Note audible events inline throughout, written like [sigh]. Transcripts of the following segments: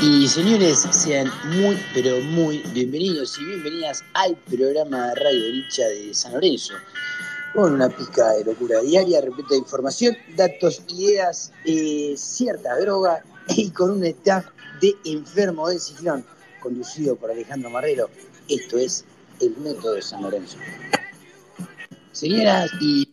Y señores, sean muy, pero muy bienvenidos y bienvenidas al programa de Radio Licha de San Lorenzo. Con una pizca de locura diaria, repleto de información, datos, ideas, eh, cierta droga y con un staff de enfermo del ciclón, conducido por Alejandro Marrero. Esto es el método de San Lorenzo. Señoras y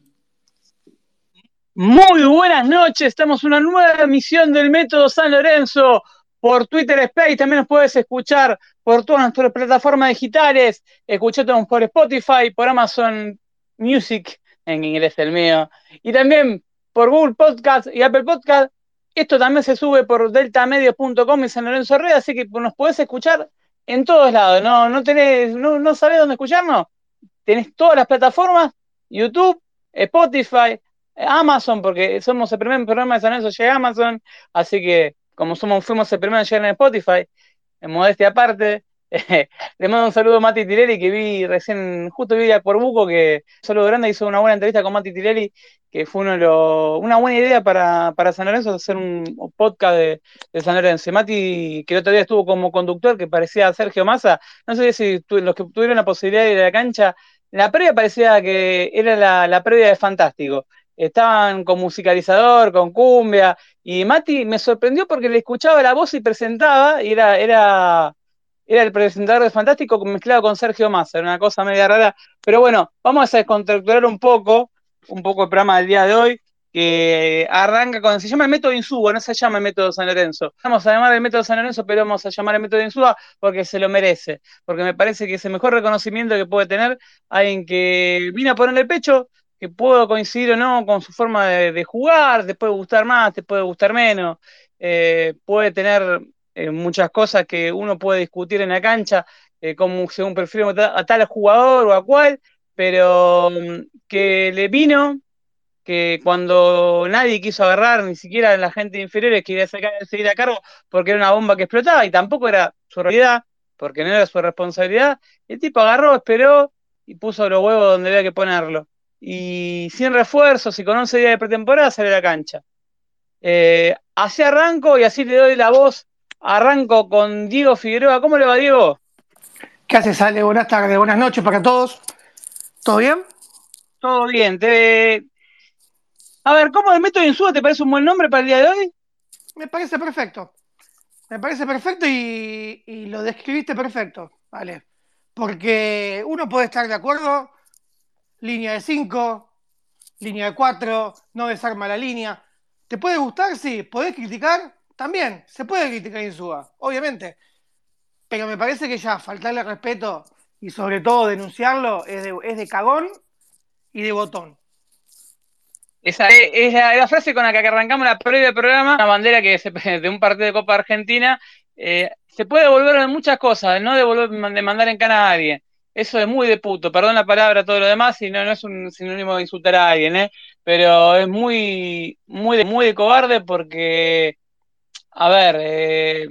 muy buenas noches, estamos en una nueva emisión del Método San Lorenzo por Twitter Space, también nos puedes escuchar por todas nuestras plataformas digitales, escuchamos por Spotify, por Amazon Music, en inglés el mío, y también por Google Podcast y Apple Podcast. Esto también se sube por deltamedios.com y San Lorenzo Red, así que nos podés escuchar en todos lados. ¿No, no, tenés, no, no sabés dónde escucharnos? Tenés todas las plataformas, YouTube, Spotify, Amazon, porque somos el primer programa de San Lorenzo llega a Amazon, así que como somos, fuimos el primero en llegar en Spotify, en modestia aparte. [laughs] le mando un saludo a Mati Tirelli, que vi recién, justo vi a Buco, que saludo grande, hizo una buena entrevista con Mati Tirelli, que fue uno una buena idea para, para San Lorenzo hacer un podcast de, San Lorenzo. Mati, que el otro día estuvo como conductor, que parecía Sergio Massa, no sé si los que tuvieron la posibilidad de ir a la cancha, la previa parecía que era la, la previa de Fantástico estaban con musicalizador, con cumbia, y Mati me sorprendió porque le escuchaba la voz y presentaba, y era, era, era el presentador de Fantástico mezclado con Sergio Massa, era una cosa media rara, pero bueno, vamos a descontracturar un poco, un poco el programa del día de hoy, que arranca con, se llama el método Insúa, no se llama el método San Lorenzo. Vamos a llamar el método San Lorenzo, pero vamos a llamar el método Insúa porque se lo merece, porque me parece que es el mejor reconocimiento que puede tener alguien que vino a ponerle el pecho, que puedo coincidir o no con su forma de, jugar, te puede gustar más, te puede gustar menos, eh, puede tener eh, muchas cosas que uno puede discutir en la cancha, eh, como según prefiero a tal jugador o a cual, pero mm, que le vino, que cuando nadie quiso agarrar, ni siquiera la gente inferior quería sacar, seguir a cargo porque era una bomba que explotaba y tampoco era su realidad, porque no era su responsabilidad, el tipo agarró, esperó y puso los huevos donde había que ponerlo y sin refuerzos y con 11 días de pretemporada sale a la cancha. Eh, así arranco y así le doy la voz. Arranco con Diego Figueroa. ¿Cómo le va, Diego? ¿Qué haces, Ale? Buenas tardes, buenas noches para todos. ¿Todo bien? Todo bien. A ver, ¿cómo el método Insúa te parece un buen nombre para el día de hoy? Me parece perfecto. Me parece perfecto y, y lo describiste perfecto, ¿vale? Porque uno puede estar de acuerdo línea de 5, línea de 4, no desarma la línea. ¿Te puede gustar? Sí. ¿Podés criticar? También. Se puede criticar Insúa, obviamente. Pero me parece que ya faltarle respeto y sobre todo denunciarlo es de, cagón y de botón. Esa es, la, frase con la que arrancamos la previa del programa, una bandera que se, [laughs] de un partido de Copa Argentina. Eh, se puede devolver de muchas cosas, no devolver, de mandar en cana a nadie. Eso es muy de puto, perdón la palabra, todo lo demás, y no, no es un sinónimo de insultar a alguien, ¿eh? Pero es muy, muy, de, muy de cobarde porque, a ver, eh,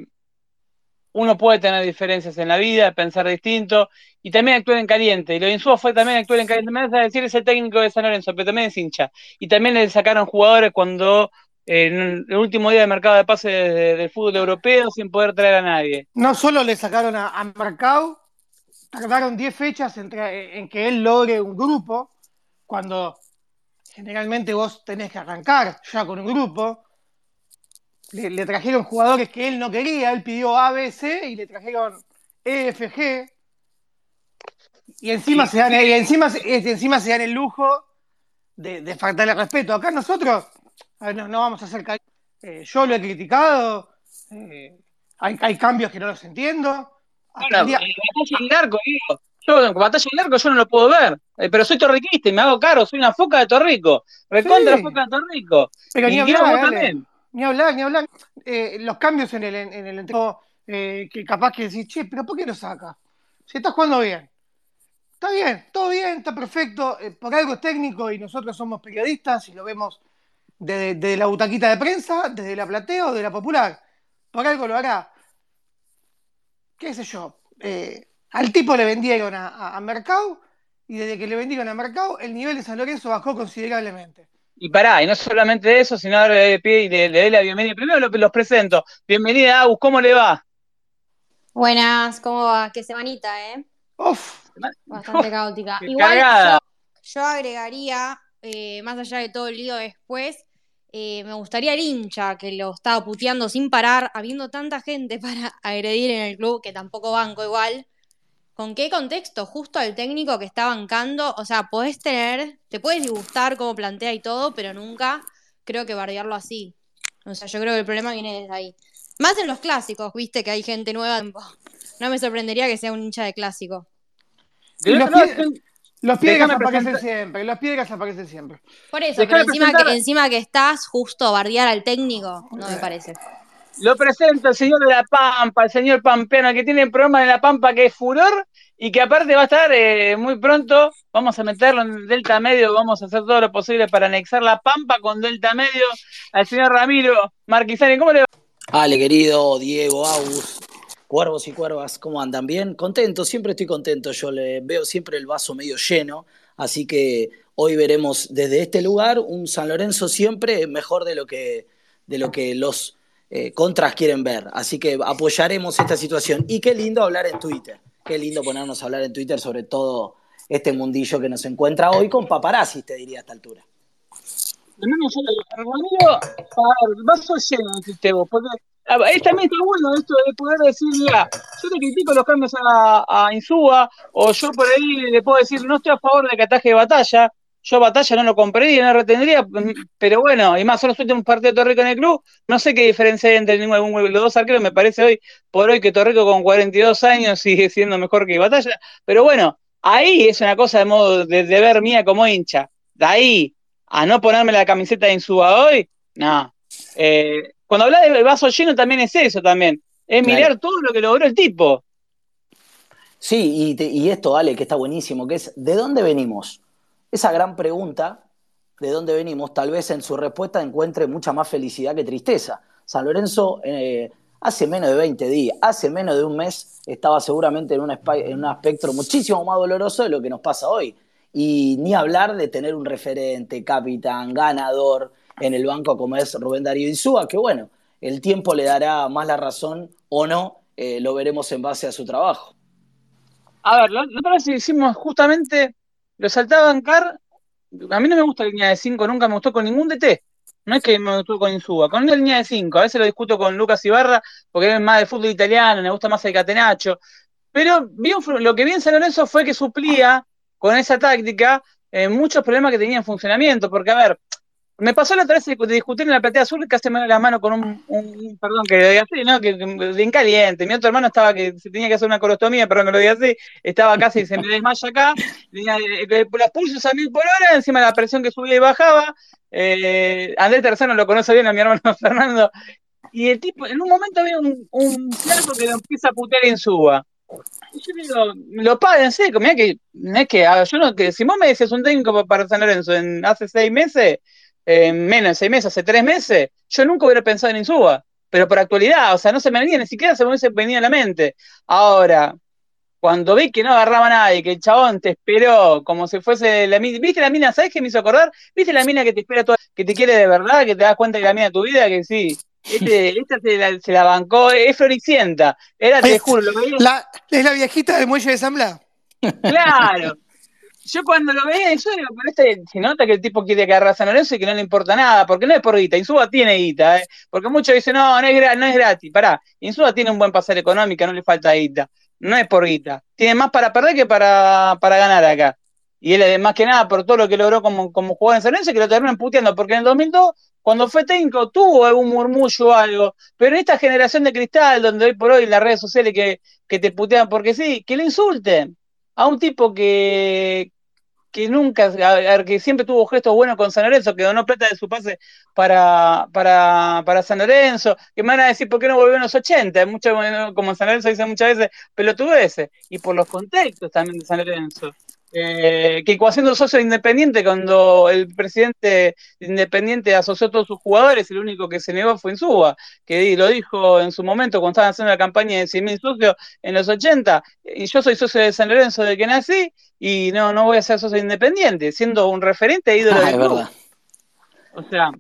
uno puede tener diferencias en la vida, pensar distinto, y también actuar en caliente. Y lo de fue también actuar en caliente. Me vas a decir, es el técnico de San Lorenzo, pero también es hincha. Y también le sacaron jugadores cuando en el último día de mercado de pase del fútbol europeo sin poder traer a nadie. No solo le sacaron a, a Marcao, tardaron 10 fechas en que él logre un grupo, cuando generalmente vos tenés que arrancar ya con un grupo. Le, trajeron jugadores que él no quería, él pidió A, B, C y le trajeron E, F, G. Y encima, se, dan, y encima, encima se dan el lujo de, faltarle respeto. Acá nosotros no, vamos a hacer eh, yo lo he criticado, eh, hay, hay cambios que no los entiendo, bueno, batalla en narco, digo. Yo, batalla en narco yo no lo puedo ver, eh, pero soy torriquista y me hago caro, soy una foca de Torrico. Recontra foca de Torrico. Pero ni hablar, ni hablar, ni hablar. Eh, los cambios en el, en el eh, que capaz que decís, che, pero ¿por qué lo saca? Si está jugando bien. Está bien, todo bien, está perfecto. por algo es técnico y nosotros somos periodistas y lo vemos desde, la butaquita de prensa, desde la platea o de la popular. Por algo lo hará qué sé yo, eh, al tipo le vendieron a, Mercado y desde que le vendieron a Mercado el nivel de San Lorenzo bajó considerablemente. Y pará, y no solamente eso, sino ahora le pie y le, doy la bienvenida. Primero los, presento. Bienvenida, Agus, ¿cómo le va? Buenas, ¿cómo va? Qué semanita, ¿eh? Uf. Bastante [laughs] caótica. Igual yo, agregaría, eh, más allá de todo el lío después, eh, me gustaría el hincha que lo estaba puteando sin parar, habiendo tanta gente [laughs] para agredir en el club, que tampoco banco igual. ¿Con qué contexto? Justo al técnico que está bancando. O sea, podés tener, te puedes disgustar cómo plantea y todo, pero nunca creo que bardearlo así. O sea, yo creo que el problema viene desde ahí. Más en los clásicos, viste que hay gente nueva. No me sorprendería que sea un hincha de clásico. Los, piedras aparecen siempre, los piedras aparecen siempre. Por eso, pero encima que, encima que estás justo a bardear al técnico, no me parece. Lo presento el señor de la Pampa, el señor Pampeano, que tiene un programa de la Pampa que es furor y que aparte va a estar eh, muy pronto. Vamos a meterlo en Delta Medio, vamos a hacer todo lo posible para anexar la Pampa con Delta Medio al señor Ramiro Marquisani. ¿Cómo le va? Ale, querido Diego, Agus, cuervos y cuervas, ¿cómo andan? ¿Bien? Contento, siempre estoy contento. Yo le veo siempre el vaso medio lleno, así que hoy veremos desde este lugar un San Lorenzo siempre mejor de lo que, de lo que los eh, contras quieren ver. Así que apoyaremos esta situación. Y qué lindo hablar en Twitter. Qué lindo ponernos a hablar en Twitter sobre todo este mundillo que nos encuentra hoy con paparazzi, te diría a esta altura. vaso lleno, porque también está bueno esto de poder decir, mira, yo te critico los cambios a, a Insúa, o yo por ahí le puedo decir, no estoy a favor de que ataje de batalla, yo Batalla no lo compraría, no lo retendría, pero bueno, y más son los últimos partidos de Torrico en el club. No sé qué diferencia hay entre los dos arqueros. Me parece hoy, por hoy, que Torrico con 42 años sigue siendo mejor que Batalla. Pero bueno, ahí es una cosa de modo de, ver mía como hincha. De ahí a no ponerme la camiseta de Insuba hoy, no. Eh, cuando habla de vaso lleno también es eso también. Es mirar todo lo que logró el tipo. Sí, y, y esto, Ale, que está buenísimo, que es ¿de dónde venimos? Esa gran pregunta, ¿de dónde venimos? Tal vez en su respuesta encuentre mucha más felicidad que tristeza. San Lorenzo eh, hace menos de 20 días, hace menos de un mes, estaba seguramente en un, en un espectro muchísimo más doloroso de lo que nos pasa hoy. Y ni hablar de tener un referente, capitán, ganador en el banco como es Rubén Darío Insúa, que bueno, el tiempo le dará más la razón o no, eh, lo veremos en base a su trabajo. A ver, nosotros hicimos justamente lo saltaba bancar. A mí no me gusta la línea de 5, nunca me gustó con ningún DT. No es que me gustó con Insuba, con una línea de 5. A veces lo discuto con Lucas Ibarra porque es más de fútbol italiano, me gusta más el catenacho. Pero lo que vi en San fue que suplía con esa táctica eh, muchos problemas que tenía en funcionamiento. Porque, a ver, me pasó la otra vez de discutir en la platea azul casi me la mano con un, perdón que lo diga así, ¿no? Que, de caliente. Mi otro hermano estaba que se tenía que hacer una colostomía, perdón que lo diga así, estaba casi, se me desmaya acá, tenía eh, los pulsos a mil por hora, encima de la presión que subía y bajaba. Eh, Andrés Terzano lo conoce bien a mi hermano [laughs] Fernando. Y el tipo, en un momento había un, un que lo empieza a putear en suba. Y yo digo, lo paguen seco, mira que, es que, ah, yo no, que si vos me decías un técnico para San Lorenzo en hace seis meses, en menos de seis meses, hace tres meses, yo nunca hubiera pensado en Insúa, pero por actualidad, o sea, no se me venía, ni siquiera se me hubiese venido a la mente. Ahora, cuando vi que no agarraba a nadie, que el chabón te esperó como si fuese la mina, ¿viste la mina? ¿Sabes qué me hizo acordar? ¿Viste la mina que te espera toda, que te quiere de verdad, que te das cuenta que la mina de tu vida, que sí? Este, [laughs] esta se la, bancó, es floricienta. Era, te juro, lo La, ¿Es la viejita del muelle de Zambla? Claro yo cuando lo veía, yo digo, pero este, se nota que el tipo quiere agarrar a San Lorenzo y que no le importa nada, porque no es por guita, Insuba tiene guita, ¿eh? porque muchos dicen, no, no es, no es gratis, pará, Insuba tiene un buen pasar económico, no le falta guita, no es por guita, tiene más para perder que para, para ganar acá. Y él, más que nada, por todo lo que logró como, como jugador en San Lorenzo, que lo terminan puteando, porque en el 2002, cuando fue técnico, tuvo algún murmullo o algo, pero en esta generación de cristal, donde hoy por hoy las redes sociales que, que te putean porque sí, que le insulten a un tipo que, que nunca, que siempre tuvo gestos buenos con San Lorenzo, que donó plata de su pase para, para, para San Lorenzo, que me van a decir por qué no volvió en los 80, mucho, como San Lorenzo dice muchas veces, ese y por los contextos también de San Lorenzo. Eh, que siendo socio independiente, cuando el presidente independiente asoció a todos sus jugadores, el único que se negó fue Insúa, que lo dijo en su momento cuando estaban haciendo la campaña de 100.000 socios en los 80, y yo soy socio de San Lorenzo de que nací, y no, no voy a ser socio independiente, siendo un referente e ídolo ah, del club. O sea,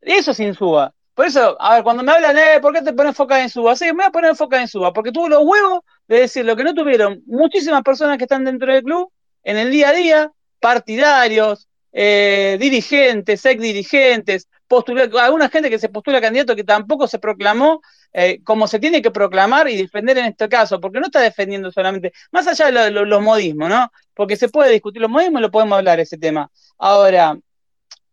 eso es Insúa. Por eso, a ver, cuando me hablan, eh, ¿por qué te pones foca en Suba? Sí, me voy a poner foca en Suba, porque tuvo los huevos de decir lo que no tuvieron muchísimas personas que están dentro del club en el día a día, partidarios, eh, dirigentes, ex dirigentes, alguna gente que se postula candidato que tampoco se proclamó eh, como se tiene que proclamar y defender en este caso, porque no está defendiendo solamente, más allá de los modismos, ¿no? Porque se puede discutir los modismos y lo podemos hablar ese tema. Ahora,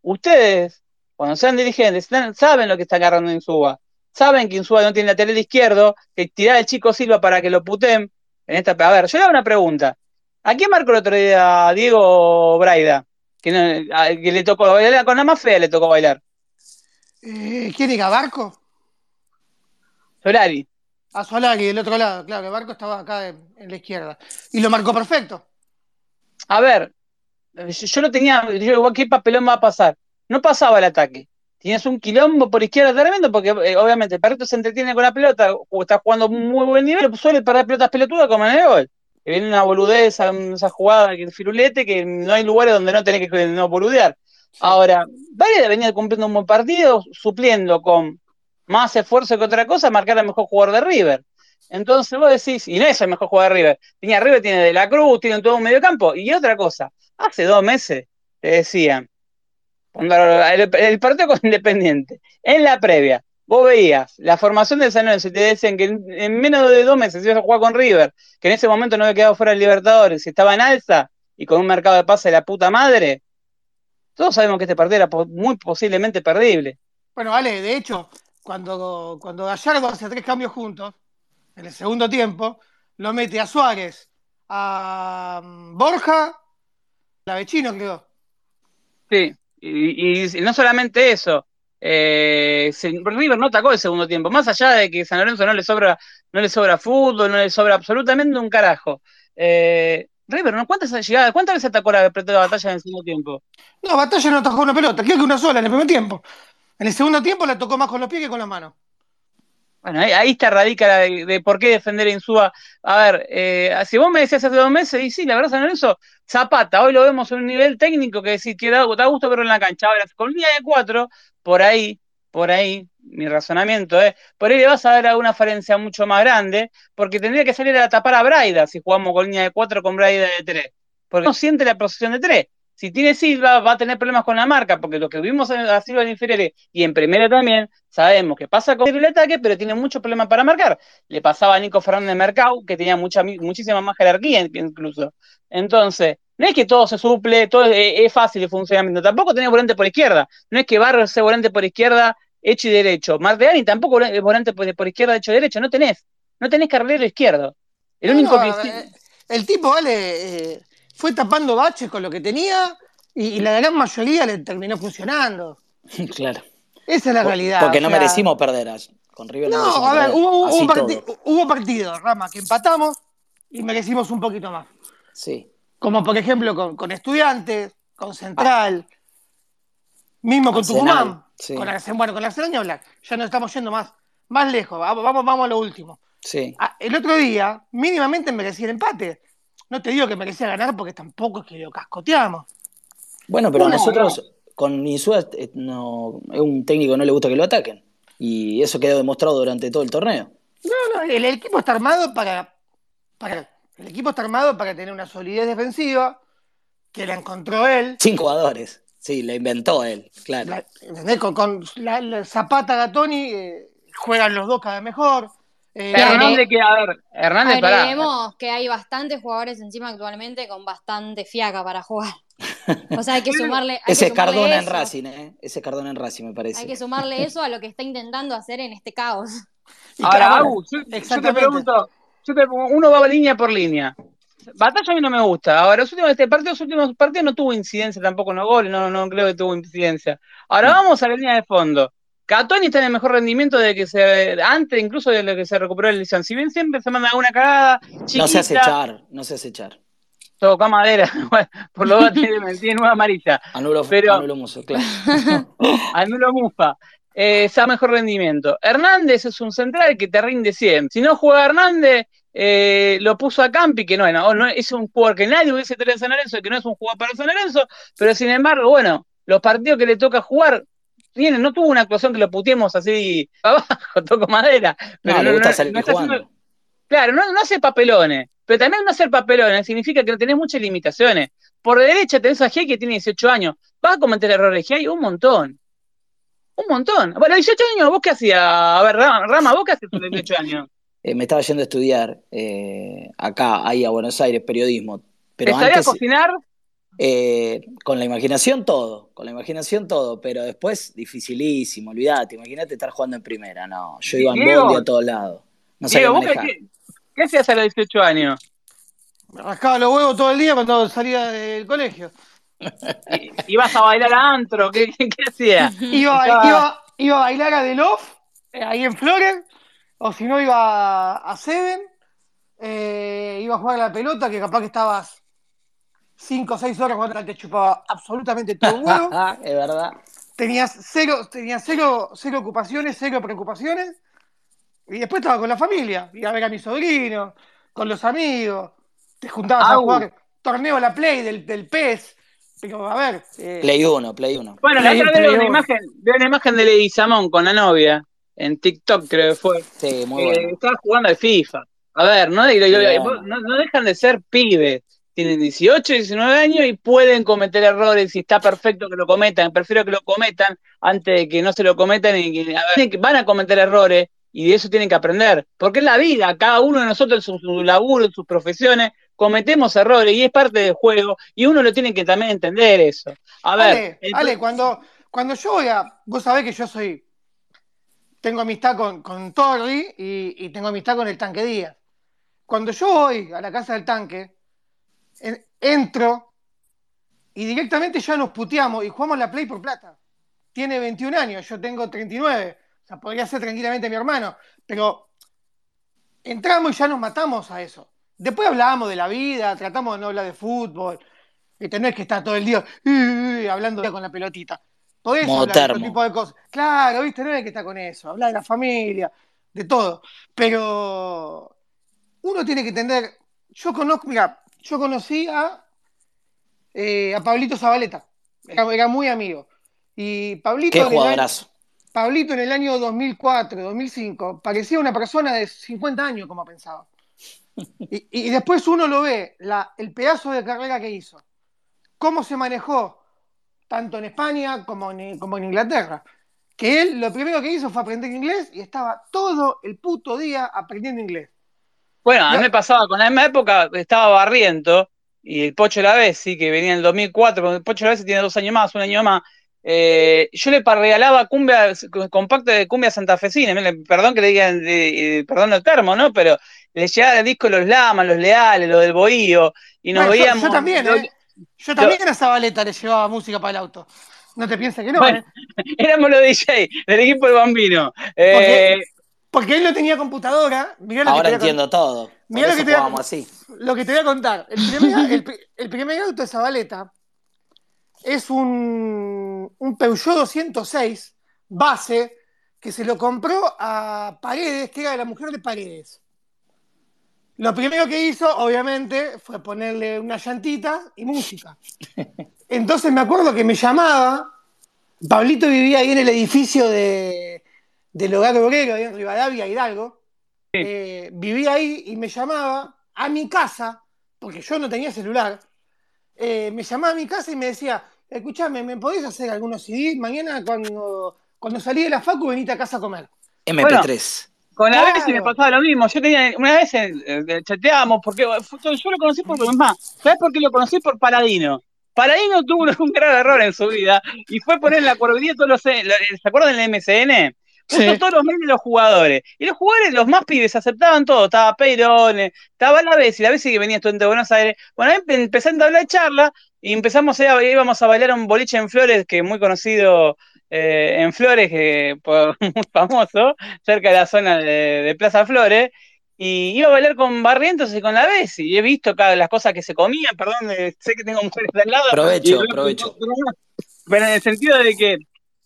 ustedes cuando sean dirigentes, saben lo que está agarrando Insúa. Saben que Insúa no tiene lateral izquierdo, que tirar al chico Silva para que lo puteen. En esta, a ver, yo le hago una pregunta. ¿A quién marcó el otro día Diego Braida? Que, le tocó bailar, con la más fea le tocó bailar. Eh, ¿Quién era? ¿Barco? Solari. A Solari, del otro lado, claro, el Barco estaba acá en, la izquierda. Y lo marcó perfecto. A ver, yo, no tenía, yo, ¿qué papelón va a pasar? no pasaba el ataque. Tienes un quilombo por izquierda tremendo porque eh, obviamente el perrito se entretiene con la pelota o está jugando muy buen nivel, suele perder pelotas pelotudas como en el gol. Que viene una boludez, esa, jugada que firulete, que no hay lugares donde no tenés que no boludear. Ahora, Valle venía cumpliendo un buen partido, supliendo con más esfuerzo que otra cosa, marcar al mejor jugador de River. Entonces vos decís, y no es el mejor jugador de River, tenía River, tiene De la Cruz, tiene todo un medio campo, y otra cosa, hace dos meses te decían, el, partido con Independiente, en la previa, vos veías la formación de San Lorenzo y te decían que en, menos de dos meses ibas a jugar con River, que en ese momento no había quedado fuera del Libertadores, y estaba en alza y con un mercado de pase de la puta madre, todos sabemos que este partido era muy posiblemente perdible. Bueno, vale, de hecho, cuando, cuando Gallardo hace tres cambios juntos, en el segundo tiempo, lo mete a Suárez, a mm, Borja, la vecino creo. Sí. Y, no solamente eso, eh, River no atacó el segundo tiempo, más allá de que San Lorenzo no le sobra, no le sobra fútbol, no le sobra absolutamente un carajo. Eh, River, ¿no? ¿cuántas llegadas, cuántas veces atacó la, la batalla en el segundo tiempo? No, batalla no atacó una pelota, creo que una sola en el primer tiempo. En el segundo tiempo la tocó más con los pies que con las manos. Bueno, ahí, está radica de, por qué defender a Insúa. A ver, eh, si vos me decías hace dos meses, y sí, la verdad, San Lorenzo, Zapata, hoy lo vemos en un nivel técnico que decir que da, gusto verlo en la cancha. Ahora, con línea de cuatro, por ahí, por ahí, mi razonamiento es, por ahí le vas a dar alguna falencia mucho más grande, porque tendría que salir a tapar a Braida si jugamos con línea de cuatro con Braida de tres. Porque no siente la posición de tres si tiene Silva, va a tener problemas con la marca, porque lo que vimos a Silva en inferiores y en primera también, sabemos que pasa con el ataque, pero tiene muchos problemas para marcar. Le pasaba a Nico Fernández Mercado, que tenía muchísima más jerarquía incluso. Entonces, no es que todo se suple, todo es, fácil el funcionamiento. Tampoco tenés volante por izquierda. No es que Barrio sea volante por izquierda hecho y derecho. Marteani tampoco es volante por, izquierda hecho y derecho. No tenés. No tenés carrilero izquierdo. El único que... Eh, el tipo, vale, eh, fue tapando baches con lo que tenía y, la gran mayoría le terminó funcionando. Claro. Esa es la realidad. Porque no merecimos perder con River. No, a ver, hubo, partidos, Rama, que empatamos y merecimos un poquito más. Sí. Como por ejemplo con, Estudiantes, con Central, mismo con Tucumán. Con bueno, con Arsenal Black. Ya nos estamos yendo más, más lejos. Vamos, vamos, a lo último. Sí. Ah, el otro día, mínimamente merecía el empate. No te digo que merecía ganar porque tampoco es que lo cascoteamos. Bueno, pero a nosotros con Insúa eh, no, es un técnico que no le gusta que lo ataquen. Y eso quedó demostrado durante todo el torneo. No, no, el, equipo está armado para, para. El equipo está armado para tener una solidez defensiva que la encontró él. Sin jugadores. Sí, la inventó él, claro. con, la, Zapata Gatoni eh, juegan los dos cada vez mejor. Eh, Hernández, que, a ver, Hernández para. que hay bastantes jugadores encima actualmente con bastante fiaca para jugar. O sea, hay que [laughs] sumarle. Ese Cardona en Racing, ¿eh? Ese Cardona en Racing, me parece. Hay que sumarle eso a lo que está intentando hacer en este caos. Ahora, yo, te pregunto, uno va línea por línea. Batalla a mí no me gusta. Ahora, los últimos, este partido, los últimos partidos no tuvo incidencia tampoco los goles, no, no creo que tuvo incidencia. Ahora mm. vamos a la línea de fondo. Catoni está en el mejor rendimiento de que se antes incluso de lo que se recuperó el lesión. Si bien siempre se manda una cagada, no se hace echar, no se hace echar. Toca madera, [laughs] por lo menos [laughs] tiene, tiene nueva amarilla. Anulo, pero, anulo muso, claro. [laughs] anulo mufa. Eh, sea mejor rendimiento. Hernández es un central que te rinde siempre. Si no juega Hernández, eh, lo puso a Campi, que no, no, es un jugador que nadie hubiese tenido en San Lorenzo, que no es un jugador para San Lorenzo, pero sin embargo, bueno, los partidos que le toca jugar tiene, no tuvo una actuación que lo puteemos así [laughs] abajo, toco madera. Pero no, le gusta salir jugando. claro, no, no hace papelones. Pero también no hacer papelones significa que no tenés muchas limitaciones. Por derecha tenés a G que tiene 18 años. ¿Vas a cometer errores? G hay un montón. Un montón. Bueno, 18 años, ¿vos qué hacías? A ver, Rama, ¿vos qué hacías con 18 años? [laughs] Eh, me estaba yendo a estudiar eh, acá, ahí a Buenos Aires, periodismo. Pero ¿Te antes, a cocinar? Eh, con la imaginación todo, con la imaginación todo, pero después dificilísimo, olvídate, imagínate estar jugando en primera, no, yo iba en bondi a todos lados. No. Qué, qué, hacías a los 18 años? Me rascaba los huevos todo el día cuando salía del colegio. [laughs] ¿Ibas a bailar a antro? ¿Qué, qué, hacías? [laughs] Iba, iba, iba, a bailar a The Love, eh, ahí en Flores, o si no iba a Seven, eh, iba a jugar a la pelota, que capaz que estabas 5 o 6 horas cuando te chupaba absolutamente todo el [laughs] huevo. es verdad. Tenías cero, tenías cero, cero ocupaciones, cero preocupaciones. Y después estaba con la familia, iba a ver a mi sobrino, con los amigos, te juntabas a jugar torneo a la Play del, del PES. Pero, a ver. Eh, play 1, Play 1. Bueno, la otra vez una imagen, veo una imagen de Lady Samón con la novia. En TikTok creo que fue. Sí, muy bueno. Estaba jugando al FIFA. A ver, no, no, no dejan de ser pibes tienen 18, 19 años y pueden cometer errores y está perfecto que lo cometan. Prefiero que lo cometan antes de que no se lo cometan y que van a cometer errores y de eso tienen que aprender. Porque es la vida, cada uno de nosotros en su, laburo, en sus profesiones, cometemos errores y es parte del juego y uno lo tiene que también entender eso. A ver. Ale, cuando, cuando yo voy a. Vos sabés que yo soy. Tengo amistad con, con Torri y, y tengo amistad con el tanque Díaz. Cuando yo voy a la casa del tanque, entro y directamente ya nos puteamos y jugamos la Play por plata. Tiene 21 años, yo tengo 39. O sea, podría ser tranquilamente mi hermano. Pero entramos y ya nos matamos a eso. Después hablábamos de la vida, tratamos de no hablar de fútbol. Que tenés que estar todo el día hablando con la pelotita. Podés hablar de otro tipo de cosas. Claro, viste, no hay que estar con eso. Hablar de la familia, de todo. Pero uno tiene que entender. Yo conozco, mira, yo conocí a, eh, a Pablito Zabaleta, era, muy amigo. Y Pablito, el, año, Pablito en el año 2004, 2005, parecía una persona de 50 años, como pensaba. Y, después uno lo ve, la, el pedazo de carrera que hizo, cómo se manejó, tanto en España como en, como en Inglaterra. Que él lo primero que hizo fue aprender inglés y estaba todo el puto día aprendiendo inglés. Bueno, a mí me pasaba, con la misma época estaba Barriento y el Pocho la sí, que venía en el 2004, el Pocho la tiene dos años más, un año más. Eh, yo le regalaba cumbia, compacto de cumbia santafesina, perdón que le digan, perdón el termo, ¿no? Pero le llegaba el disco Los Lamas, Los Leales, Los del Bohío, y nos veíamos. Yo, también, ¿eh? Yo también a Zabaleta le llevaba música para el auto. No te pienses que no, ¿eh? [laughs] Éramos los DJ del equipo del Bambino. Eh, porque él no tenía computadora. Ahora entiendo todo. Mirá lo que, te voy a, así. lo que te voy a contar. El primer, [laughs] auto de Zabaleta es un, un Peugeot 206 base que se lo compró a Paredes, que era la mujer de Paredes. Lo primero que hizo, obviamente, fue ponerle una llantita y música. [laughs] Entonces me acuerdo que me llamaba. Pablito vivía ahí en el edificio de, del hogar obrero en Rivadavia, Hidalgo. Eh, vivía ahí y me llamaba a mi casa, porque yo no tenía celular. Eh, me llamaba a mi casa y me decía, escúchame, ¿me podés hacer algunos CD? Mañana cuando, cuando salí de la facu venite a casa a comer. MP3. Con la vez me pasaba lo mismo. Yo tenía, una vez eh, chateábamos, porque yo lo conocí por mamá. ¿Sabes por qué lo conocí? Por Paladino. Paladino tuvo un [laughs] gran error en su vida y fue poner en la cuerdería todos los. ¿Se acuerdan del MCN? Puso todos los de los jugadores. Y los jugadores, los más pibes, aceptaban todo. Estaba Peirone, estaba la vez y la vez que venía estudiante de Buenos Aires. Bueno, empecé a hablar de charla y empezamos a, íbamos a bailar un boliche en Flores, que es muy conocido eh, en Flores, que, [laughs] muy famoso, cerca de la zona de, Plaza Flores. Y iba a bailar con Barrientos y con la vez y he visto las cosas que se comían, perdón, eh, sé que tengo [laughs] mujeres de al lado. Provecho, provecho. Pero en el sentido de que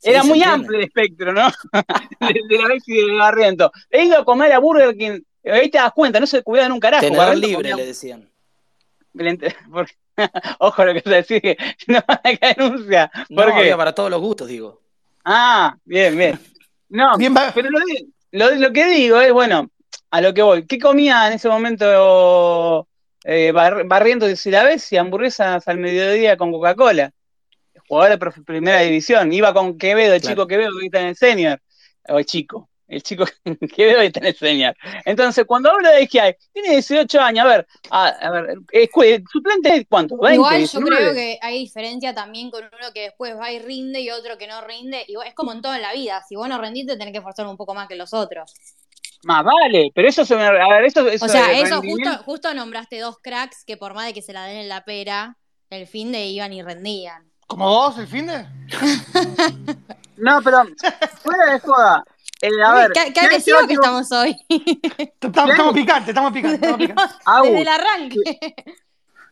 era muy amplio el espectro, ¿no? [laughs] de, la vez y de Barriento. He ido a comer a Burger King, ahí te das cuenta, no se cuidan un carajo. Tenedor libre, le decían. Ojo lo que te decís, no van a denuncia. No, para todos los gustos, digo. Ah, bien, bien. No, pero lo, lo, que digo es, bueno, a lo que voy. ¿Qué comía en ese momento eh, barriendo, si la ves, y hamburguesas al mediodía con Coca-Cola? Jugador de primera división. Iba con Quevedo, el chico Quevedo que está en el senior. O el chico, el chico [laughs] que veo y te enseñar. Entonces, cuando hablo de que hay, tiene 18 años, a ver, a, ver, suplente es cuánto, 20, Igual yo creo que hay diferencia también con uno que después va y rinde y otro que no rinde. Igual, es como en toda la vida, si vos no rendiste tenés que forzar un poco más que los otros. Más vale, pero eso se me... A ver, eso, o sea, eso justo, justo nombraste dos cracks que por más de que se la den en la pera, el fin de iban y rendían. ¿Como vos, el fin de? [laughs] no, pero fuera de joda. Eh, a ver, ¿Qué, qué agresivo que estamos hoy. [laughs] estamos, picantes, estamos picantes. Estamos picantes. [laughs] Desde el arranque.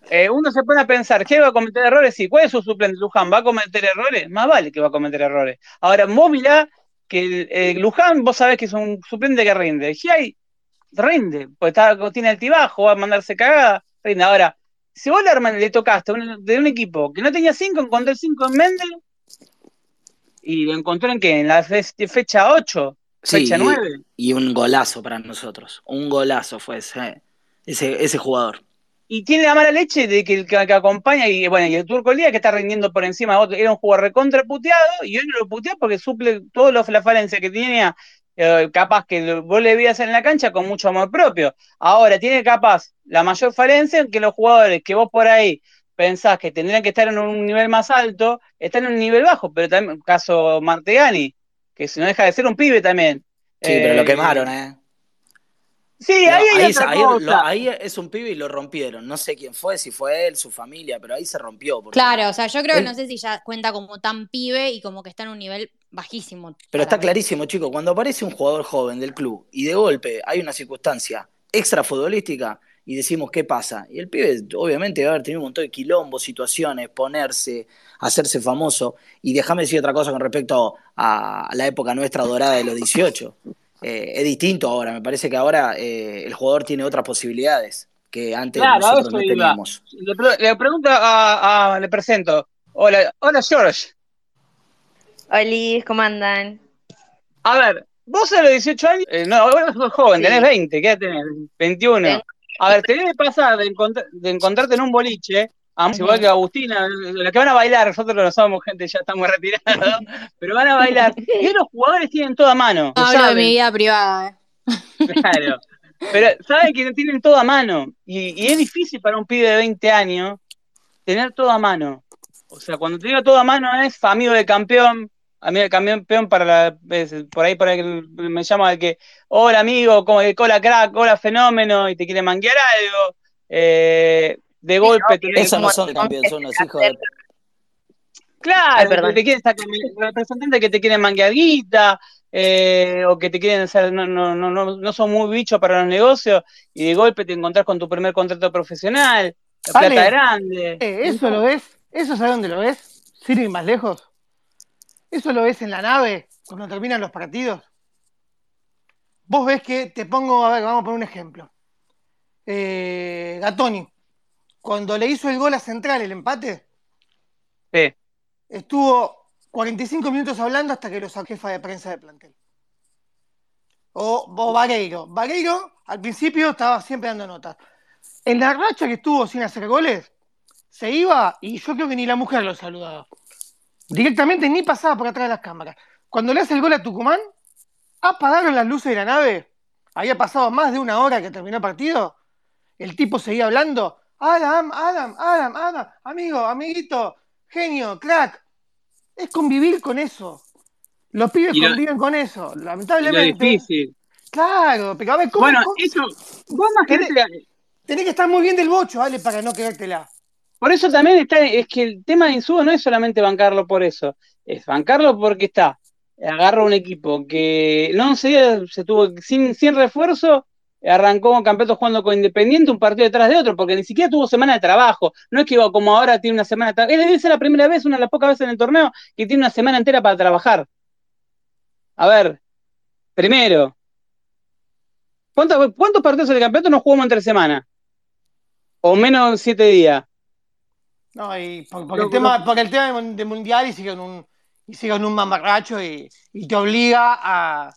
Eh, uno se pone a pensar, ¿qué va a cometer errores? Sí, ¿cuál es su suplente? Luján, ¿va a cometer errores? Más vale que va a cometer errores. Ahora, Móvila, que eh, Luján, vos sabés que es un suplente que rinde. hay rinde, pues está, tiene altibajo, va a mandarse cagada, rinde. Ahora, si vos le, le tocaste de un equipo que no tenía cinco, encontré cinco en Mendel, y lo encontró en qué? En la fecha 8, fecha 9. Y, un golazo para nosotros. Un golazo fue ese, ese, jugador. Y tiene la mala leche de que el que, acompaña, y bueno, y el Turco Lía que está rindiendo por encima de otro, era un jugador recontra puteado, y hoy no lo putea porque suple todas las falencias que tenía, eh, capaz que vos le veías en la cancha con mucho amor propio. Ahora, tiene capaz la mayor falencia en que los jugadores que vos por ahí pensás que tendrían que estar en un nivel más alto, están en un nivel bajo, pero también, caso Martegani, que si no deja de ser un pibe también. Sí, pero lo eh, quemaron, ¿eh? Sí, ahí, hay ahí, es un pibe y lo rompieron. No sé quién fue, si fue él, su familia, pero ahí se rompió. Claro, o sea, yo creo que no sé si ya cuenta como tan pibe y como que está en un nivel bajísimo. Pero está clarísimo, chico, cuando aparece un jugador joven del club y de golpe hay una circunstancia extra futbolística, y decimos qué pasa. Y el pibe obviamente va a haber tenido un montón de quilombos, situaciones, ponerse, hacerse famoso. Y déjame decir otra cosa con respecto a la época nuestra dorada de los 18. Eh, es distinto ahora, me parece que ahora eh, el jugador tiene otras posibilidades que antes nosotros no teníamos. Le, pregunto a, le presento. Hola, hola George. Hola, ¿cómo andan? A ver, vos a los 18 años, eh, no, vos sos joven, tenés 20, ¿qué tenés? 21. A ver, te debe pasar de, encontrarte en un boliche, igual que Agustina, la que van a bailar, nosotros no somos gente, ya estamos retirados, [laughs] pero van a bailar. Y los jugadores tienen toda mano. No hablo de mi vida privada. Eh. Claro. Pero saben que tienen toda mano. Y, es difícil para un pibe de 20 años tener toda mano. O sea, cuando te digo toda mano es amigo de campeón, a mí el campeón para la, por ahí por ahí me llama de que, hola amigo, como de cola crack, hola fenómeno, y te quiere manguear algo, eh, de golpe. Esos no son campeones, son los hijos de... Claro, te quieren sacar representantes que te quieren manguear guita, eh, o que te quieren hacer, no, no, no, no, son muy bichos para los negocios, y de golpe te encontrás con tu primer contrato profesional, la plata grande. Eh, eso lo ves, eso sabes dónde lo ves, sin ir más lejos eso lo ves en la nave cuando terminan los partidos. Vos ves que te pongo, a ver, vamos a poner un ejemplo. Eh, Gatoni, cuando le hizo el gol a Central, el empate, estuvo 45 minutos hablando hasta que lo sacó jefa de prensa de plantel. O, o Vareiro. Vareiro al principio estaba siempre dando notas. En la racha que estuvo sin hacer goles, se iba y yo creo que ni la mujer lo saludaba. Directamente ni pasaba por atrás de las cámaras. Cuando le hace el gol a Tucumán, apagaron las luces de la nave. Había pasado más de una hora que terminó el partido. El tipo seguía hablando. Adam, Adam, Adam, Adam, amigo, amiguito, genio, crack. Es convivir con eso. Los pibes conviven con eso, lamentablemente. difícil. Claro, pero a ver, ¿cómo? Bueno, eso. Vos más tenés, tenés que estar muy bien del bocho, ¿vale? Para no quedártela. Por eso también está, es que el tema de Insubo no es solamente bancarlo por eso, es bancarlo porque está, agarra un equipo que no se, se tuvo sin, sin refuerzo, arrancó con campeonato jugando con Independiente un partido detrás de otro, porque ni siquiera tuvo semana de trabajo, no es que iba como ahora tiene una semana de trabajo, es la primera vez, una de las pocas veces en el torneo, que tiene una semana entera para trabajar. A ver, primero, ¿cuántos, cuántos partidos del campeonato no jugamos entre semana? O menos siete días. No, y por, el tema, porque el tema de mundial y con un y siga en un mamarracho y, te obliga a.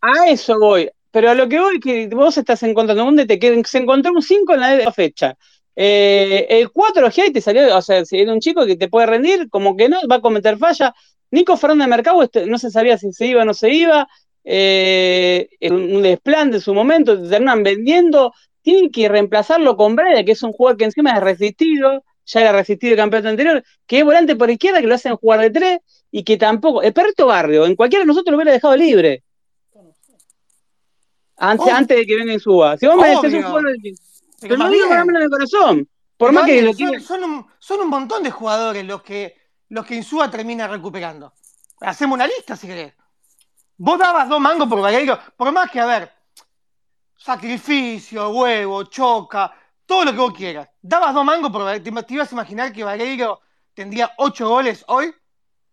A eso voy. Pero a lo que voy que vos estás encontrando un DT se encontró un 5 en la fecha. Eh, el 4 G te salió, o sea, si era un chico que te puede rendir, como que no, va a cometer falla. Nico Fernández Mercado este, no se sabía si se iba o no se iba. Eh, un desplante en su momento, te terminan vendiendo. Tienen que reemplazarlo con Breda, que es un jugador que encima es resistido, ya era resistido el campeonato anterior, que es volante por izquierda, que lo hacen jugar de tres y que tampoco. El perrito barrio, en cualquiera de nosotros lo hubiera dejado libre. Antes, antes de que venga y suba. Si vos me decís un jugador. Pero no digo con el corazón. Por más que son, un, son, un, montón de jugadores los que, los que Insúa termina recuperando. Hacemos una lista si querés. Vos dabas dos mangos por Vareiro, por más que, a ver, sacrificio, huevo, choca, todo lo que vos quieras. Dabas dos mangos por Vareiro. ¿Te, ibas a imaginar que Vareiro tendría ocho goles hoy?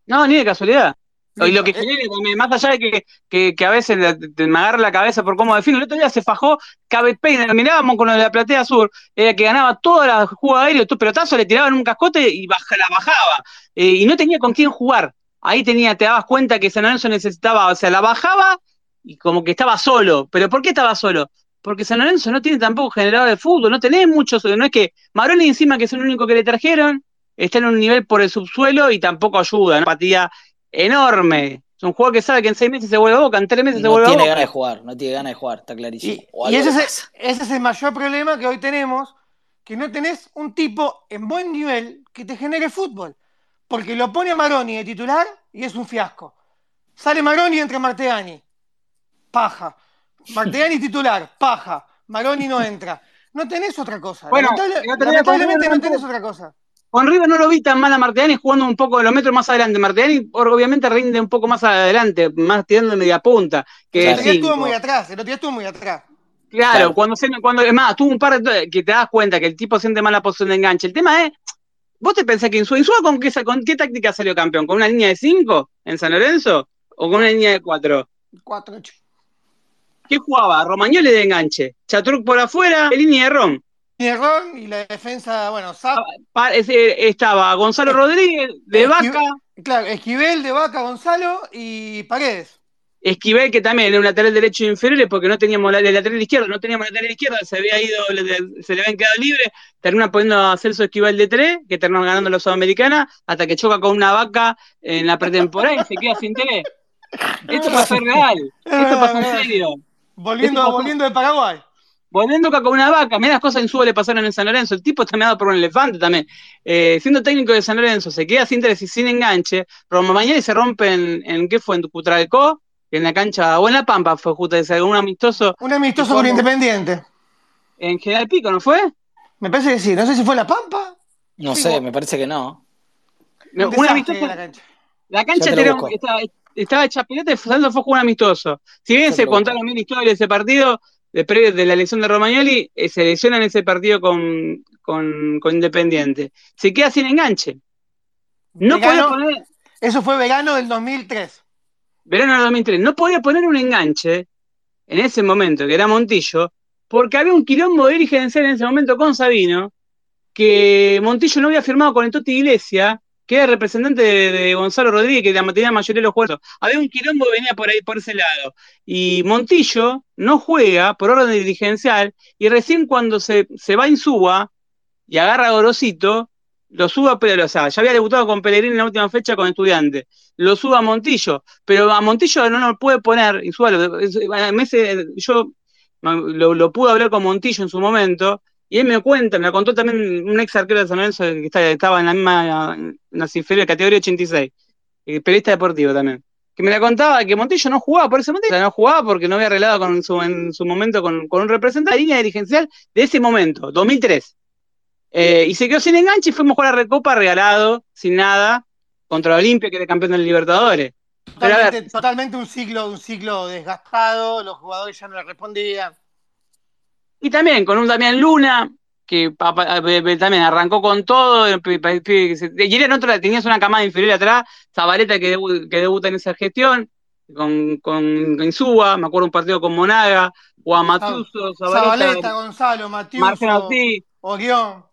No, ni de casualidad. Y lo que genera también, más allá de que, a veces me agarra la cabeza por cómo defino, el otro día se fajó Cabe Peine, mirábamos con lo de la platea sur, que ganaba toda la jugada aérea, tu pelotazo le tiraban un cascote y la bajaba, eh, y no tenía con quién jugar. Ahí tenía, te dabas cuenta que San Lorenzo necesitaba, o sea, la bajaba y como que estaba solo. ¿Pero por qué estaba solo? Porque San Lorenzo no tiene tampoco generador de fútbol, no tenés muchos, no es que Maroni encima que es el único que le trajeron, está en un nivel por el subsuelo y tampoco ayuda, ¿no? Empatía enorme. Es un jugador que sabe que en seis meses se vuelve a boca, en tres meses se vuelve a boca. No tiene ganas de jugar, no tiene ganas de jugar, está clarísimo. Y, ese, es, el mayor problema que hoy tenemos, que no tenés un tipo en buen nivel que te genere fútbol. Porque lo pone a Maroni de titular y es un fiasco. Sale Maroni y entra Marteani. Paja. Marteani titular, paja. Maroni no entra. No tenés otra cosa. Bueno, lamentablemente no tenés otra cosa. Con River no lo vi tan mal a Martellani jugando un poco de los metros más adelante. Martellani obviamente rinde un poco más adelante, más tirando de media punta. Que el otro estuvo muy atrás, el otro día estuvo muy atrás. Claro, cuando se, cuando, es más, tuvo un par de que te das cuenta que el tipo siente mala posición de enganche. El tema es, ¿vos te pensás que Insúa, Insúa con qué, con qué táctica salió campeón? ¿Con una línea de 5 en San Lorenzo? ¿O con una línea de 4? 4, ¿Qué jugaba? Romagnoli de enganche, Chatruc por afuera, línea de Rom y la defensa, bueno, ah, estaba Gonzalo Rodríguez de Vaca. Claro, Esquivel de Vaca, Gonzalo y Paredes. Esquivel, que también era un lateral derecho inferior, porque no teníamos el lateral izquierdo, no teníamos lateral izquierdo, se había ido, se le habían quedado libre, termina poniendo a Celso Esquivel de tres, que terminó ganando la Sudamericana, hasta que choca con una vaca en la pretemporada y se queda sin tele. Esto [laughs] pasó real, esto pasó en serio. Volviendo, volviendo de Paraguay. Volviendo con una vaca, mira las cosas en su le pasaron en San Lorenzo. El tipo está meado por un elefante también. Eh, siendo técnico de San Lorenzo, se queda sin interés y sin enganche. Pero mañana se rompe en, ¿qué fue? En Cutralcó, en la cancha, o en La Pampa fue justo un amistoso. Un amistoso con Independiente. En General Pico, ¿no fue? Me parece que sí. No sé si fue La Pampa. No sé, me parece que no. un amistoso. La cancha, la cancha estaba, hecha pelota y fue un amistoso. Si bien se contaron mil historias de ese partido, de, de la elección de Romagnoli, eh, se lesiona en ese partido con, Independiente. Se queda sin enganche. No poner. Eso fue verano del 2003. Verano del 2003. No podía poner un enganche en ese momento, que era Montillo, porque había un quilombo dirigencial en ese momento con Sabino, que Montillo no había firmado con el Toti Iglesia que era representante de, Gonzalo Rodríguez, que la tenía la mayoría de los juegos. Había un quilombo que venía por ahí, por ese lado. Y Montillo no juega por orden dirigencial, y recién cuando se, se va en suba y agarra a Gorosito, lo suba, pero, o sea, ya había debutado con Pellegrini en la última fecha con estudiante, lo suba a Montillo, pero a Montillo no lo puede poner, Insúa, yo lo, lo pude hablar con Montillo en su momento, y él me cuenta, me contó también un ex arquero de San Lorenzo que estaba en la misma, en la inferior, categoría 86, eh, periodista deportivo también, que me la contaba que Montillo no jugaba por ese motivo, no jugaba porque no había arreglado con su, en su momento con, un representante de línea dirigencial de ese momento, 2003. Eh, y se quedó sin enganche y fuimos a jugar a Recopa regalado, sin nada, contra Olimpia, que era campeón de Libertadores. Totalmente, totalmente un ciclo, un ciclo desgastado, los jugadores ya no le respondían. Y también con un Damián Luna, que también arrancó con todo. Y era en otra, tenías una camada inferior atrás, Zabaleta que, debuta en esa gestión, con, con Insúa, me acuerdo un partido con Monaga, Juan Matuso, Zabaleta, Gonzalo, Matiuso, Marcelo Ortiz. Orión.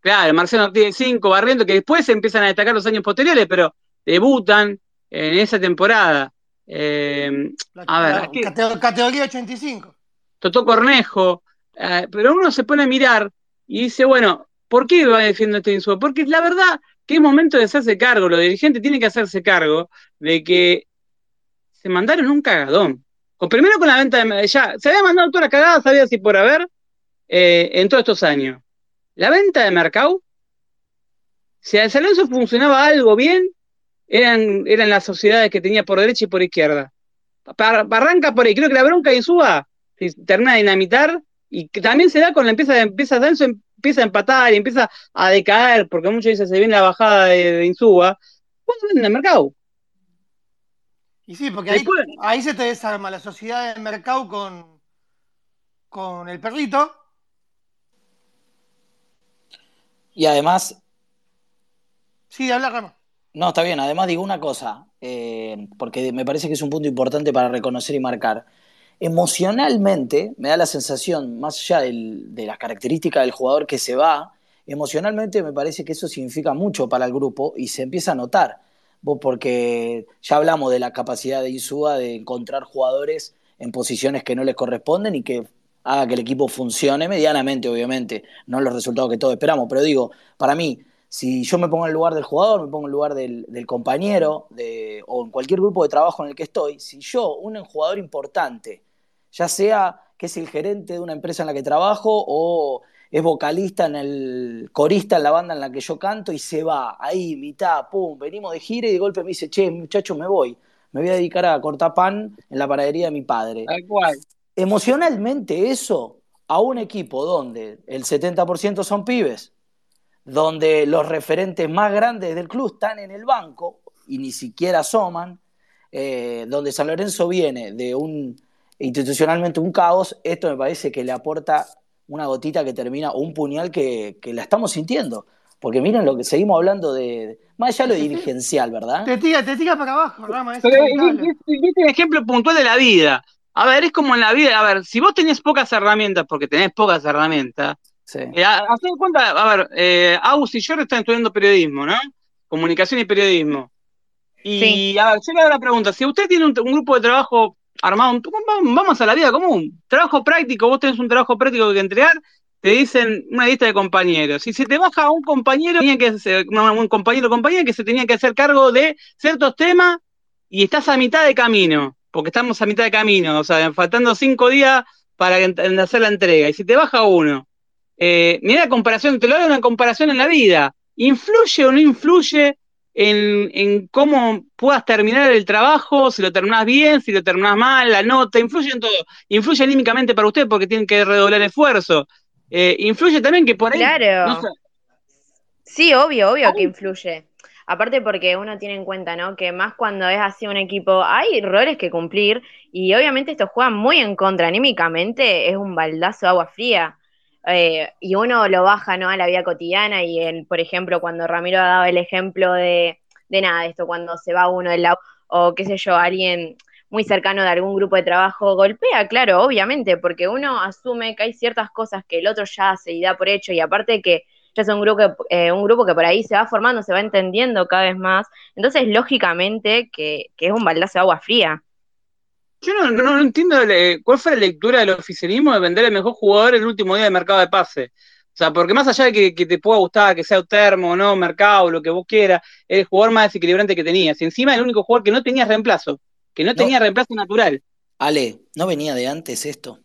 Claro, Marcelo Ortiz de 5, Barriento, que después se empiezan a destacar los años posteriores, pero debutan. en esa temporada. Eh, a ver, categoría 85. Totó Cornejo, eh, pero uno se pone a mirar y dice, bueno, ¿por qué va defiendo este Insúa? Porque la verdad que es momento de hacerse cargo, los dirigentes tienen que hacerse cargo de que se mandaron un cagadón. Primero con la venta de... Ya, se había mandado toda la cagada, sabía si por haber, eh, en todos estos años. La venta de Mercado, si a San Lorenzo funcionaba algo bien, eran, eran las sociedades que tenía por derecha y por izquierda. Barranca por ahí, creo que la bronca suba, si termina de dinamitar, y que también se da con la empieza, empieza empieza a empatar y empieza a decaer, porque muchos dicen se viene la bajada de, Insuba, ¿cuándo venden el mercado? Y sí, porque ahí, se te desarma la sociedad del mercado con, con el perrito. Y además. Sí, habla Rama. No, está bien. Además, digo una cosa, eh, porque me parece que es un punto importante para reconocer y marcar. Emocionalmente, me da la sensación, más allá de las características del jugador que se va, emocionalmente me parece que eso significa mucho para el grupo y se empieza a notar. Porque ya hablamos de la capacidad de Insúa de encontrar jugadores en posiciones que no les corresponden y que haga que el equipo funcione medianamente, obviamente, no los resultados que todos esperamos, pero digo, para mí, si yo me pongo en el lugar del jugador, me pongo en el lugar del, compañero o en cualquier grupo de trabajo en el que estoy, si yo, un jugador importante, ya sea que es el gerente de una empresa en la que trabajo o es vocalista en el corista en la banda en la que yo canto y se va ahí, mitad, pum, venimos de gira y de golpe me dice, che, muchacho, me voy, me voy a dedicar a cortar pan en la panadería de mi padre. Emocionalmente eso a un equipo donde el 70% son pibes, donde los referentes más grandes del club están en el banco y ni siquiera asoman, eh, donde San Lorenzo viene de un institucionalmente un caos, esto me parece que le aporta una gotita que termina, o un puñal que, la estamos sintiendo. Porque miren lo que seguimos hablando de, más allá de lo dirigencial, ¿verdad? Te tira, te tira para abajo, Rama. Es un ejemplo puntual de la vida. A ver, es como en la vida, a ver, si vos tenés pocas herramientas, porque tenés pocas herramientas, sí. eh, cuenta, a ver, eh, y yo están estudiando periodismo, ¿no? Comunicación y periodismo. Y a ver, yo le hago la pregunta, si usted tiene un grupo de trabajo armado, vamos a la vida común. Trabajo práctico, vos tenés un trabajo práctico que entregar, te dicen una lista de compañeros. Si se te baja un compañero, tenía que un compañero o compañera que se tenía que hacer cargo de ciertos temas y estás a mitad de camino, porque estamos a mitad de camino, o sea, faltando cinco días para hacer la entrega. Y si te baja uno, eh, mira la comparación, te lo doy una comparación en la vida. ¿Influye o no influye en, cómo puedas terminar el trabajo, si lo terminás bien, si lo terminás mal, la nota, influye en todo. Influye anímicamente para usted porque tienen que redoblar esfuerzo. Eh, influye también que por ahí. Claro. Sí, obvio, obvio que influye. Aparte porque uno tiene en cuenta, ¿no? Que más cuando es así un equipo, hay roles que cumplir y obviamente esto juega muy en contra. Anímicamente es un baldazo de agua fría. Eh, y uno lo baja ¿no? a la vida cotidiana y, el, por ejemplo, cuando Ramiro ha dado el ejemplo de, de nada, esto cuando se va uno del lado, o qué sé yo, alguien muy cercano de algún grupo de trabajo golpea, claro, obviamente, porque uno asume que hay ciertas cosas que el otro ya hace y da por hecho, y aparte que ya es un grupo, eh, un grupo que por ahí se va formando, se va entendiendo cada vez más, entonces lógicamente que, que es un baldazo de agua fría. Yo no, entiendo cuál fue la lectura del oficialismo de vender el mejor jugador el último día de mercado de pase. O sea, porque más allá de que, te pueda gustar, que sea termo o no, mercado, lo que vos quieras, es el jugador más desequilibrante que tenías. Y encima el único jugador que no tenía reemplazo, que no, tenía reemplazo natural. Ale, ¿no venía de antes esto?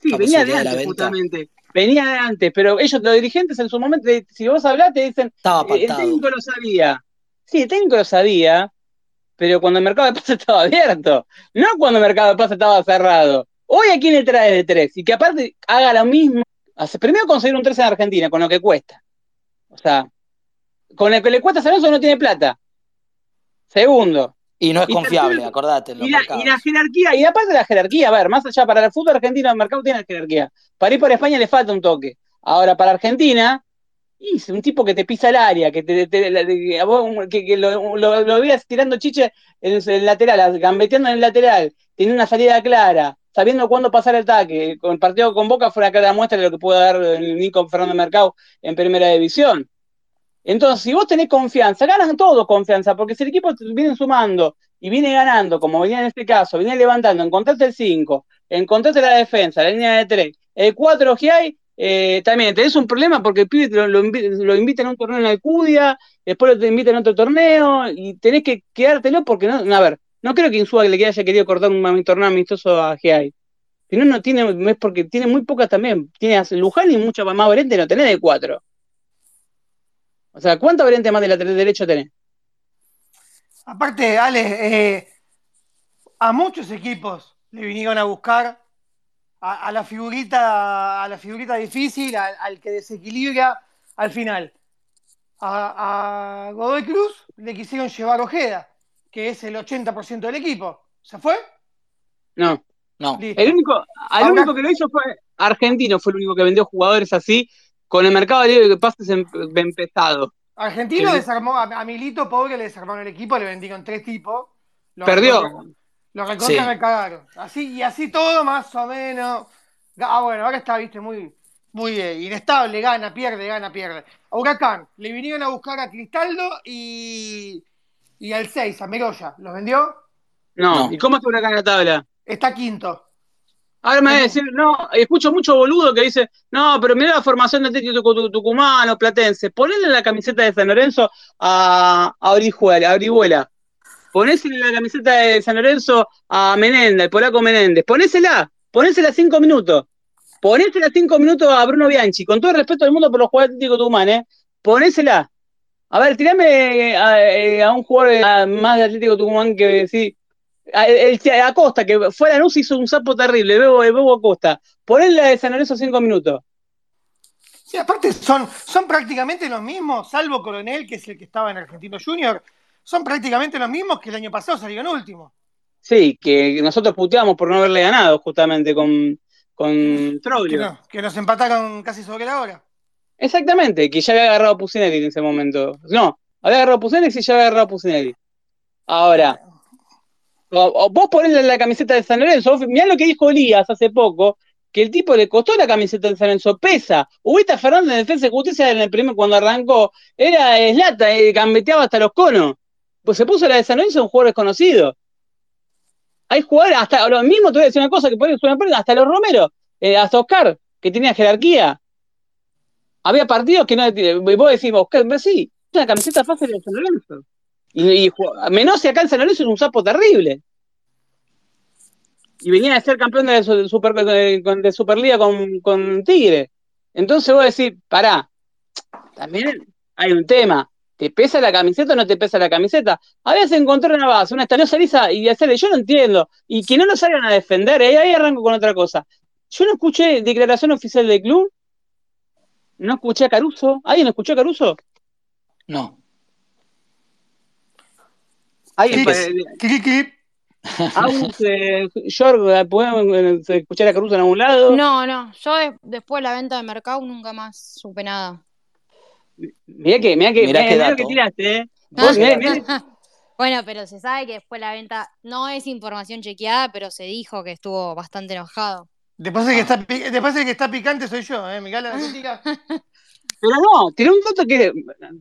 Sí, venía de antes, justamente. Venía de antes, pero ellos, los dirigentes, en su momento, si vos hablás, te dicen, Estaba eh, el técnico lo sabía. Sí, el técnico lo sabía, pero cuando el mercado de pase [laughs] estaba abierto, no cuando el mercado de pase estaba cerrado. Hoy a quién le trae de tres y que aparte haga lo mismo. Primero conseguir un tres en Argentina, con lo que cuesta. O sea, con lo que le cuesta a no tiene plata. Segundo. Y no es confiable, acordate. Y la, y la, jerarquía, y aparte de la jerarquía, a ver, más allá, para el fútbol argentino el mercado tiene la jerarquía. Para ir por España le falta un toque. Ahora, para Argentina, y un tipo que te pisa el área, que, te, lo, lo, tirando chiche en el lateral, gambeteando en el lateral, tiene una salida clara, sabiendo cuándo pasar el ataque. El partido con Boca fue una clara muestra de lo que puede dar Nico Fernando Mercado en primera división. Entonces, si vos tenés confianza, ganan todos confianza, porque si el equipo viene sumando y viene ganando, como venía en este caso, viene levantando, encontraste el 5, encontraste la defensa, la línea de 3, el 4 que hay, eh, también tenés un problema porque el pibe lo, lo, invitan a un torneo en Alcudia, después lo invitan a otro torneo y tenés que quedártelo porque no, a ver, no creo que Insúa le haya querido cortar un, torneo amistoso a GI. Si no, no tiene, es porque tiene muy pocas también. Tiene a Luján y mucha más variante no tenés de 4. O sea, ¿cuánta variante más de la derecha tenés? Aparte, Ale, eh, a muchos equipos le vinieron a buscar a, la figurita, a la figurita difícil, al, que desequilibra al final. A, Godoy Cruz le quisieron llevar Ojeda, que es el 80% del equipo. ¿Se fue? No, no. El único, el único que lo hizo fue Argentino, fue el único que vendió jugadores así con el mercado libre de pases em, empezado. Argentino desarmó, a, Milito, pobre, le desarmaron el equipo, le vendieron tres tipos. Perdió. Lo recontra me cagaron. Así, y así todo, más o menos. Ah, bueno, ahora está, viste, muy, muy eh, inestable, gana, pierde, gana, pierde. A Huracán, le vinieron a buscar a Cristaldo y, y al 6, a Meroya. ¿Los vendió? No. ¿Y cómo está Huracán en la tabla? Está quinto. Ahora me va a decir, no, escucho mucho boludo que dice, no, pero mira la formación de Técnico Tucumano, Platense, ponle la camiseta de San Lorenzo a, a Orihuela, a Orihuela. Ponésela la camiseta de San Lorenzo a Menéndez, el polaco Menéndez. Ponésela, ponésela cinco minutos. Ponésela cinco minutos a Bruno Bianchi, con todo el respeto del mundo por los jugadores Atlético Tucumán, ¿eh? Ponésela. A ver, tirame a, eh, un jugador más de Atlético Tucumán que sí, el, Acosta, que fue a la luz hizo un sapo terrible, Bebo, Bebo Acosta. Ponle de San Lorenzo cinco minutos. Sí, aparte son, son prácticamente los mismos, salvo Coronel, que es el que estaba en Argentino Junior, son prácticamente los mismos que el año pasado salieron último. Sí, que nosotros puteamos por no haberle ganado justamente con, con Que, que, nos empataron casi sobre la hora. Exactamente, que ya había agarrado a Pusinelli en ese momento. No, había agarrado Pusinelli y ya había agarrado Pusinelli. Ahora, vos ponés la camiseta de San Lorenzo, mirá lo que dijo Elías hace poco, que el tipo le costó la camiseta de San Lorenzo, pesa. Ubita Fernández en Defensa de Justicia en el primer, cuando arrancó, era eslata, eh, gambeteaba hasta los conos. Pues se puso la de San Lorenzo un jugador desconocido. Hay jugadores, hasta lo mismo te voy a decir una cosa que puede sonar hasta los Romero, eh, hasta Oscar, que tenía jerarquía. Había partidos que no, vos decís, Oscar, sí, una camiseta fácil de San Lorenzo. Y, y menos acá en San Lorenzo es un sapo terrible. Y venía a ser campeón de, de, Superliga con, con, Tigre. Entonces vos decís, pará, también hay un tema. ¿Te pesa la camiseta o no te pesa la camiseta? A veces encontrar una base, una estadio salisa y hacerle, yo no entiendo. Y que no lo salgan a defender, ¿eh? ahí arranco con otra cosa. Yo no escuché declaración oficial del club. No escuché a Caruso. ¿Alguien escuchó a Caruso? No. Ahí clic, [laughs] ¿podemos escuchar a Caruso en algún lado? No, no. Yo después de la venta de mercado nunca más supe nada. Mira que, mira que, mirá, que tiraste, ¿eh? [laughs] bueno, pero se sabe que después de la venta no es información chequeada, pero se dijo que estuvo bastante enojado. Después de que está, después de que está picante soy yo, ¿eh? Me la [laughs] Pero no, tiene un dato que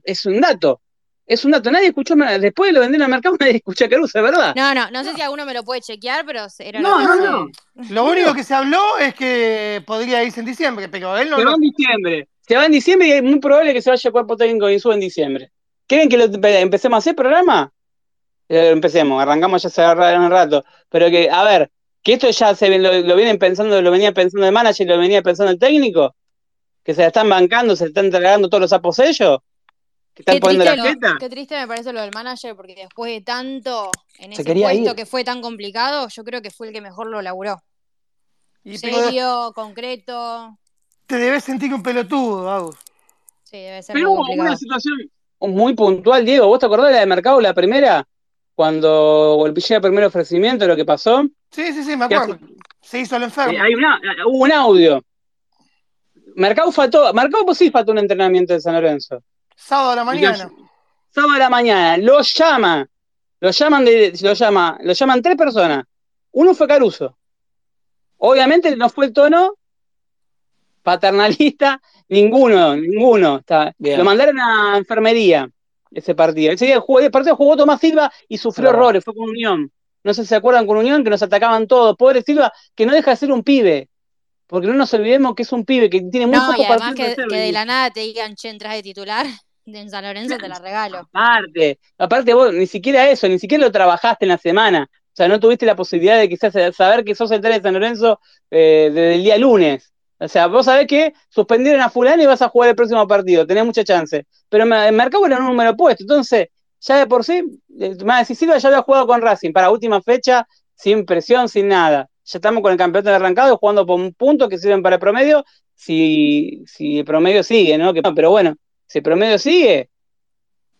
es un dato es un dato. Nadie escuchó, después de lo vendieron al mercado, [laughs] nadie escuchó a Caruso, ¿verdad? No, no, no sé si alguno me lo puede chequear, pero era No, no, no. Lo único que se habló es que podría irse en diciembre, pero él no. Va en diciembre. Se va en diciembre y es muy probable que se vaya a cuerpo técnico y suba en diciembre. ¿Quieren que lo empecemos a hacer programa? Eh, empecemos, arrancamos ya hace un rato. Pero que, a ver, que esto ya se lo, vienen pensando, lo venía pensando el manager y lo venía pensando el técnico, que se la están bancando, se están entregando todos los apos ellos qué triste, qué triste me parece lo del manager, porque después de tanto en ese puesto que fue tan complicado, yo creo que fue el que mejor lo laburó. Serio, concreto. Te debes sentir un pelotudo, Agus. Sí, debe ser Pero hubo una situación muy puntual, Diego. ¿Vos te acordás de la de mercado, la primera? Cuando golpeé el primer ofrecimiento, lo que pasó. Sí, sí, sí, me acuerdo. Se hizo el enfermo. hay hubo un audio. Mercado faltó, Mercado pues sí faltó un entrenamiento de San Lorenzo. Sábado a la mañana. sábado a la mañana, lo llama, lo llaman de, lo llama, lo llaman tres personas. Uno fue Caruso. Obviamente no fue el tono, paternalista, ninguno, ninguno. Lo mandaron a enfermería ese partido. Ese día jugó, el partido jugó Tomás Silva y sufrió errores, fue con Unión. No sé si se acuerdan con Unión que nos atacaban todos. Pobre Silva, que no deja de ser un pibe. Porque no nos olvidemos que es un pibe que tiene muy no, poco y además que, de que de la nada te digan, che, entras de titular [laughs] de San Lorenzo, te la regalo. Aparte, aparte vos ni siquiera eso, ni siquiera lo trabajaste en la semana. O sea, no tuviste la posibilidad de quizás saber que sos el de San Lorenzo eh, desde el día lunes. O sea, vos sabés que suspendieron a fulano y vas a jugar el próximo partido, tenés mucha chance. Pero en Mercado era un número opuesto, entonces, ya de por sí, eh, más Silva ya había jugado con Racing para última fecha, sin presión, sin nada ya estamos con el campeonato arrancado, jugando por un punto que sirven para el promedio, si, si el promedio sigue, ¿no? pero bueno, si el promedio sigue,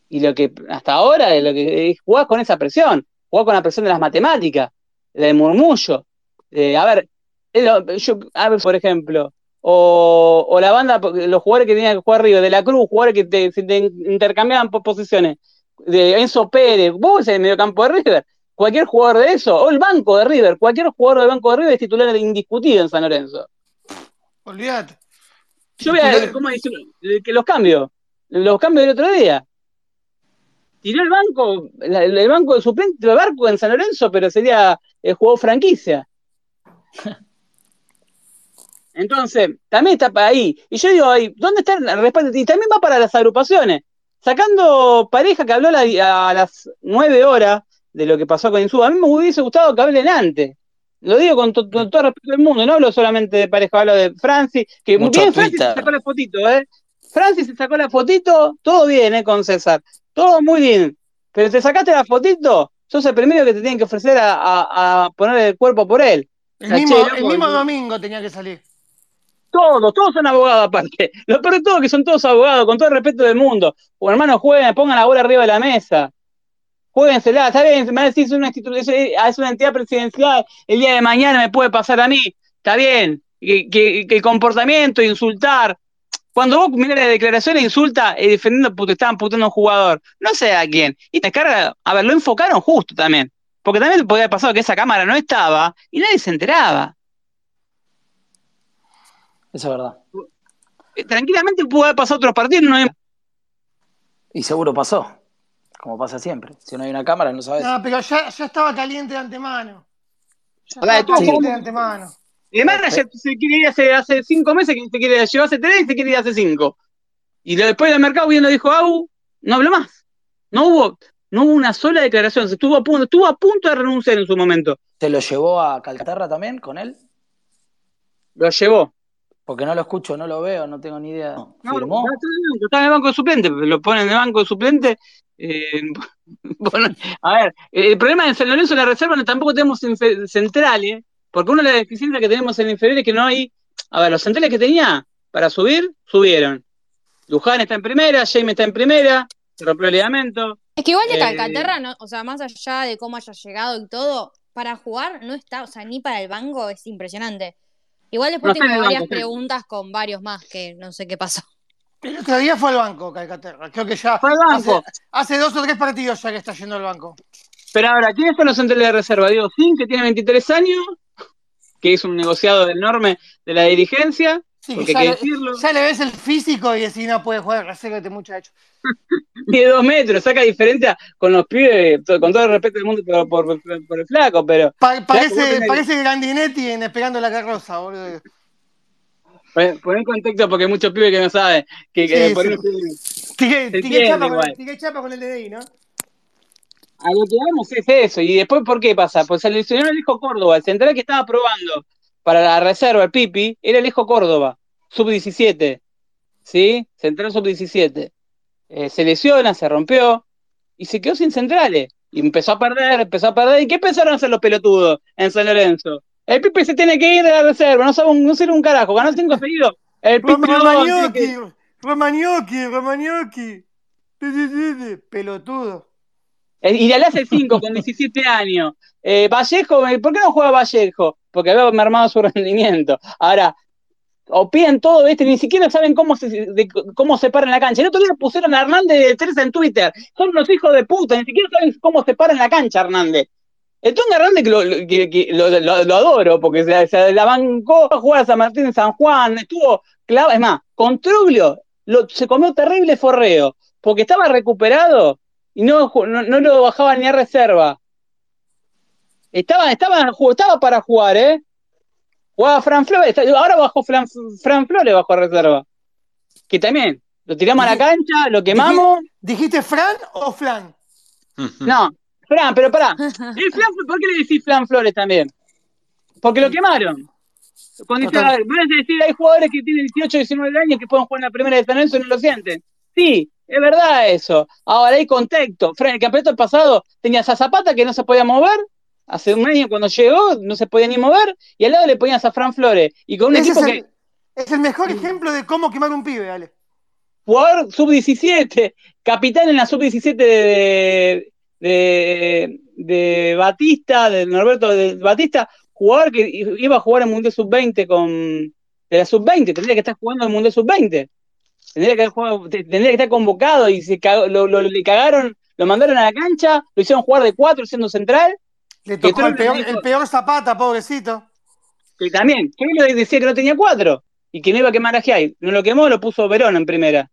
y lo que hasta ahora lo que es con esa presión, jugar con la presión de las matemáticas, del murmullo. a ver, yo, a ver, por ejemplo, o, la banda, los jugadores que tenían que jugar arriba, de la Cruz, jugadores que te, intercambiaban por posiciones, de Enzo Pérez, vos en el medio campo de River, cualquier jugador de eso, o el banco de River, cualquier jugador del banco de River es titular indiscutido en San Lorenzo. Olvídate. Yo voy a ¿cómo que los cambios, los cambios del otro día. Tiró el banco, el, banco de suplente de barco en San Lorenzo, pero sería el juego franquicia. [laughs] Entonces, también está para ahí. Y yo digo ahí, ¿dónde está el respaldo? Y también va para las agrupaciones. Sacando pareja que habló a las nueve horas, de lo que pasó con Insúa. A mí me hubiese gustado que hablen antes. Lo digo con, todo respeto del mundo, no hablo solamente de pareja, hablo de Francis, que muy bien Francis se sacó la fotito, ¿eh? Francis se sacó la fotito, todo bien, ¿eh? Con César, todo muy bien. Pero te sacaste la fotito, sos el primero que te tienen que ofrecer a, poner el cuerpo por él. El, mismo, el mismo domingo tenía que salir. Todos, todos son abogados aparte. [laughs] Lo peor de todo que son todos abogados, con todo el respeto del mundo. O hermano, jueguen, pongan la bola arriba de la mesa jueguensela, está bien, me decís una es una entidad presidencial, el día de mañana me puede pasar a mí, está bien, que, el comportamiento, insultar, cuando vos mirás la declaración e insulta eh, defendiendo estaban putando a un jugador, no sé a quién, y te carga, a ver, lo enfocaron justo también, porque también podía haber pasado que esa cámara no estaba y nadie se enteraba. Eso es verdad. Eh, tranquilamente pudo haber pasado otros partidos, no Y seguro pasó como pasa siempre. Si no hay una cámara, no sabes. No, pero ya, ya estaba caliente de antemano. Ya estaba caliente de antemano. El manager se quiere ir hace, hace cinco meses que se quiere llevar hace tres y se quiere ir hace cinco. Y después del mercado viendo dijo, Au, no habló más. No hubo, no hubo una sola declaración. Estuvo a punto, estuvo a punto de renunciar en su momento. ¿Te lo llevó a Calcaterra también con él? Lo llevó. Porque no lo escucho, no lo veo, no tengo ni idea. No, ¿Firmó? Está, en el banco de suplente, lo ponen en el banco de suplente. Eh, [laughs] bueno, a ver, el problema de San Lorenzo de la reserva no tampoco tenemos centrales, porque una de las deficiencias que tenemos en inferior es que no hay. A ver, los centrales que tenía para subir, subieron. Luján está en primera, Jaime está en primera, se rompió el ligamento. Es que igual de Calcaterra, no, o sea, más allá de cómo haya llegado y todo, para jugar no está, o sea, ni para el banco es impresionante. Igual después tengo varias preguntas con varios más que no sé qué pasó. El otro día fue al banco, Calcaterra. Creo que ya. Fue al banco. Hace, dos o tres partidos ya que está yendo al banco. Pero ahora, ¿quiénes son los centrales de reserva? Diego Sin, que tiene 23 años, que es un negociado enorme de la dirigencia. Sí, que ya, le, ya, le, ves el físico y decís, no puede jugar reserva este muchacho. [laughs] de dos metros, saca diferencia con los pibes, con todo el respeto del mundo por, el flaco, pero. parece, parece Grandinetti en Esperando la Carroza, boludo. Pon en contexto porque hay muchos pibes que no saben. Que, que por chapa, con, el DDI, ¿no? A lo que vamos es eso. ¿Y después por qué pasa? Pues seleccionó el hijo Córdoba. El central que estaba probando para la reserva, el Pipi, era el hijo Córdoba, sub-17. ¿Sí? Central sub-17. Eh, se lesiona, se rompió y se quedó sin centrales. Y empezó a perder, empezó a perder. ¿Y qué pensaron hacer los pelotudos en San Lorenzo? El Pipe se tiene que ir de la reserva, no sabe no ser un carajo, ganó cinco seguidos. El Pipe Romagnocchi, Romagnocchi, Romagnocchi. Pelotudo. Eh, y le hace cinco con 17 años. Eh, Vallejo, ¿por qué no juega Vallejo? Porque había mermado su [laughs] rendimiento. Ahora, opían todo, este, ni siquiera saben cómo se, de, cómo se paran la cancha. El otro día pusieron a Hernández de 3 en Twitter. Son unos hijos de puta, ni siquiera saben cómo se paran la cancha, Hernández. El Tonga Hernández que lo, adoro, porque se, la bancó a jugar a San Martín en San Juan, estuvo clavo, es más, con Truglio se comió terrible forreo, porque estaba recuperado y no, no, lo bajaba ni a reserva. Estaba, estaba, estaba para jugar, ¿eh? Jugaba Fran Flores, ahora bajó Fran, Fran Flores bajo reserva. Que también, lo tiramos a la cancha, lo quemamos. ¿Dijiste Fran o Flan? No, Fran, pero pará. [laughs] ¿Por qué le decís Flan Flores también? Porque lo quemaron. Cuando dice, decir, hay jugadores que tienen 18, 19 años que pueden jugar en la primera de San Lorenzo y no lo sienten. Sí, es verdad eso. Ahora hay contexto. Fran, el campeonato pasado tenías a Zapata que no se podía mover. Hace un año cuando llegó no se podía ni mover. Y al lado le ponías a Fran Flores. Y con un equipo es el, que. Es el mejor ejemplo de cómo quemar un pibe, Ale. Jugador sub-17, capitán en la sub-17 de, de, de Batista, de Norberto de Batista, jugador que iba a jugar el Mundial Sub-20 con de la Sub-20, tendría que estar jugando el Mundial Sub-20. Tendría que, tendría que estar convocado y se lo, le cagaron, lo mandaron a la cancha, lo hicieron jugar de cuatro siendo central. Le tocó el peor, zapata, pobrecito. Que también, decía que no tenía cuatro y que no iba a quemar a Giai. No lo quemó, lo puso Verón en primera.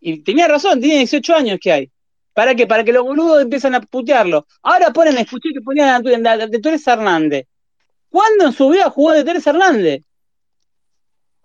Y tenía razón, tiene 18 años que hay. ¿Para qué? Para que los boludos empiezan a putearlo. Ahora ponen, escuché que ponían de Torres Hernández. ¿Cuándo en su vida jugó de Torres Hernández?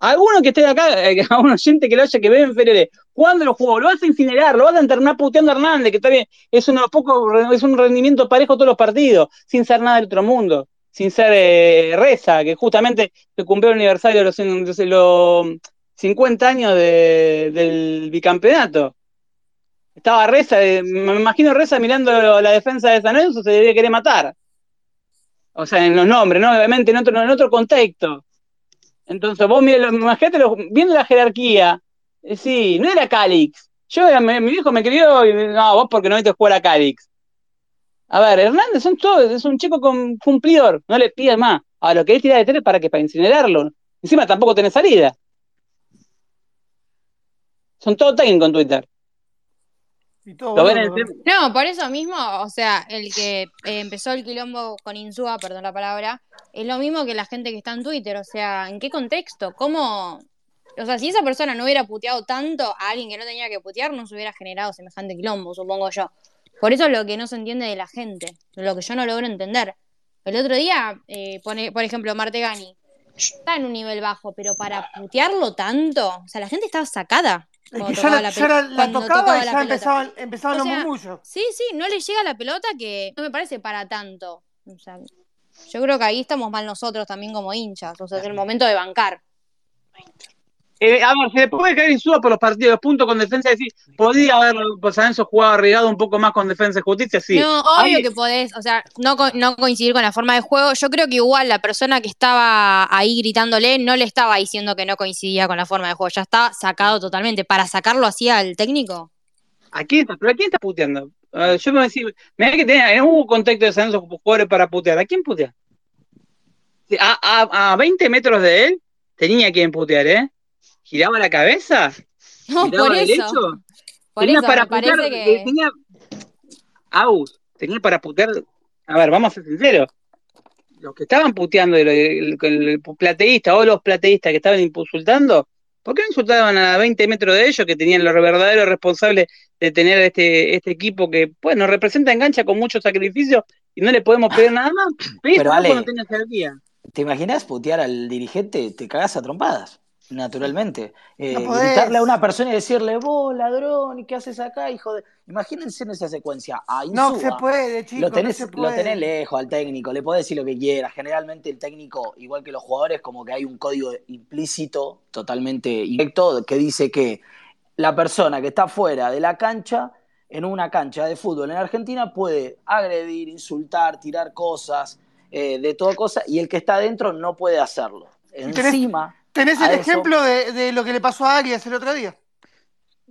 Alguno que esté acá, eh, [laughs] alguna gente que lo haya que ve en Ferere, ¿cuándo lo jugó? Lo vas a incinerar, lo vas a enternar puteando a Hernández, que está bien, es, uno poco, es un rendimiento parejo todos los partidos, sin ser nada del otro mundo, sin ser eh, Reza, que justamente se cumplió el aniversario de los, de los 50 años del bicampeonato. Estaba Reza, eh, me imagino Reza mirando la defensa de San Lorenzo, se debía querer matar. O sea, en los nombres, ¿no? Obviamente en otro, en otro contexto. Entonces, vos imagínate, viendo la jerarquía, eh, sí, no era Calix. Yo, mi, mi viejo me crió y no, vos porque no viste jugar a Calix. A ver, Hernández son todos, es un chico con cumplidor, no le pidas más. Ahora, lo que él tira de tres para que para incinerarlo. Encima tampoco tiene salida. Son todos técnicos en Twitter. No, por eso mismo, o sea, el que eh, empezó el quilombo con Insúa, perdón la palabra, es lo mismo que la gente que está en Twitter, o sea, ¿en qué contexto? ¿Cómo? O sea, si esa persona no hubiera puteado tanto a alguien que no tenía que putear, no se hubiera generado semejante quilombo, supongo yo. Por eso es lo que no se entiende de la gente, lo que yo no logro entender. El otro día, eh, pone, por ejemplo, Martegani, está en un nivel bajo, pero para putearlo tanto, o sea, la gente estaba sacada. Es que ya, la, tocaba y ya empezaban, empezaban los murmullos. Sí, sí, no le llega la pelota que no me parece para tanto. O sea, yo creo que ahí estamos mal nosotros también como hinchas. O sea, es el momento de bancar. Eh, a ver, se le puede caer suba por los partidos, puntos con defensa, decir, podría haber pues, jugado arriesgado un poco más con defensa y justicia, sí. No, obvio que podés, o sea, no, no coincidir con la forma de juego. Yo creo que igual la persona que estaba ahí gritándole no le estaba diciendo que no coincidía con la forma de juego, ya está sacado totalmente. ¿Para sacarlo así al técnico? ¿A quién está, ¿Pero a quién está puteando? yo me voy a decir, me que tener en un contexto de San jugadores para putear. ¿A quién putea? A, a, a 20 metros de él tenía quien putear, ¿eh? Giraba la cabeza, no, por eso. tenía para putear, que... tenía, tenía para putear, a ver, vamos a ser sinceros, los que estaban puteando, el, el, plateísta o los plateístas que estaban insultando, ¿por qué no insultaban a 20 metros de ellos que tenían los verdaderos responsables de tener este, este equipo que, pues, nos representa engancha con mucho sacrificio y no le podemos pedir nada más? Pero, Ale, no ¿te imaginas putear al dirigente? Te cagás a trompadas naturalmente. Eh, gritarle a una persona y decirle, vos ladrón, ¿y qué haces acá, hijo de...? Imagínense en esa secuencia. no se puede, chicos. Lo tenés, Lo tenés lejos al técnico, le podés decir lo que quiera. Generalmente el técnico, igual que los jugadores, como que hay un código implícito, totalmente directo, que dice que la persona que está fuera de la cancha, en una cancha de fútbol en Argentina, puede agredir, insultar, tirar cosas, eh, de toda cosa, y el que está adentro no puede hacerlo. Encima Tenés el ejemplo de, lo que le pasó a Arias el otro día.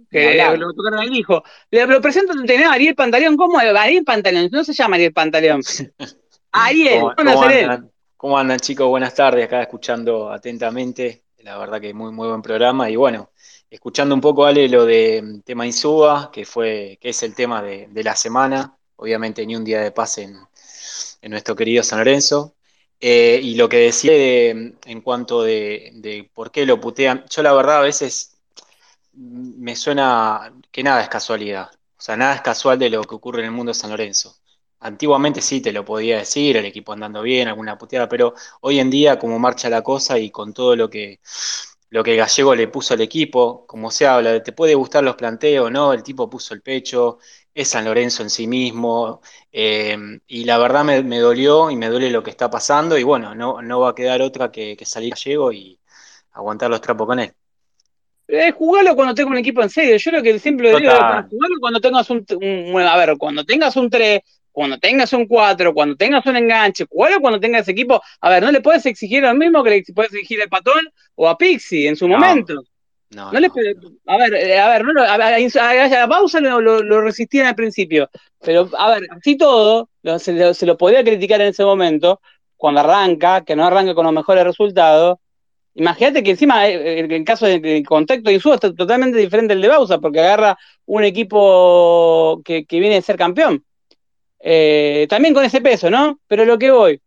Que lo tocaron al hijo. Le lo presento a Ariel Pantaleón. ¿Cómo es? Ariel Pantaleón. No se llama Ariel Pantaleón. [laughs] Ariel, ¿cómo, ¿cómo, andan? ¿Cómo andan, chicos? Buenas tardes. Acá escuchando atentamente. La verdad que muy, muy buen programa. Y bueno, escuchando un poco, Ale, lo de mm, tema Insúa, que fue, que es el tema de, la semana. Obviamente ni un día de paz en, en nuestro querido San Lorenzo. Eh, y lo que decía en cuanto de, por qué lo putean, yo la verdad a veces me suena que nada es casualidad. O sea, nada es casual de lo que ocurre en el mundo de San Lorenzo. Antiguamente sí te lo podía decir, el equipo andando bien, alguna puteada, pero hoy en día, como marcha la cosa y con todo lo que, lo que Gallego le puso al equipo, como se habla, te puede gustar los planteos, ¿no? El tipo puso el pecho, es San Lorenzo en sí mismo, eh, y la verdad me, dolió y me duele lo que está pasando, y bueno, no, no va a quedar otra que, salir Gallego y aguantar los trapos con él. Eh, jugalo cuando tengas un equipo en serio. Yo lo que siempre digo es jugalo cuando tengas un, a ver, cuando tengas un 3, cuando tengas un 4, cuando tengas un enganche, jugalo cuando tengas equipo. A ver, no le puedes exigir lo mismo que le puedes exigir a Patón o a Pixie en su momento. No, le a ver, eh, a ver, no, a, a, Bausa lo, lo, resistían al principio, pero a ver, así todo, se, lo podía criticar en ese momento, cuando arranca, que no arranca con los mejores resultados. Imagínate que encima, eh, en el caso del contexto de Insúa, está totalmente diferente del de Bausa, porque agarra un equipo que, que viene de ser campeón. Eh, también con ese peso, ¿no? Pero lo que voy,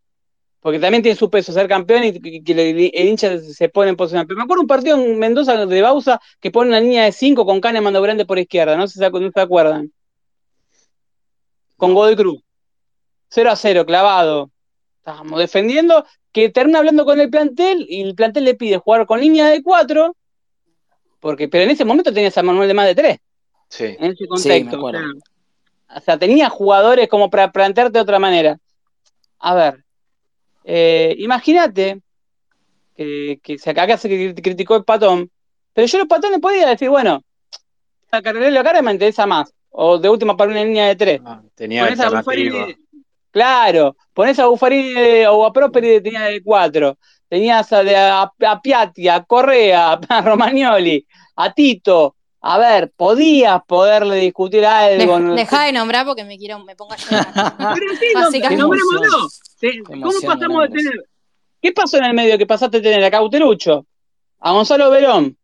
porque también tiene su peso ser campeón y que el, hincha se pone en posición. Pero me acuerdo un partido en Mendoza de Bausa que pone una línea de 5 con Kahneman Grande por izquierda, no sé si se acuerdan. Con Godoy Cruz. 0 a 0, clavado. Estábamos defendiendo, que termina hablando con el plantel y el plantel le pide jugar con línea de 4, porque, pero en ese momento tenías a Manuel de más de 3. Sí. En ese contexto. o sea, tenía jugadores como para plantearte de otra manera. A ver, eh, imagínate que, que acá se criticó el patón, pero yo los patones podía decir, bueno, a Carrera cara me interesa más, o de última para una línea de tres. Ah, tenía Claro, pones a Buffarini o a Properi de tenía de cuatro. Tenías a, a, a Piatti, a Correa, [laughs] a Romagnoli, a Tito, a ver, podías poderle discutir algo. deja de nombrar porque me quiero, me pongo a llorar. [laughs] Pero sí, nombrémoslo. ¿Cómo pasamos de tener? ¿Qué pasó en el medio que pasaste de tener a Cauterucho, a Gonzalo Verón,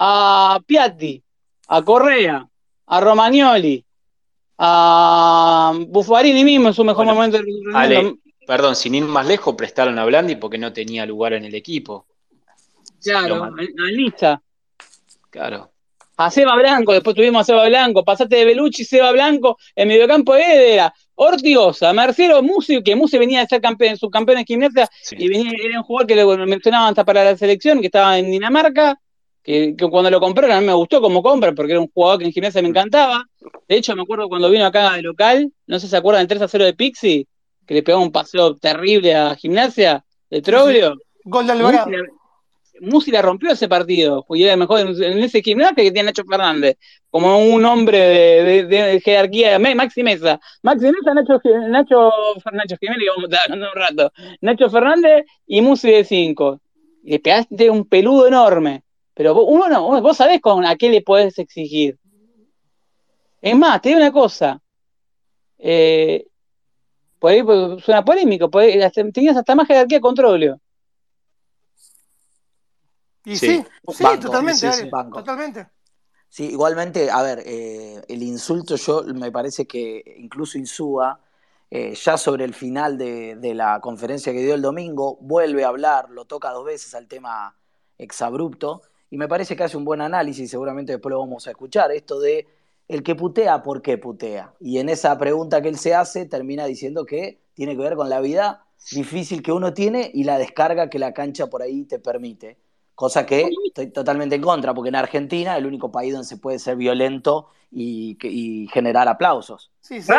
a Piatti, a Correa, a Romagnoli, a Buffarini mismo en su mejor momento? Ale, perdón, sin ir más lejos, prestaron a Blandi porque no tenía lugar en el equipo. Claro, al lista. Claro a Seba Blanco, después tuvimos a Seba Blanco, pasaste de Belucci, Seba Blanco, en mediocampo era Ortigosa, Marcelo Musi, que Musi venía de ser campeón, subcampeón en gimnasia, y venía, era un jugador que lo mencionaban hasta para la selección, que estaba en Dinamarca, que, cuando lo compraron a mí me gustó como compra, porque era un jugador que en gimnasia me encantaba. De hecho, me acuerdo cuando vino acá de local, no sé si se acuerdan del 3 a 0 de Pixi, que le pegó un paseo terrible a gimnasia de Troglio. Gol de Alvarado. Musi la rompió ese partido, y era mejor en, ese gimnasio que tiene Nacho Fernández, como un hombre de, jerarquía, Maxi Mesa. Maxi Mesa, Nacho, Nacho, Nacho Jiménez, vamos a un rato. Nacho Fernández y Musi de 5. Le pegaste un peludo enorme. Pero uno no, vos sabés con a qué le podés exigir. Es más, te digo una cosa. Eh, por ahí pues, suena polémico, tenías hasta más jerarquía controlio y sí, sí, totalmente, totalmente. Sí, igualmente, a ver, eh, el insulto yo me parece que incluso Insúa, eh, ya sobre el final de, la conferencia que dio el domingo, vuelve a hablar, lo toca dos veces al tema exabrupto, y me parece que hace un buen análisis, seguramente después lo vamos a escuchar, esto de el que putea, ¿por qué putea? Y en esa pregunta que él se hace, termina diciendo que tiene que ver con la vida difícil que uno tiene y la descarga que la cancha por ahí te permite. Cosa que estoy totalmente en contra, porque en Argentina es el único país donde se puede ser violento y, generar aplausos. Sí, se,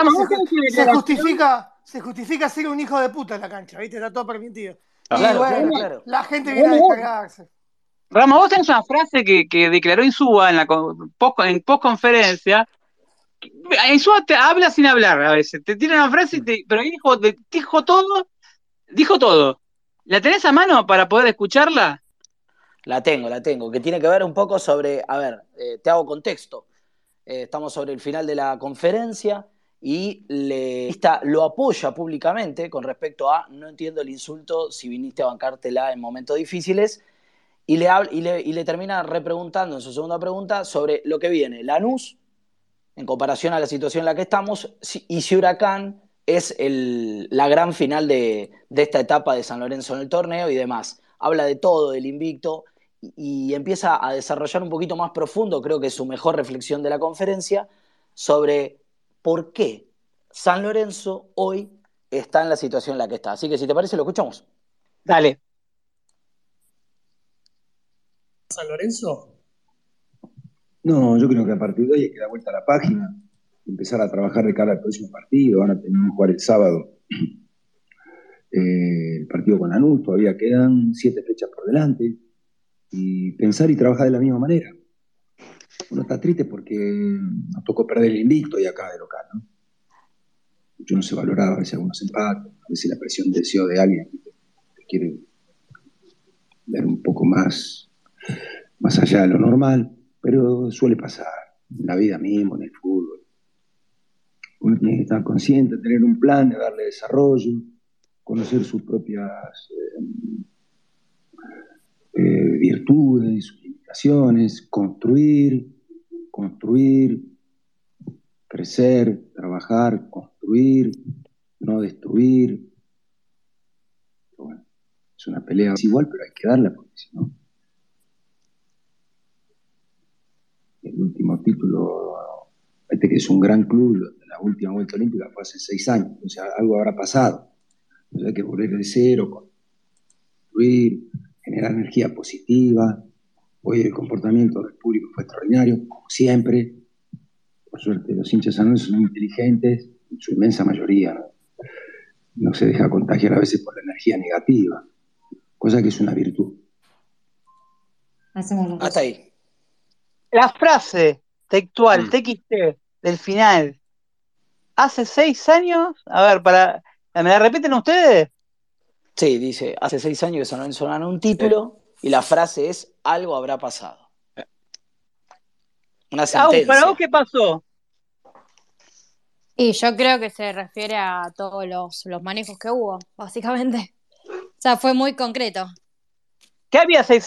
justifica, se justifica ser un hijo de puta en la cancha, ¿viste? Está todo permitido. y bueno, la gente viene a descargarse. Rama, vos tenés una frase que, que declaró Insúa en la post, en conferencia. Insúa te habla sin hablar a veces. Te tira una frase, y te, pero dijo, dijo todo. Dijo todo. ¿La tenés a mano para poder escucharla? La tengo, la tengo, que tiene que ver un poco sobre, a ver, eh, te hago contexto. Eh, estamos sobre el final de la conferencia y le, lo apoya públicamente con respecto a no entiendo el insulto si viniste a bancártela en momentos difíciles y le, y y le termina repreguntando en su segunda pregunta sobre lo que viene, Lanús, en comparación a la situación en la que estamos, y si Huracán es la gran final de, esta etapa de San Lorenzo en el torneo y demás. Habla de todo, del invicto, y, empieza a desarrollar un poquito más profundo, creo que es su mejor reflexión de la conferencia, sobre por qué San Lorenzo hoy está en la situación en la que está. Así que si te parece, lo escuchamos. Dale. San Lorenzo? No, yo creo que a partir de hoy hay que dar vuelta a la página empezar a trabajar de cara al próximo partido. Van a tener que jugar el sábado eh, el partido con Lanús, todavía quedan siete fechas por delante. Y pensar y trabajar de la misma manera. Uno está triste porque nos tocó perder el invicto y acá de local, ¿no? Mucho no se valoraba, a veces algunos empates, a veces la presión de deseo de alguien que quiere ver un poco más, más allá de lo normal, pero suele pasar en la vida misma, en el fútbol uno tiene que estar consciente, tener un plan de darle desarrollo, conocer sus propias eh, eh, virtudes, sus limitaciones, construir, construir, crecer, trabajar, construir, no destruir. Bueno, es una pelea igual, pero hay que darla porque si no. El último título, este que es un gran club, la última vuelta olímpica fue hace seis años, o sea, algo habrá pasado. Entonces hay que volver de cero, construir, generar energía positiva. Hoy el comportamiento del público fue extraordinario, como siempre. Por suerte, los hinchas son inteligentes, en su inmensa mayoría. ¿no? se deja contagiar a veces por la energía negativa, cosa que es una virtud. Hasta ahí. La frase textual, mm. TXT, del final, hace seis años, a ver, para, ¿me la repiten ustedes? Sí, dice, hace seis años que San Lorenzo ganó un título y la frase es, algo habrá pasado. Una sentencia. ¿Para vos qué pasó? Y yo creo que se refiere a todos los, manejos que hubo, básicamente. O sea, fue muy concreto. ¿Qué había hace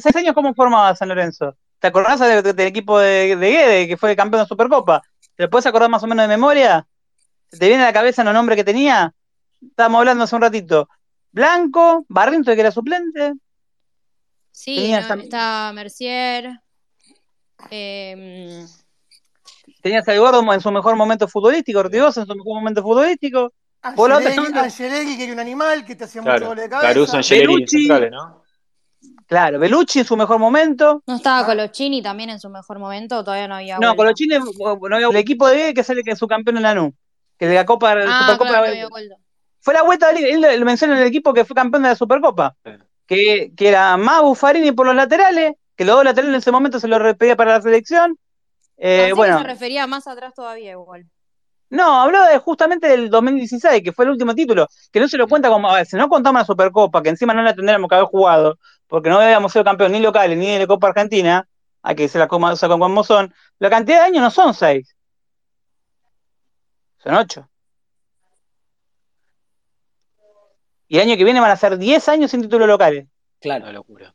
seis años? ¿Cómo formaba San Lorenzo? ¿Te acordás del, equipo de, de Guede, que fue campeón de Supercopa? ¿Te lo puedes acordar más o menos de memoria? ¿Te viene a la cabeza los nombres que tenía? Estábamos hablando hace un ratito. Blanco, Barriento, que era suplente. Sí, está Mercier. Eh... Tenías a Gordo en su mejor momento futbolístico, Ortigosa en su mejor momento futbolístico. Angelegui, que era un animal, que te hacía mucho gol de cabeza. Caruso, Angelegui, ¿no? Claro, Belucci en su mejor momento. ¿No estaba Colochini también en su mejor momento? Todavía no había. No, Colochini no había el equipo de que sale que es su campeón en la NU. Que de la Copa. Ah, Supercopa, fue la vuelta de él lo menciona en el equipo que fue campeón de la Supercopa. Que, que, era más Buffarini por los laterales, que los dos laterales en ese momento se lo pedía para la selección. Eh, bueno. se refería más atrás todavía igual. No, habló de, justamente del 2016, que fue el último título, que no se lo cuenta como, a ver, si no contamos la Supercopa, que encima no la tendríamos que haber jugado, porque no habíamos sido campeón ni locales ni de la Copa Argentina, hay que se la coma, como son, la cantidad de años no son seis, son ocho. Y el año que viene van a ser diez años sin títulos locales. Claro, Una locura.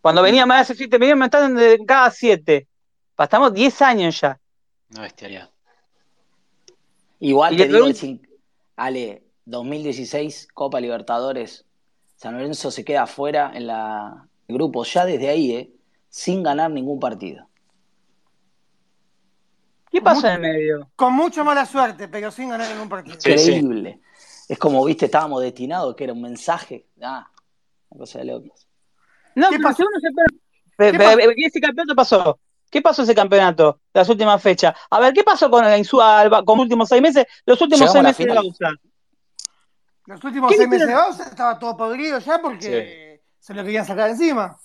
Cuando venía más de siete millones, me están de cada siete. Estamos diez años ya. No bestiaria. Igual te digo, Ale, 2016, Copa Libertadores, San Lorenzo se queda afuera en la grupo ya desde ahí, ¿eh? sin ganar ningún partido. ¿Qué pasa en el medio? Con mucha mala suerte, pero sin ganar ningún partido. Increíble. Es como, viste, estábamos destinados, que era un mensaje. Ah, una cosa de locos. No, ¿Qué pasó? Uno se... ¿Qué, pasó? ¿Qué campeonato pasó? ¿Qué pasó ese campeonato las últimas fechas? A ver, ¿qué pasó con, con los últimos seis meses? Los últimos seis meses de Bausa. Los últimos seis meses de Bausa estaba todo podrido ya porque se lo querían sacar encima.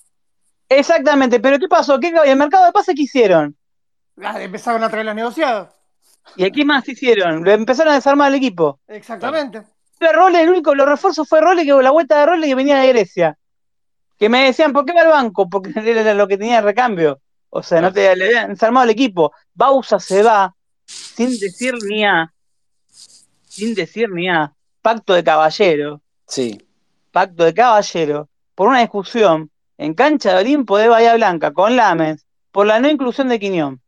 Exactamente, pero ¿qué pasó? ¿Qué, ¿El mercado de pase qué hicieron? Ah, empezaron a traer los negociados. ¿Y qué más hicieron? Empezaron a desarmar el equipo. Exactamente. el único, los refuerzos fue Role, que la vuelta de Role que venía de Grecia. Que me decían, ¿por qué va al banco? Porque [laughs] era lo que tenía de recambio. O sea, no te le habían desarmado el equipo. Bausa se va sin decir ni a. Sin decir ni a. Pacto de caballero. Sí. Pacto de caballero. Por una discusión en cancha de Olimpo de Bahía Blanca con Lames por la no inclusión de Quiñón.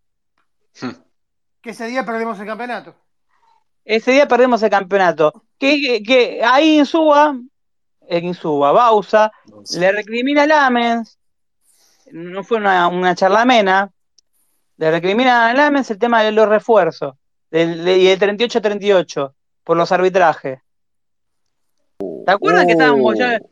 Que ese día perdemos el campeonato. ese día perdemos el campeonato. Que, que, ahí en Suba, en Suba, Bausa, le recrimina a Lamens, no fue una, una charlamena, le recrimina a Lamens el tema de los refuerzos, del, y el 38-38, por los arbitrajes. ¿Te acuerdas que estábamos ya? Uh,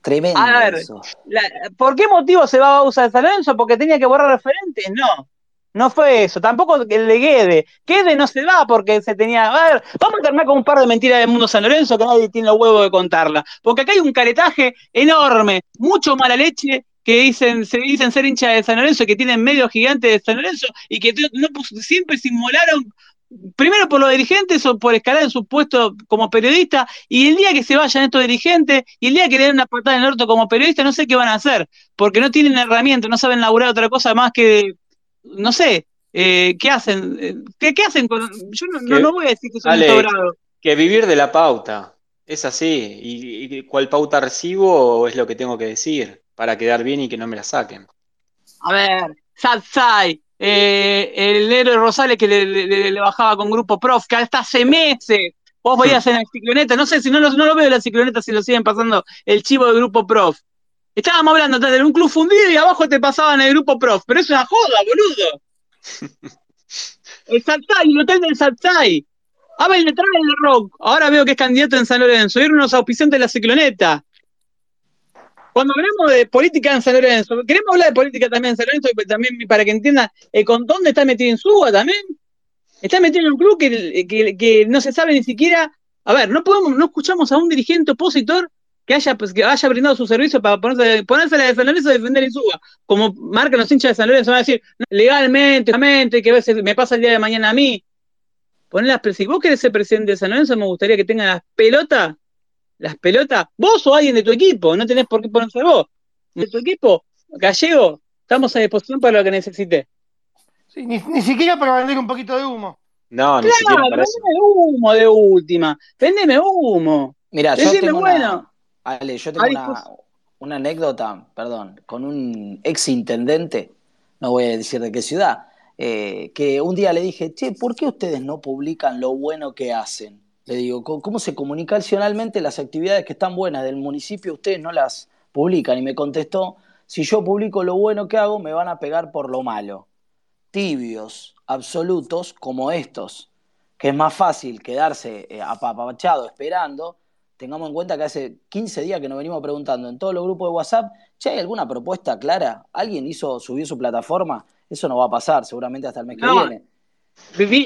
Tremendo. A ver, eso. la- ¿por qué motivo se va a usar San Lorenzo? Porque tenía que borrar referentes. No, no fue eso. Tampoco el de Guede. Guede no se va porque se tenía. A ver, vamos a terminar con un par de mentiras del mundo San Lorenzo que nadie tiene los huevos de contarla. Porque acá hay un caretaje enorme, mucho mala leche. Que dicen, se dicen ser hinchas de San Lorenzo, que tienen medios gigantes de San Lorenzo y que siempre se inmolaron primero por los dirigentes o por escalar en su puesto como periodista, y el día que se vayan estos dirigentes, y el día que le den una patada en el orto como periodista, no sé qué van a hacer, porque no tienen herramientas, no saben laburar otra cosa más que, no sé, eh, ¿qué hacen? Eh, ¿Qué, qué hacen con...? Yo no, Que- no voy a decir que son Ale, insobrados. Que vivir de la pauta. Es así. ¿Y, y cuál pauta recibo es lo que tengo que decir para quedar bien y que no me la saquen? A ver, Satsai, eh, el héroe Rosales que le, le- le bajaba con Grupo Prof, que hasta hace meses vos veías en la cicloneta, no sé si no, lo- no lo veo en la cicloneta si lo siguen pasando el chivo de Grupo Prof. Estábamos hablando de un club fundido y abajo te pasaban el Grupo Prof, pero es una joda, boludo. El Satsai, el hotel del Satsai. Abel detrás del Rock, ahora veo que es candidato en San Lorenzo, y unos auspiciantes de la cicloneta. Cuando hablamos de política en San Lorenzo, queremos hablar de política también en San Lorenzo, también para que entiendan el con dónde está metido en Suba también. Está metido en un club que, que- que no se sabe ni siquiera. A ver, no podemos, no escuchamos a un dirigente opositor que haya, pues, que haya brindado su servicio para ponerse, ponerse la de San Lorenzo a defender en Suba. Como marcan los hinchas de San Lorenzo, van a decir, legalmente, legalmente, que a veces me pasa el día de mañana a mí. Poner las, si vos querés ser presidente de San Lorenzo, me gustaría que tengan las pelotas las pelotas, vos o alguien de tu equipo, no tenés por qué ponerse vos. De tu equipo, gallego, estamos a disposición para lo que necesite. Sí, ni, ni siquiera para vender un poquito de humo. No, ni Claro, siquiera para eso. vendeme humo de última, vendeme humo. Mira, yo tengo bueno. una, Ale, yo tengo una, pues. una anécdota, perdón, con un ex intendente, no voy a decir de qué ciudad, eh, que un día le dije, che, ¿por qué ustedes no publican lo bueno que hacen? Le digo, ¿cómo, cómo se comunicacionalmente las actividades que están buenas del municipio ustedes no las publican? Y me contestó, si yo publico lo bueno que hago, me van a pegar por lo malo. Tibios, absolutos como estos, que es más fácil quedarse eh, apapachado esperando. Tengamos en cuenta que hace 15 días que nos venimos preguntando en todos los grupos de WhatsApp, che, ¿hay alguna propuesta clara? ¿Alguien hizo, subió su plataforma? Eso no va a pasar, seguramente hasta el mes que viene.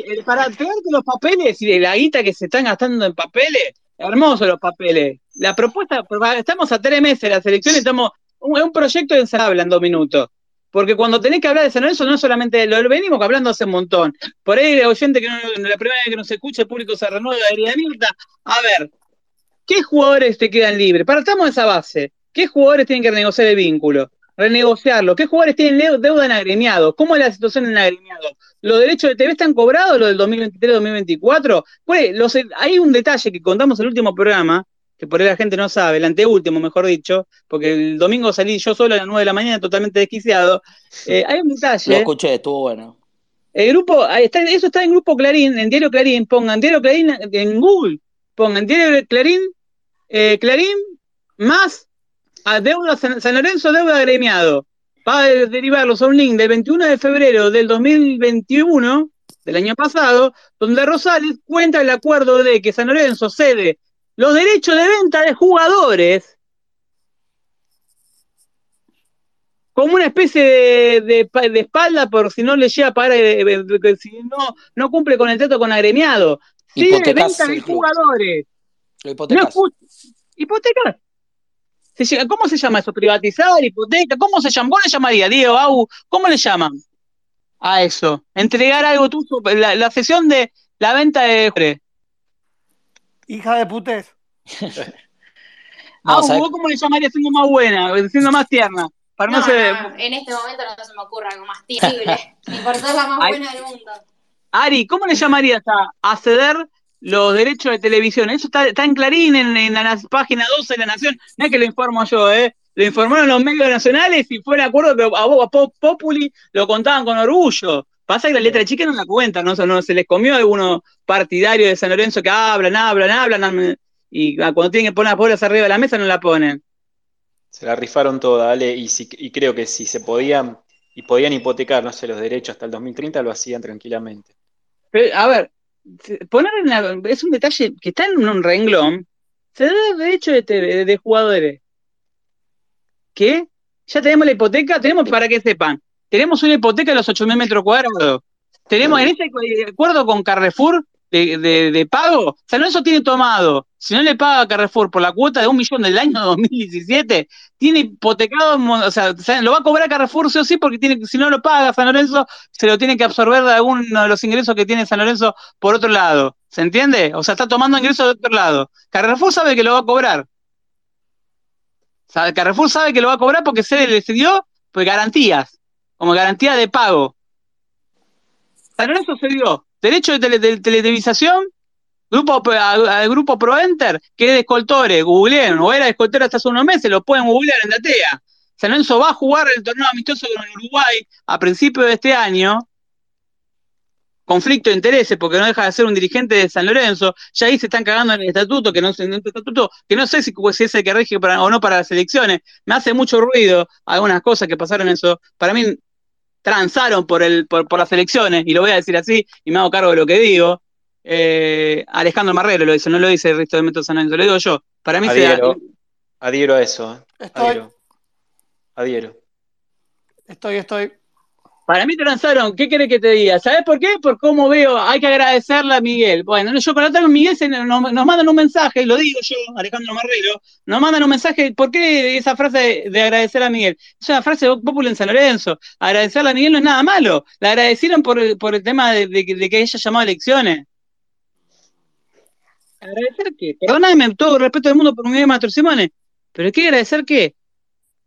Eh, para que los papeles y de la guita que se están gastando en papeles, hermosos los papeles. La propuesta, estamos a tres meses de las elecciones, estamos, un- es un proyecto de habla en dos minutos. Porque cuando tenés que hablar de San Lorenzo, no es solamente lo venimos hablando hace un montón. Por ahí, oyente que no, la primera vez que nos escucha, el público se renueva de Mirta. A ver, ¿qué jugadores te quedan libres? Partamos de esa base. ¿Qué jugadores tienen que renegociar el vínculo? Renegociarlo. ¿Qué jugadores tienen deuda en agremiados? ¿Cómo es la situación en agremiados? ¿Los derechos de TV están cobrados, los del 2023-2024? ¿Cuál es? Los- hay un detalle que contamos en el último programa, que por ahí la gente no sabe, el anteúltimo, mejor dicho, porque el domingo salí yo solo a las 9 de la mañana totalmente desquiciado. Eh, hay un Lo detalle. escuché, estuvo bueno. El grupo, está, eso está en Grupo Clarín, en Diario Clarín, pongan Diario Clarín en Google, pongan Diario Clarín, eh, Clarín más a deuda San, San Lorenzo, deuda agremiado. Va a derivarlos a un link del 21 de febrero del 2021, del año pasado, donde Rosales cuenta el acuerdo de que San Lorenzo cede los derechos de venta de jugadores como una especie de, de pa- de espalda por si no le llega a pagar, eh, eh, si no, no cumple con el trato con agremiado. Sí, de venta de jugadores. Lo hipotecas. Hipotecar. Se llega- ¿Cómo se llama eso? Privatizar, hipoteca, ¿cómo se llama? ¿Cómo le llamaría, Diego, Au? ¿Cómo le llaman? A eso. Entregar algo tuyo, la, la sesión de la venta de. Hija de putés. [laughs] No, Au. ¿vos cómo le llamarías siendo más buena, siendo más tierna? Para no, No, ser. no, en este momento no se me ocurre algo más terrible. [laughs] Ni por ser la más Ay. buena del mundo. Ari, ¿cómo le llamarías a, a ceder los derechos de televisión? Eso está, está en Clarín, en, en la na- página 12 de la Nación. No es que lo informo yo, ¿eh? Lo informaron los medios nacionales y fue un acuerdo que a a Pop- Populi, lo contaban con orgullo. Pasa que la letra chica no la cuenta, ¿no? no se les comió a algunos partidarios de San Lorenzo que hablan, hablan, hablan, y cuando tienen que poner las bolas arriba de la mesa no la ponen. Se la rifaron toda, dale, y, si, y creo que si se podían, y podían hipotecar, no sé, los derechos hasta el 2030, lo hacían tranquilamente. a ver, poner es un detalle que está en un renglón, se da derecho de, de, de jugadores. ¿Qué? Ya tenemos la hipoteca, tenemos para que sepan, tenemos una hipoteca de los 8.000 metros cuadrados. Tenemos en ese acuerdo con Carrefour de, de, pago, San Lorenzo tiene tomado, si no le paga a Carrefour por la cuota de un millón del año [laughs] 2017, tiene hipotecado, o sea, lo va a cobrar Carrefour sí o sí, porque tiene, si no lo paga San Lorenzo, se lo tiene que absorber de alguno de los ingresos que tiene San Lorenzo por otro lado. ¿Se entiende? O sea, está tomando ingresos de otro lado. Carrefour sabe que lo va a cobrar. Carrefour sabe que lo va a cobrar porque se le decidió pues, garantías, como garantía de pago. San Lorenzo se dio derecho de, televisación, grupo, al grupo ProEnter, que es de escoltores, googleen, o era de escoltores hasta hace unos meses, lo pueden googlear en Datea. San Lorenzo va a jugar el torneo amistoso con Uruguay a principios de este año, conflicto de intereses, porque no deja de ser un dirigente de San Lorenzo, ya ahí se están cagando en el estatuto, que no, en el estatuto, que no sé si, es el que rige o no para las elecciones, me hace mucho ruido algunas cosas que pasaron en eso, para mí transaron por, el, por, las elecciones, y lo voy a decir así, y me hago cargo de lo que digo, eh, Alejandro Marrero lo dice, no lo dice el resto de Lorenzo, lo digo yo, para mí adhiero, adhiero a eso, ¿eh? adhiero. adhiero. Estoy, estoy. Para mí transaron, ¿qué querés que te diga? ¿Sabes por qué? Por cómo veo, hay que agradecerle a Miguel. Bueno, yo con otra Miguel nos, mandan un mensaje, lo digo yo, Alejandro Marrero, nos mandan un mensaje, ¿por qué esa frase de, agradecer a Miguel? Es una frase popular en San Lorenzo. Agradecerle a Miguel no es nada malo. La agradecieron por por el tema de, que ella llamado elecciones. ¿Agradecer qué? Perdóname, todo el respeto del mundo por Miguel Mastro Simone, pero ¿qué agradecer qué?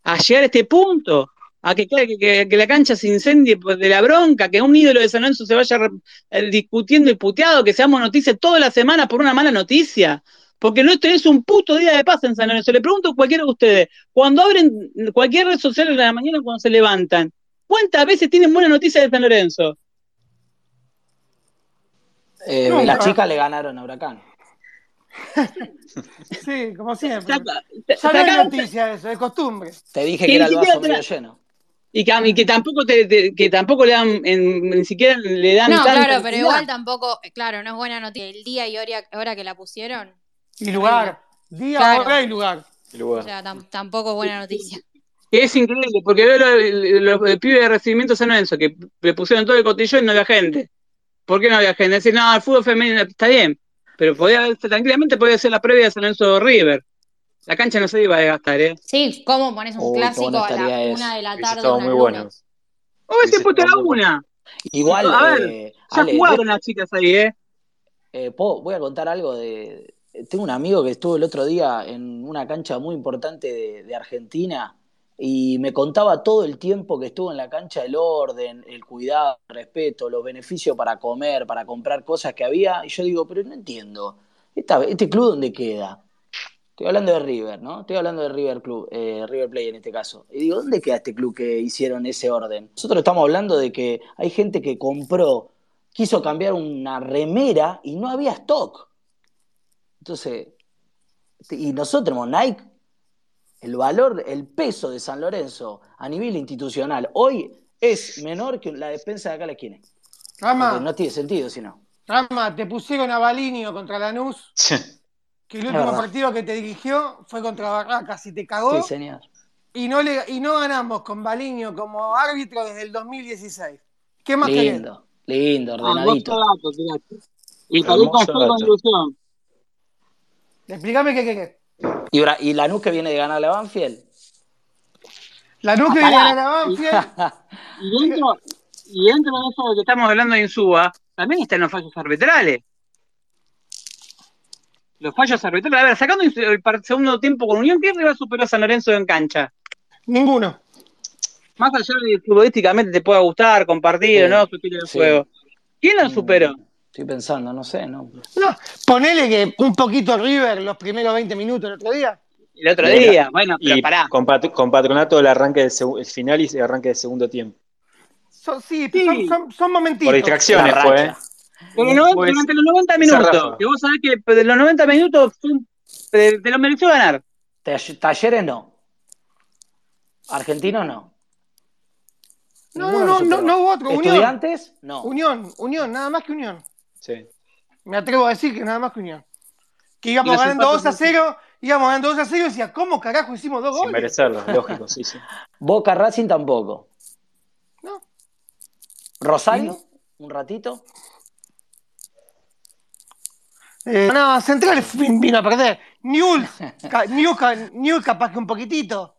A llegar a este punto a que, que, que, la cancha se incendie de la bronca, que un ídolo de San Lorenzo se vaya eh, discutiendo y puteado, que seamos noticias toda la semana por una mala noticia. Porque no tenés un puto día de paz en San Lorenzo. Le pregunto a cualquiera de ustedes, cuando abren cualquier red social en la mañana cuando se levantan, ¿cuántas veces tienen buena noticia de San Lorenzo? Eh, las chicas le ganaron a Huracán. sí, como siempre. Ya, no hay noticia eso, es costumbre. Te dije que, era el vaso medio lleno. Y que, que tampoco te, que tampoco le dan ni siquiera le dan no claro pero igual tampoco claro no es buena noticia. El día y hora, que la pusieron. Y lugar. Día hora y lugar, o sea tampoco es buena noticia. Es increíble porque veo los, pibes de recibimiento San Lorenzo que le pusieron todo el cotillón y no había gente. ¿por qué no había gente? decir no el fútbol femenino está bien pero podía tranquilamente podía ser la previa de San Lorenzo River la cancha no se iba a desgastar, ¿eh? Sí, ¿cómo pones un clásico a la una de la tarde? Estaba muy bueno. ¿Cómo se puesto a la una? Igual. A ver, eh, ya jugaron las chicas ahí, ¿eh? ¿eh? Voy a contar algo de. Tengo un amigo que estuvo el otro día en una cancha muy importante de, Argentina y me contaba todo el tiempo que estuvo en la cancha el orden, el cuidado, el respeto, los beneficios para comer, para comprar cosas que había. Y yo digo, pero no entiendo. ¿Este club dónde queda? Estoy hablando de River, ¿no? Estoy hablando de River Club, eh, River Play en este caso. Y digo, ¿dónde queda este club que hicieron ese orden? Nosotros estamos hablando de que hay gente que compró, quiso cambiar una remera y no había stock. Entonces, y nosotros tenemos Nike, el valor, el peso de San Lorenzo a nivel institucional hoy es menor que la despensa de acá a la esquina. No tiene sentido si no. Rama, te pusieron a Balinio contra Lanús. [laughs] que el último partido que te dirigió fue contra Barracas y te cagó. Sí, señor. Y no, le, y no ganamos con Baliño como árbitro desde el 2016. ¿Qué más Lindo, lindo, ah, ordenadito. y con conclusión. Explícame qué, qué, qué. ¿Y, ¿Y la que viene de ganar a Banfield? La que viene de ganar a Banfield. [laughs] y, dentro, y dentro de eso que estamos hablando de Insúa, también están los fallos arbitrales los fallos arbitrales. A ver, sacando el segundo tiempo con Unión, ¿qué rival superó a San Lorenzo en cancha? Ninguno. Más allá de que futbolísticamente te pueda gustar, compartir, ¿no? Su estilo de juego. ¿Quién lo superó? Estoy pensando, no sé, ¿no? No, ponele que un poquito River los primeros 20 minutos el otro día. El otro día, bueno, pero pará. Con, Patronato el arranque del el final y el arranque del segundo tiempo. Son, sí, Son, son, son, momentitos. Por distracciones fue. ¿eh? Durante los 90 minutos, que vos sabés que de los 90 minutos te, lo mereció ganar. Talleres no. Argentinos no. No, no, no, no, no hubo otro. ¿Estudiantes? No. Unión, Unión, nada más que Unión. Sí. Me atrevo a decir que nada más que Unión. Que íbamos ganando 2 a 0, íbamos ganando 2 a 0 y decía, ¿cómo carajo hicimos dos goles? Sin merecerlo, [laughs] lógico, sí, sí. Boca Racing tampoco. No. Rosario, un ratito. Eh, no, Central vino a perder. Newell, [laughs] Newell, capaz que un poquitito.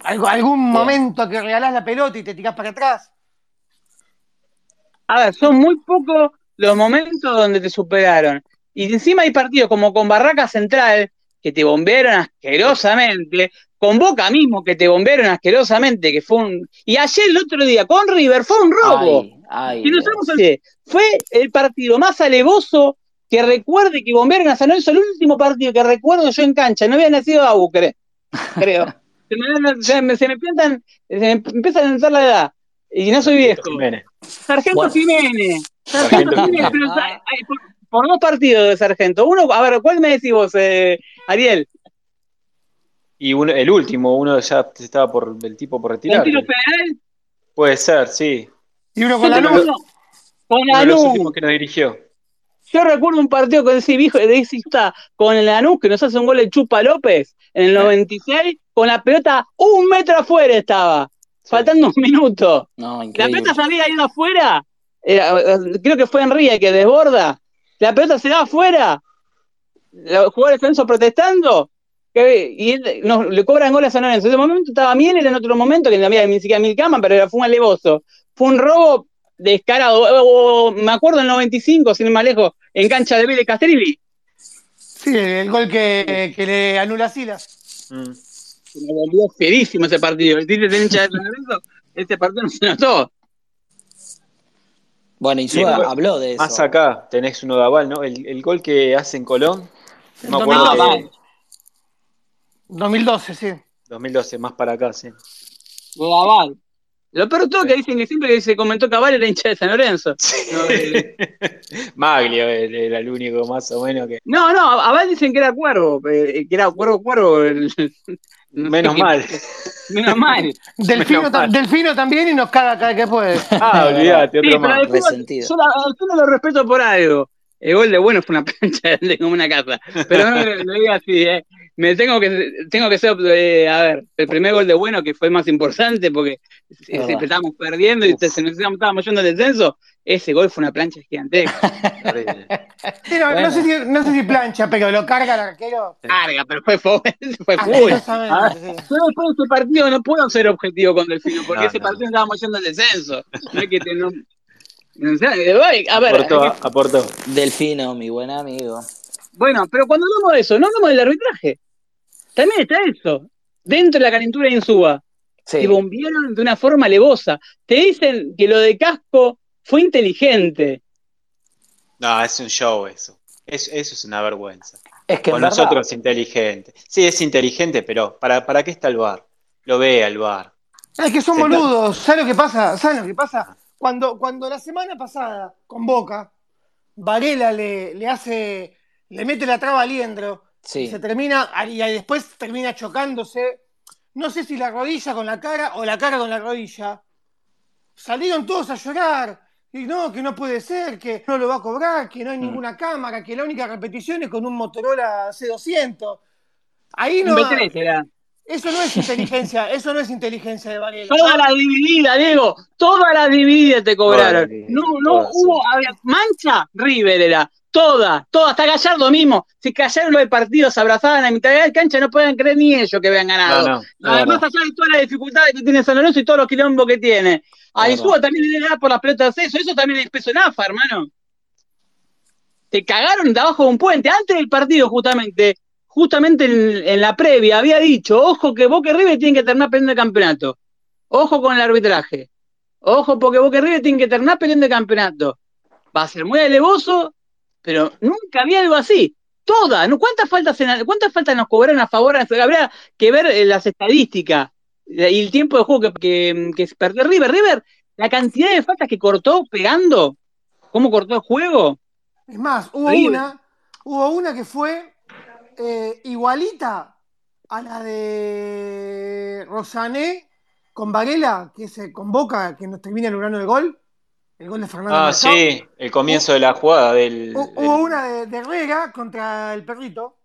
algún momento que regalás la pelota y te tirás para atrás. A ver, son muy pocos los momentos donde te superaron. Y encima hay partidos como con Barraca Central, que te bombearon asquerosamente, con Boca mismo, que te bombearon asquerosamente, que fue un... Y ayer el otro día con River fue un robo. y fue el partido más alevoso que recuerde que bombearon a San Lorenzo, el último partido que recuerdo yo en cancha, no había nacido Abu, creo. [laughs] se, me, se, me, empiezan, se me empiezan a entrar la edad. Y no soy viejo. Sargento Jiménez. Sargento Jiménez. por, dos partidos de Sargento. Uno, a ver, ¿cuál me decís vos, eh, Ariel? Y uno, el último, uno ya estaba por el tipo por retirar. ¿Un tiro federal? Puede ser, sí. Y uno con la luz. Con la luz. que nos dirigió. Yo recuerdo un partido con ese viejo de con el Lanús que nos hace un gol de Chupa López en el 96, con la pelota un metro afuera estaba, faltando un minuto. la pelota salía ido afuera, creo que fue Enrique que desborda, la pelota se da afuera, los jugadores defenso protestando, y le cobran goles a Lorenzo. En ese momento estaba Miel, en otro momento que no había ni siquiera mil camas, pero fue un alevoso. Fue un robo descarado. me acuerdo en el 95, sin ir más lejos, en cancha de Vélez Castrilli. Sí, el gol que, que le anula Silas. Mm. Me volvió fierísimo ese partido. El de hincha de este partido no se notó. Bueno, y Suba habló de eso. Más acá tenés uno de aval, ¿no? El, el gol que hace en Colón. No me acuerdo. 2012, sí. 2012, más para acá, sí. De aval. Lo peor todo que dicen que siempre que se comentó Cabal era hincha de San Lorenzo. [laughs] Maglio era el único más o menos que. No, no, Abal dicen que era cuervo, eh, que era cuervo, cuervo. [laughs] [laughs] menos mal. Menos mal. Delfino, Delfino, también y nos caga cada que puede. Ah, olvídate, otro más. Yo no lo respeto por algo. El gol de bueno fue una plancha de como una casa. Pero no lo diga así, ¿eh? Me tengo que tengo que ser eh, a ver el primer gol de bueno que fue más importante porque si, estábamos perdiendo y se nos estábamos yendo al descenso ese gol fue una plancha gigantesca. [laughs] No, sé si, no sé si plancha pero lo carga el arquero. Carga pero fue fue, [laughs] fue full. ah, yo después de ese partido no puedo ser objetivo con Delfino porque ese partido estábamos yendo al descenso. No hay que tener a ver aportó, aportó. Delfino mi buen amigo. Bueno, pero cuando hablamos de eso, no hablamos del arbitraje. También está eso. Dentro de la calentura de Insúa. Se bombearon de una forma alevosa. Te dicen que lo de Casco fue inteligente. No, es un show eso. eso es una vergüenza. Es que Con nosotros es inteligente. Sí, es inteligente, pero ¿para, ¿para qué está el bar? Lo ve al bar. Es que son boludos. ¿Sabes lo que pasa? ¿Sabes lo que pasa? Cuando, cuando la semana pasada con Boca, Varela le, le hace, le mete la traba a Liendro se termina, y después termina chocándose. No sé si la rodilla con la cara o la cara con la rodilla. Salieron todos a llorar. Y no, que no puede ser, que no lo va a cobrar, que no hay mm. ninguna cámara, que la única repetición es con un Motorola C200. Ahí no. Eso no es inteligencia, [laughs] eso no es inteligencia de Varela. Toda la dividida, Diego, toda la dividida te cobraron. No, no hubo, mancha, River era. Toda, toda, hasta Gallardo mismo. Si Gallardo lo de partidos se abrazaban a mitad de la cancha, no pueden creer ni ellos que habían ganado. Además, allá de todas las dificultades que tiene San Lorenzo y todos los quilombos que tiene. A Insúa también le da por las pelotas de eso, eso también es peso en AFA, hermano. Te cagaron de abajo de un puente. Antes del partido, justamente, justamente en, la previa, había dicho, ojo que Boca y River tienen que terminar peleando el campeonato. Ojo con el arbitraje. Ojo porque Boca y River tienen que terminar peleando el campeonato. Va a ser muy alevoso pero nunca había algo así. Todas, ¿cuántas faltas, ¿cuántas faltas nos cobraron a favor? Habría que ver eh, las estadísticas. y el tiempo de juego que, que, perdió River. River, la cantidad de faltas que cortó pegando, cómo cortó el juego. Es más, hubo una, hubo una que fue eh, igualita a la de Rosané con Varela, que se convoca, que nos termina logrando el gol. El gol de Fernando. Ah, sí, el comienzo de la jugada del. Hubo una de, de contra el perrito,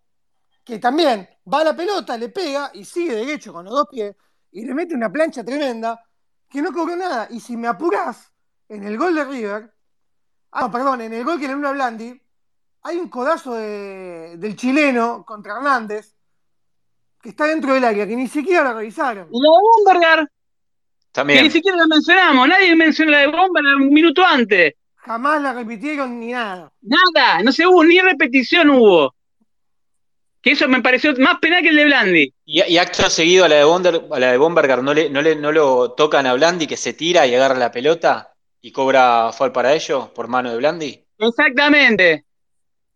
que también va a la pelota, le pega y sigue derecho con los dos pies y le mete una plancha tremenda que no cobró nada. Y si me apurás, en el gol de River, ah, perdón, en el gol que le dio a Blandi, hay un codazo del chileno contra Hernández que está dentro del área, que ni siquiera lo revisaron. Y la de Bomberger. También. Que ni siquiera la mencionamos, nadie mencionó la de Bomberger un minuto antes. Jamás la repitieron ni nada. Nada, no se hubo, ni repetición hubo. Que eso me pareció más penal que el de Blandi. Y, acto seguido a la de, Bonder, a la de Bomberger no, le, no, le, no lo tocan a Blandi que se tira y agarra la pelota y cobra foul para ello por mano de Blandi. Exactamente.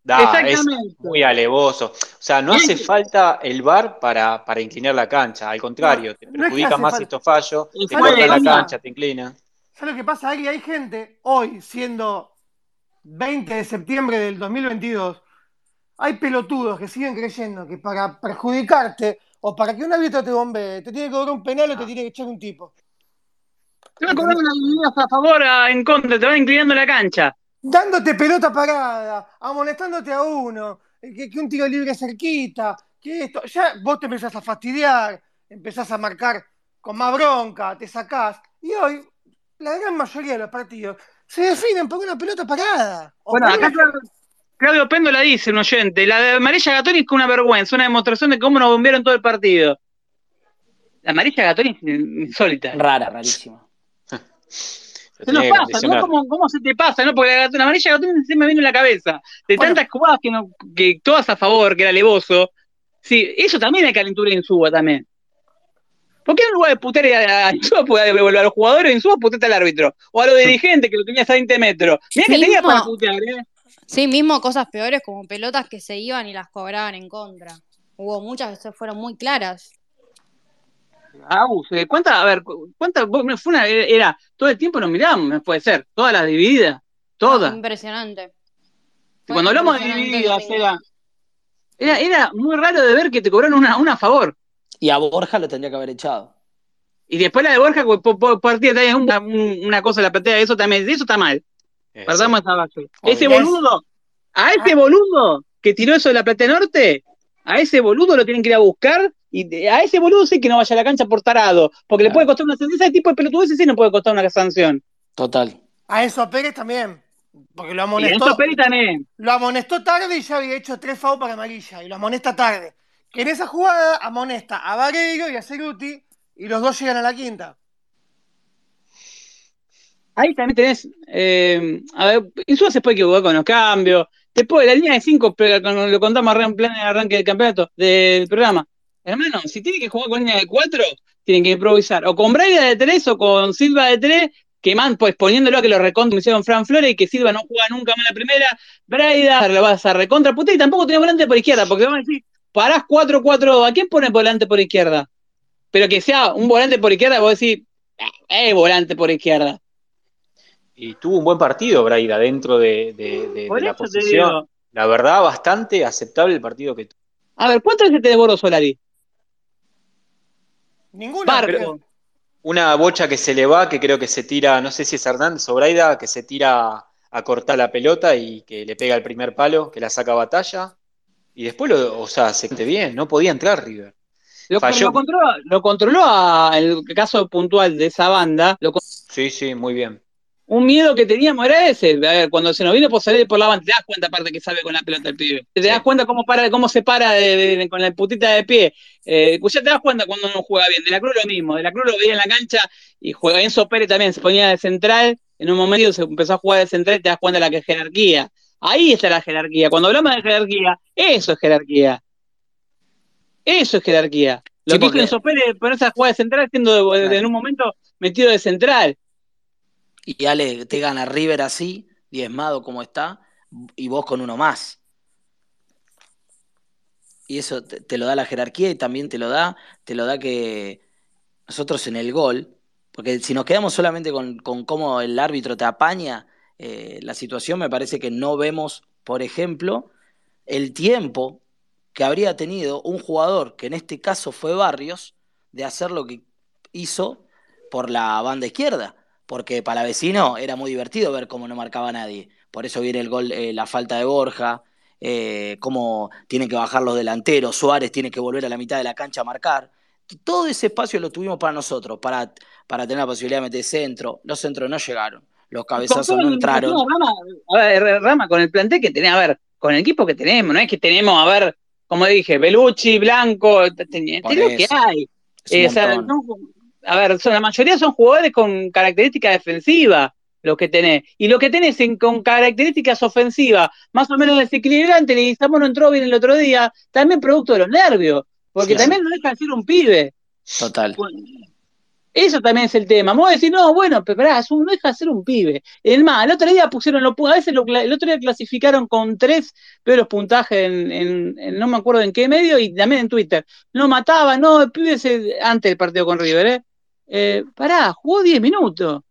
Es muy alevoso. O sea, no hace falta el bar para, para inclinar la cancha. Al contrario, te perjudica más estos fallos, te corta la cancha, te inclina. ¿Sabes lo que pasa, Ari? Hay gente hoy, siendo 20 de septiembre del 2022, hay pelotudos que siguen creyendo que para perjudicarte o para que un árbitro te bombe, te tiene que cobrar un penal o te tiene que echar un tipo. Te va a cobrar una a favor, en contra, te va inclinando la cancha dándote pelota parada, amonestándote a uno, que, un tiro libre cerquita, que esto, ya vos te empezás a fastidiar, empezás a marcar con más bronca, te sacás, y hoy la gran mayoría de los partidos se definen por una pelota parada. Bueno, acá Claudio Pendo la dice, un oyente, la de amarilla Gatoni es una vergüenza, una demostración de cómo nos bombearon todo el partido. La amarilla Gatoni es insólita. Rara, rarísima. [laughs] Se nos pasa, ¿no? ¿Cómo, se te pasa? ¿no? Porque la, la amarilla se me viene en la cabeza. De tantas jugadas que, no, que todas a favor, que era levoso. Sí, eso también hay calentura en Suba también. ¿Por qué en lugar de putear a, [laughs] puede devolver a los jugadores, en Suba putear al árbitro? O a los dirigentes que lo tenías a 20 metros. Mira que tenía para putear, ¿eh? Sí, mismo cosas peores como pelotas que se iban y las cobraban en contra. Hubo muchas que fueron muy claras. Agus, eh, ¿cuántas, a ver, cuántas, fue una, era, todo el tiempo nos miramos, puede ser, todas las divididas, todas. Impresionante. cuando hablamos de divididas, era, era, era, muy raro de ver que te cobraron una, una a favor. Y a Borja lo tendría que haber echado. Y después la de Borja, por, partida, una, una cosa, la platea, eso también, eso está mal. Perdamos esa base. Ese boludo, a ese boludo que tiró eso de la platea norte, a ese boludo lo tienen que ir a buscar y a ese boludo sí que no vaya a la cancha por tarado, porque le puede costar una sanción. Ese tipo de pelotudeces sí no puede costar una sanción. Total. A eso Pérez también. Porque lo amonestó. Pérez también. Lo amonestó tarde y ya había hecho tres FAU para amarilla. Y lo amonesta tarde. Que en esa jugada amonesta a Vareiro y a Ceruti y los dos llegan a la quinta. Ahí también tenés. Eh, a ver, Insúa se puede equivocar con los cambios. Después, la línea de 5, lo contamos en plan de arranque del campeonato, del programa. Hermano, si tiene que jugar con línea de 4, tienen que improvisar. O con Braida de 3 o con Silva de 3, que man, pues poniéndolo a que lo recontra hicieron Fran Flores y que Silva no juega nunca más la primera. Braida lo vas a recontra puta y tampoco tiene volante por izquierda, porque van a decir, parás 4-4, ¿a quién pone volante por izquierda? Pero que sea un volante por izquierda, vos decís, eh, volante por izquierda y tuvo un buen partido Braida dentro de, la posición. La verdad, bastante aceptable el partido que tuvo. A ver, ¿cuánto veces te devoró Solari? Ninguna. Una bocha que se le va, que creo que se tira, no sé si es Hernández o Braida, que se tira a cortar la pelota y que le pega el primer palo, que la saca a batalla. Y después, lo, o sea, se siente bien, no podía entrar River. Lo, controló, lo controló a, el caso puntual de esa banda. sí, sí, muy bien un miedo que teníamos era ese. A ver, cuando se nos vino por salir por la banda, te das cuenta aparte que sabe con la pelota el pibe. Te das cuenta cómo para, cómo se para con la putita de pie. Eh, pues ya te das cuenta cuando no juega bien. De la Cruz lo mismo. De la Cruz lo veía en la cancha y juega Enzo Pérez también se ponía de central. En un momento se empezó a jugar de central y te das cuenta de la que jerarquía. Ahí está la jerarquía. Cuando hablamos de jerarquía, eso es jerarquía. Eso es jerarquía. Lo que hizo Enzo Pérez ponerse a jugar de central siendo en un momento metido de central y Ale te gana River así, diezmado como está, y vos con uno más. Y eso te, lo da la jerarquía y también te lo da, te lo da que nosotros en el gol, porque si nos quedamos solamente con, cómo el árbitro te apaña, eh, la situación me parece que no vemos, por ejemplo, el tiempo que habría tenido un jugador, que en este caso fue Barrios, de hacer lo que hizo por la banda izquierda, porque para vecino era muy divertido ver cómo no marcaba nadie. Por eso viene el gol, eh, la falta de Borja, eh, cómo tienen que bajar los delanteros, Suárez tiene que volver a la mitad de la cancha a marcar. Todo ese espacio lo tuvimos para nosotros, para, para tener la posibilidad de meter centro. Los centros no llegaron, los cabezazos no entraron. Rama, a ver, Rama, con el plantel que tenía, a ver, con el equipo que tenemos, no es que tenemos, a ver, como dije, Belucci, Blanco, tenés lo que hay. Eh, a ver, son, la mayoría son jugadores con características defensivas lo que tenés. Y lo que tenés con características ofensivas, más o menos desequilibrantes, le no entró bien el otro día, también producto de los nervios, porque también no deja de ser un pibe. Total. eso también es el tema. Vos decís, no, bueno, pero no deja de ser un pibe. El más, el otro día pusieron, lo, a veces el otro día clasificaron con tres peores puntajes en, no me acuerdo en qué medio, y también en Twitter. No mataba, no, el pibe antes del partido con River, ¿eh? Eh pará, jugó 10 minutos.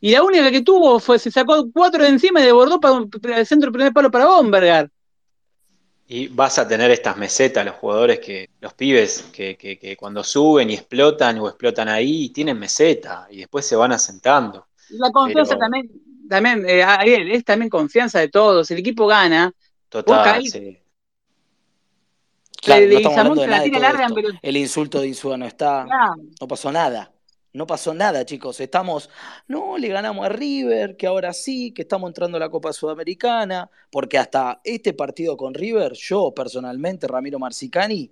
Y la única que tuvo fue, se sacó cuatro de encima y desbordó para, el centro primer palo para Bombergar. Y vas a tener estas mesetas, los jugadores que, los pibes que, que, cuando suben y explotan o explotan ahí, tienen meseta y después se van asentando. La confianza también, también eh, Ariel, es también confianza de todos. El equipo gana. Total, sí. El insulto de Insúa no está. No pasó nada. No pasó nada, chicos. Estamos, no, le ganamos a River, que ahora sí, que estamos entrando a la Copa Sudamericana, porque hasta este partido con River, yo personalmente, Ramiro Marcicani,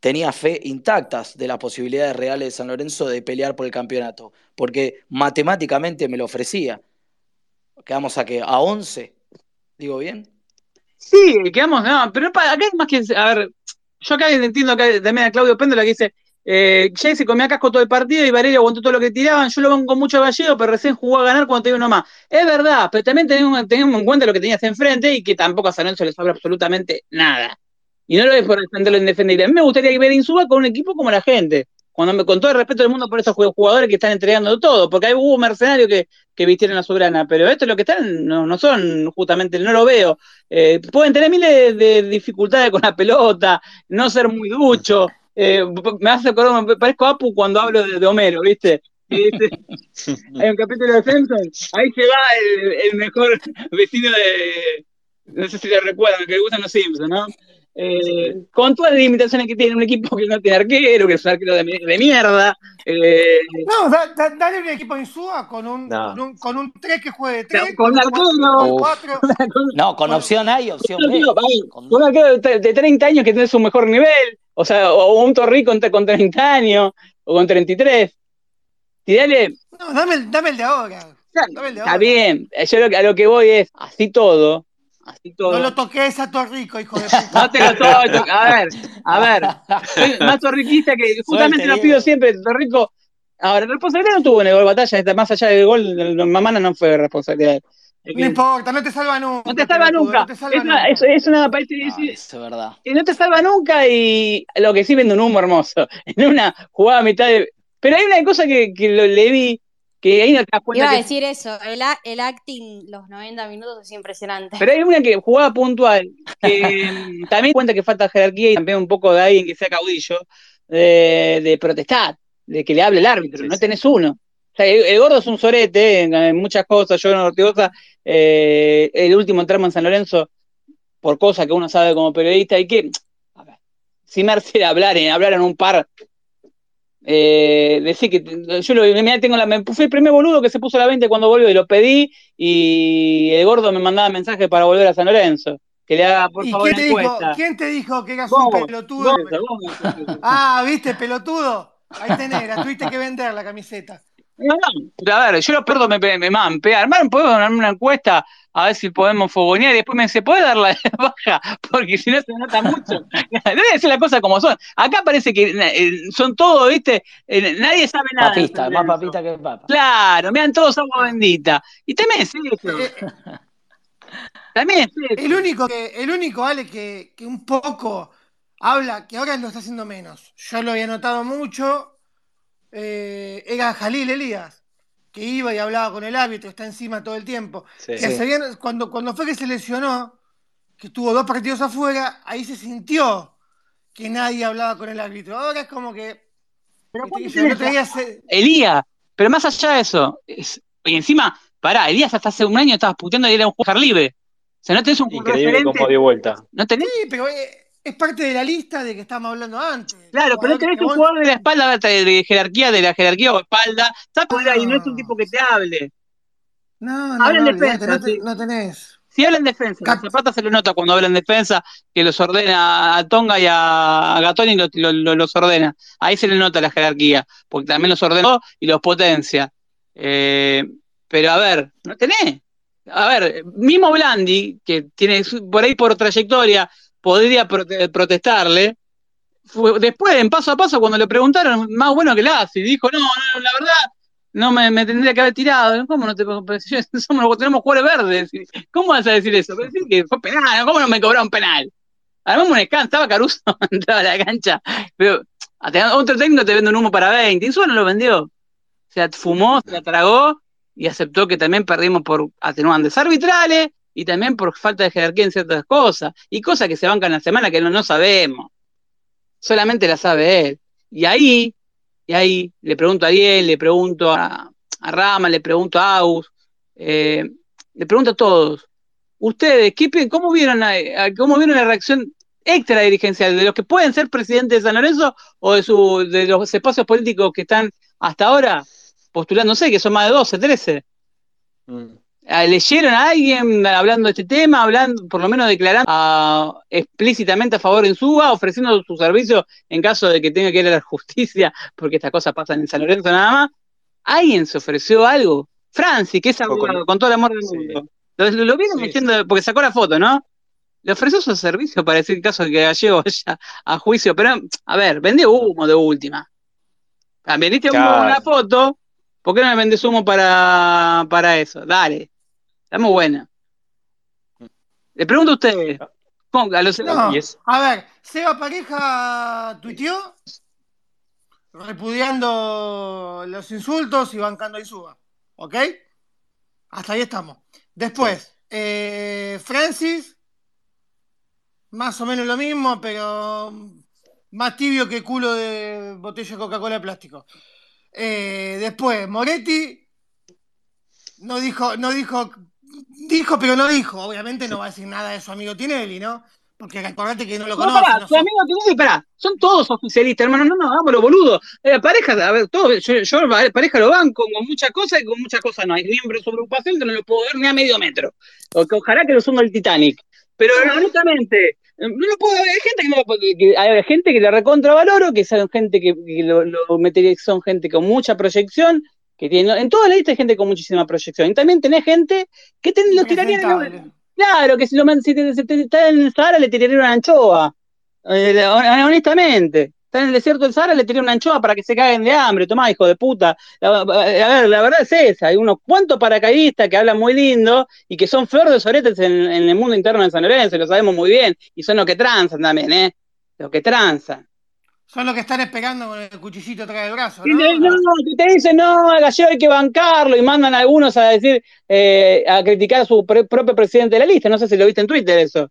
tenía fe intactas de las posibilidades reales de San Lorenzo de pelear por el campeonato, porque matemáticamente me lo ofrecía. Quedamos a que a 11, digo bien. Sí, quedamos, no, pero acá hay más que, a ver, yo acá entiendo acá también a Claudio Péndola que dice, eh, Jay se comía casco todo el partido y Valeria aguantó todo lo que tiraban. Yo lo con mucho gallego, pero recién jugó a ganar cuando tenía uno más. Es verdad, pero también tenemos, en cuenta lo que tenías enfrente y que tampoco a San Lorenzo le sobra absolutamente nada. Y no lo es por defender lo indefendible. A mí me gustaría ver Insuba con un equipo como la gente. Cuando me, con todo el respeto del mundo por esos jugadores que están entregando todo, porque hay hubo mercenarios que, que vistieron la soberana, pero esto es lo que están, no, son justamente, no lo veo. Eh, pueden tener miles de dificultades con la pelota, no ser muy ducho, eh, me hace acordar, me parezco a Apu cuando hablo de, Homero, ¿viste? [laughs] hay un capítulo de Simpsons, ahí se va el, mejor vecino de, no sé si le recuerdan, que le gustan los Simpsons, ¿no? Eh, con todas las limitaciones que tiene un equipo que no tiene arquero, que es un arquero de, mierda. Eh, no, dale un equipo en SUA con un, con un, 3 que juegue 3. con, un arquero. 4. No, [laughs] con opción A y opción B. Con un arquero de 30 años que tiene su mejor nivel. O sea, o un Torrico con 30 años, o con 33. Y dale. No, dame el, dame el de ahora. Está bien. Yo lo, a lo que voy es, así todo, así todo. No lo toques a Torrico, hijo de puta. [laughs] no te lo toques. A ver, a ver. Soy más torriquista que justamente lo pido siempre. Torrico. Ahora, responsabilidad no tuvo en el gol batalla, más allá del gol, Mamana no fue responsabilidad. No importa, no te salva nunca. No te salva nunca. es, Una, parece, es, verdad. no te salva nunca y lo que sí vende un humo hermoso. [laughs] En una jugada a mitad de. Pero hay una cosa que, que lo, le vi, que ahí no te das cuenta. Iba a decir eso, el, el, acting los 90 minutos es impresionante. Pero hay una que jugada puntual, que también cuenta que falta jerarquía y también un poco de alguien que sea caudillo, de, de protestar, de que le hable el árbitro, no tenés uno el, gordo es un sorete en, muchas cosas, yo no ortigosa, eh, el último tramo en San Lorenzo, por cosas que uno sabe como periodista, hay que, a ver, si Mercedes hablar, en, hablar en un par, eh, decir que yo lo, tengo la, me, fui el primer boludo que se puso a la 20 cuando volvió y lo pedí y el gordo me mandaba mensajes para volver a San Lorenzo. Que le haga, por favor, quién te, dijo, ¿quién te dijo que eras un pelotudo? ah, ¿viste, pelotudo? Ahí tenés, la tuviste que vender la camiseta. No, no, a ver, yo lo perdo, me, me, armar, podemos dar una encuesta a ver si podemos fogonear y después me dice, ¿puede dar la [laughs] baja? Porque si no se nota mucho. [laughs] Debe decir las cosas como son. Acá parece que eh, son todos, ¿viste? Eh, nadie sabe nada. Papista, más papista que papa. Claro, me dan todos agua bendita. Y también es eso. [laughs] También es eso. El único, que, el único Ale, que, que un poco habla, que ahora lo está haciendo menos. Yo lo había notado mucho eh, era Jalil Elías, que iba y hablaba con el árbitro, está encima todo el tiempo. cuando, cuando fue que se lesionó, que estuvo dos partidos afuera, ahí se sintió que nadie hablaba con el árbitro. Ahora es como que. Elías, pero más allá de eso, y encima, pará, Elías hasta hace un año estabas puteando y era un jugador libre. O sea, no tenés un Increíble cómo dio vuelta. ¿No tenés? Sí, pero eh, es parte de la lista de que estábamos hablando antes. Claro, pero no tenés un jugador de la espalda de jerarquía, de la jerarquía o espalda. ¿Sabes? Y no es un tipo que te hable. No, no, habla en defensa. No, tenés. Si habla en defensa, a Zapata se lo nota cuando habla en defensa, que los ordena a Tonga y a Gatón y los ordena. Ahí se le nota la jerarquía, porque también los ordenó y los potencia. Eh, pero a ver, no tenés. A ver, mismo Blandi, que tiene por ahí por trayectoria, podría protestarle. después, en paso a paso, cuando le preguntaron, más bueno que la y dijo, no, no, la verdad, no me, tendría que haber tirado. ¿Cómo no te [laughs] somos, tenemos jugadores verdes? ¿Cómo vas a decir eso? Decir que fue penal, ¿cómo no me cobraron penal? Además, un escándalo, estaba Caruso, [laughs] entraba a la cancha, pero otro técnico te vende un humo para 20, y eso no lo vendió se fumó, se la tragó y aceptó que también perdimos por atenuantes arbitrales y también por falta de jerarquía en ciertas cosas, y cosas que se bancan la semana que no, no sabemos. Solamente la sabe él. Y ahí, y ahí le pregunto a Ariel, le pregunto a, Rama, le pregunto a Aus, eh, le pregunto a todos. Ustedes, ¿qué, cómo, vieron ¿cómo vieron la reacción extra dirigencial de los que pueden ser presidentes de San Lorenzo o de, su, de los espacios políticos que están hasta ahora postulando, no sé, que son más de 12, 13. Mm. Ah, ¿Leyeron a alguien hablando de este tema, hablando, por lo menos declarando ah, explícitamente a favor en Suba, ofreciendo su servicio en caso de que tenga que ir a la justicia, porque estas cosas pasan en San Lorenzo nada más? ¿Alguien se ofreció algo? Francis, que es abogado, con, todo el amor del mundo. Lo, lo vieron diciendo, porque sacó la foto, ¿no? Le ofreció su servicio para decir caso de que Gallego vaya a juicio, pero, a ver, vendió humo de última. Veniste claro. una foto ¿Por qué no me vendes humo para, para eso? Dale. Está muy buena. Le pregunto a ustedes. a ver, Seba Pareja tuiteó repudiando los insultos y bancando y suba. ¿Ok? Hasta ahí estamos. Después, eh, Francis, más o menos lo mismo, pero más tibio que culo de botella de Coca-Cola de plástico. Eh, después, Moretti no dijo, no dijo, dijo, pero no dijo. Obviamente no va a decir nada de su amigo Tinelli, ¿no? Porque acordate que no lo conoce. No, su amigo Tinelli, espera, son todos oficialistas, hermano, no, no, vámonos, boludo. Eh, pareja, a ver, todo, yo, yo, pareja lo banco con muchas cosas y con muchas cosas no. Hay miembros de su agrupación que no lo puedo ver ni a medio metro. O que ojalá que lo suma el Titanic. Pero honestamente, no lo puedo hay gente que, no que hay gente que le recontravaloro, que son gente que, lo, lo son gente con mucha proyección, que tiene, en toda la lista hay gente con muchísima proyección. Y también tenés gente que te, lo tiraría Claro, que si, lo, si te, está en el Sahara le tiraría una anchoa. Eh, honestamente en el desierto del Sahara, le tiré una anchoa para que se caguen de hambre. Tomá, hijo de puta. a ver, la verdad es esa. Hay unos cuantos paracaidistas que hablan muy lindo y que son flor de soretes en, el mundo interno de San Lorenzo, lo sabemos muy bien. Y son los que transan también, ¿eh? Los que transan. Son los que están esperando con el cuchillito atrás del brazo. ¿no? no, no, te dicen, no, al gallego hay que bancarlo y mandan a algunos a decir, eh, a criticar a su propio presidente de la lista. No sé si lo viste en Twitter eso.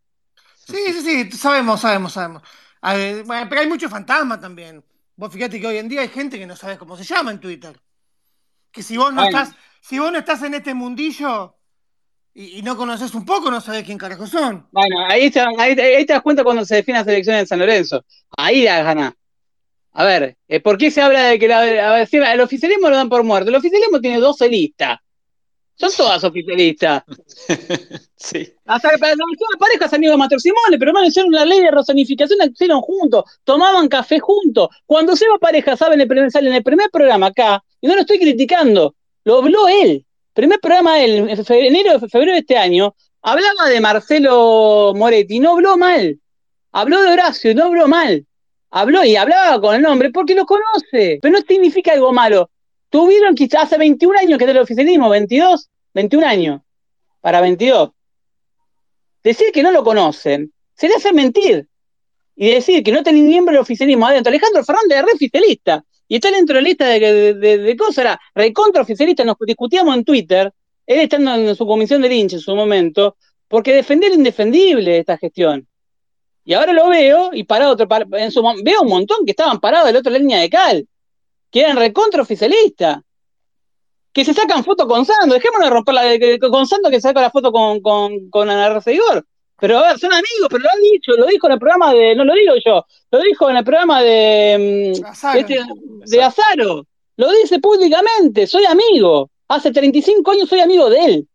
Sí, sí, sí, sabemos, sabemos, sabemos pero hay muchos fantasmas también. Vos fíjate que hoy en día hay gente que no sabe cómo se llama en Twitter. Que si vos no estás, si vos no estás en este mundillo y, no conoces un poco, no sabés quién carajo son. Bueno, ahí te, ahí, te das cuenta cuando se define la selección de San Lorenzo. Ahí la gana. A ver, eh, ¿por qué se habla de que la, el oficialismo lo dan por muerto? El oficialismo tiene 12 listas. Son todas oficialistas. [laughs] sí. Hasta que las parejas amigos de Master Simone, pero hermano, hicieron una ley de rozanificación, la hicieron juntos, tomaban café juntos. Cuando se va pareja, saben, el sale en el primer programa acá, y no lo estoy criticando, lo habló él. Primer programa él, en enero, febrero de este año, hablaba de Marcelo Moretti, no habló mal. Habló de Horacio, no habló mal. Habló y hablaba con el nombre porque lo conoce, pero no significa algo malo. Tuvieron quizás hace 21 años que del oficialismo, 22, 21 años, para 22. Decir que no lo conocen sería hacer mentir. Y decir que no tienen miembro del oficialismo adentro. Alejandro Fernández es re oficialista. y está dentro de la lista de, de, cosas, era recontra oficialista, nos discutíamos en Twitter, él estando en su comisión de hincha en su momento, porque defendía lo indefendible esta gestión. Y ahora lo veo y parado otro, en su, veo un montón que estaban parados de la otra línea de cal, que eran recontra oficialistas, que se sacan fotos con Sando, dejémonos de romper la, con Sando que se saca la foto con, con, con Ana Seguidor. Pero a ver, son amigos, pero lo han dicho, lo dijo en el programa de, no lo digo yo, lo dijo en el programa de, mm, este, de Azaro, lo dice públicamente, soy amigo, hace 35 años soy amigo de él.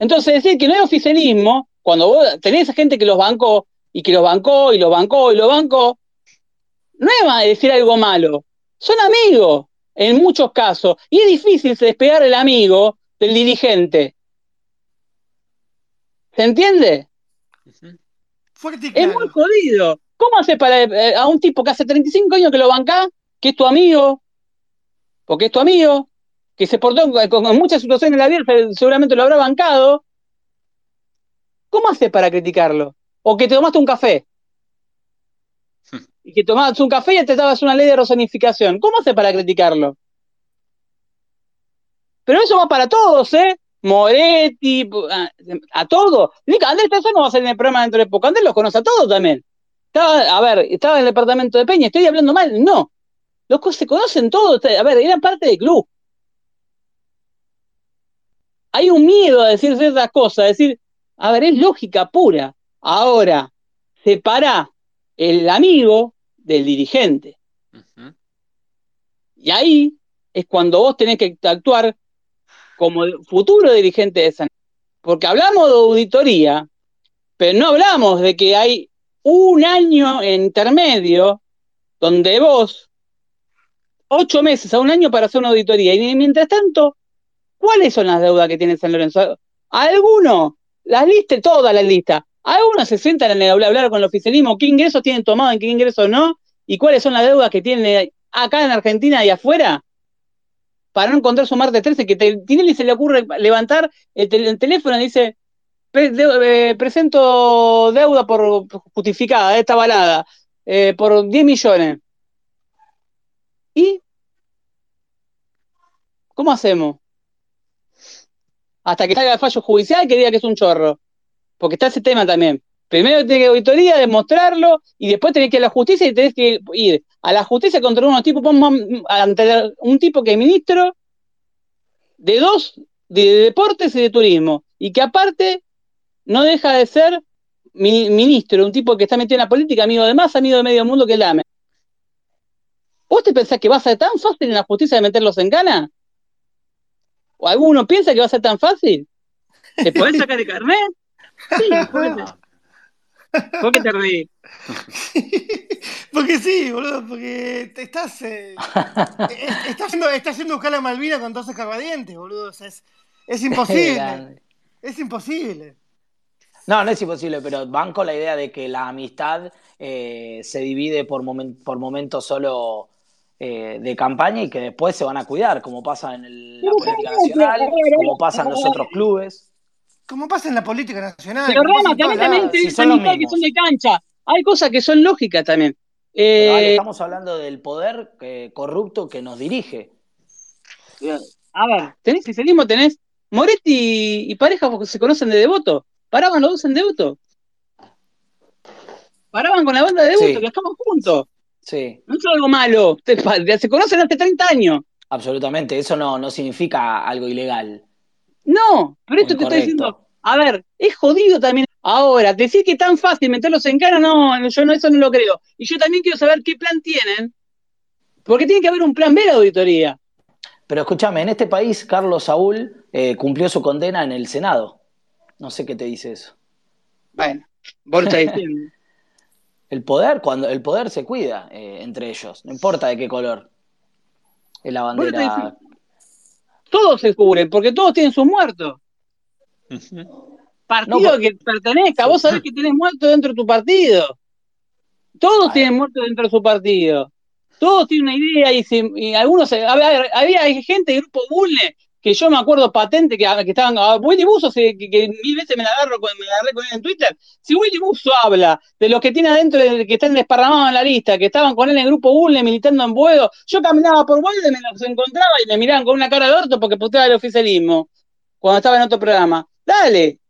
Entonces decir que no es oficialismo, cuando vos tenés gente que los bancó, y que los bancó, y los bancó, y los bancó, no es decir algo malo, son amigos en muchos casos, y es difícil despegar el amigo del dirigente. ¿Se entiende? Es muy jodido. ¿Cómo hace para eh, a un tipo que hace 35 años que lo banca, que es tu amigo, porque es tu amigo, que se portó con, muchas situaciones en la vida, seguramente lo habrá bancado? ¿Cómo hace para criticarlo? O que te tomaste un café. [laughs] Y que tomaste un café y te dabas una ley de rosanificación. ¿Cómo hace para criticarlo? Pero eso va para todos, ¿eh? Moretti, a, todo. Andrés Tazo no va a ser en el programa dentro de poco. Andrés los conoce a todos también. Estaba, a ver, estaba en el departamento de Peña, estoy hablando mal. No. Los se conocen todos. A ver, eran parte del club. Hay un miedo a decir ciertas cosas, a decir, a ver, es lógica pura. Ahora, separa el amigo del dirigente. Y ahí es cuando vos tenés que actuar como futuro dirigente de San porque hablamos de auditoría, pero no hablamos de que hay un año intermedio donde vos, ocho meses a un año para hacer una auditoría, y mientras tanto, ¿cuáles son las deudas que tiene San Lorenzo? Algunos, las listas, todas las listas, algunos se sientan en el hablar, con el oficialismo, qué ingresos tienen tomado, en qué ingresos no, y cuáles son las deudas que tienen acá en Argentina y afuera, para no encontrar su martes 13, que te, y se le ocurre levantar el, teléfono y dice, eh, presento deuda por justificada, esta balada, eh, por 10 millones. ¿Y cómo hacemos? Hasta que salga el fallo judicial que diga que es un chorro. Porque está ese tema también. Primero tiene que auditoría, demostrarlo, y después tenés que ir a la justicia y tenés que ir a la justicia contra unos tipos, ante un tipo que es ministro de dos, de deportes y de turismo, y que aparte no deja de ser ministro, un tipo que está metido en la política, amigo de más, amigo de medio mundo que el AME. ¿Vos te pensás que va a ser tan fácil en la justicia de meterlos en cana? ¿O alguno piensa que va a ser tan fácil? ¿Te podés [laughs] sacar el carnet? Sí, [laughs] ¿Por qué te reí? [laughs] porque sí, boludo, porque te estás. Eh, [laughs] estás, haciendo, estás haciendo buscar a Malvina con dos escarbadientes, boludo. es, es imposible. es imposible. No, no es imposible, pero banco la idea de que la amistad eh, se divide por, por momentos solo eh, de campaña y que después se van a cuidar, como pasa en la política nacional, como pasa en los otros clubes. Como pasa en la política nacional. Pero Rama, también, también que son de cancha. Hay cosas que son lógicas también. Eh, estamos hablando del poder eh, corrupto que nos dirige. A ver, tenés mismo tenés Moretti y pareja porque se conocen de devoto. Paraban los dos en devoto. Paraban con la banda de devoto, que estamos juntos. Sí. No es algo malo. Se conocen hace 30 años. Absolutamente, eso no, no significa algo ilegal. No, pero esto te estoy diciendo, a ver, es jodido también. Ahora, decir que es tan fácil meterlos en cara, no, yo no, eso no lo creo. Y yo también quiero saber qué plan tienen, porque tiene que haber un plan B de auditoría. Pero escúchame, en este país Carlos Saúl eh, cumplió su condena en el Senado. No sé qué te dice eso. Bueno, vos diciendo. [laughs] el poder, cuando el poder se cuida eh, entre ellos, no importa de qué color. Es la bandera todos se cubren, porque todos tienen sus muertos. Partido que pertenezca, vos sabés que tenés muertos dentro de tu partido. Todos tienen muertos dentro de su partido. Todos tienen una idea y, algunos. Había, gente del grupo Bulle que yo me acuerdo patente que, que estaban, ah, Willy Buso, que, que, mil veces me la agarro con, me la agarré con él en Twitter, si Willy Buso habla de los que tiene adentro, de, que están desparramados en la lista, que estaban con él en el grupo Bulle militando en Buedo, yo caminaba por Buedo y me los encontraba y me miraban con una cara de orto porque puteaba el oficialismo, cuando estaba en otro programa. Dale.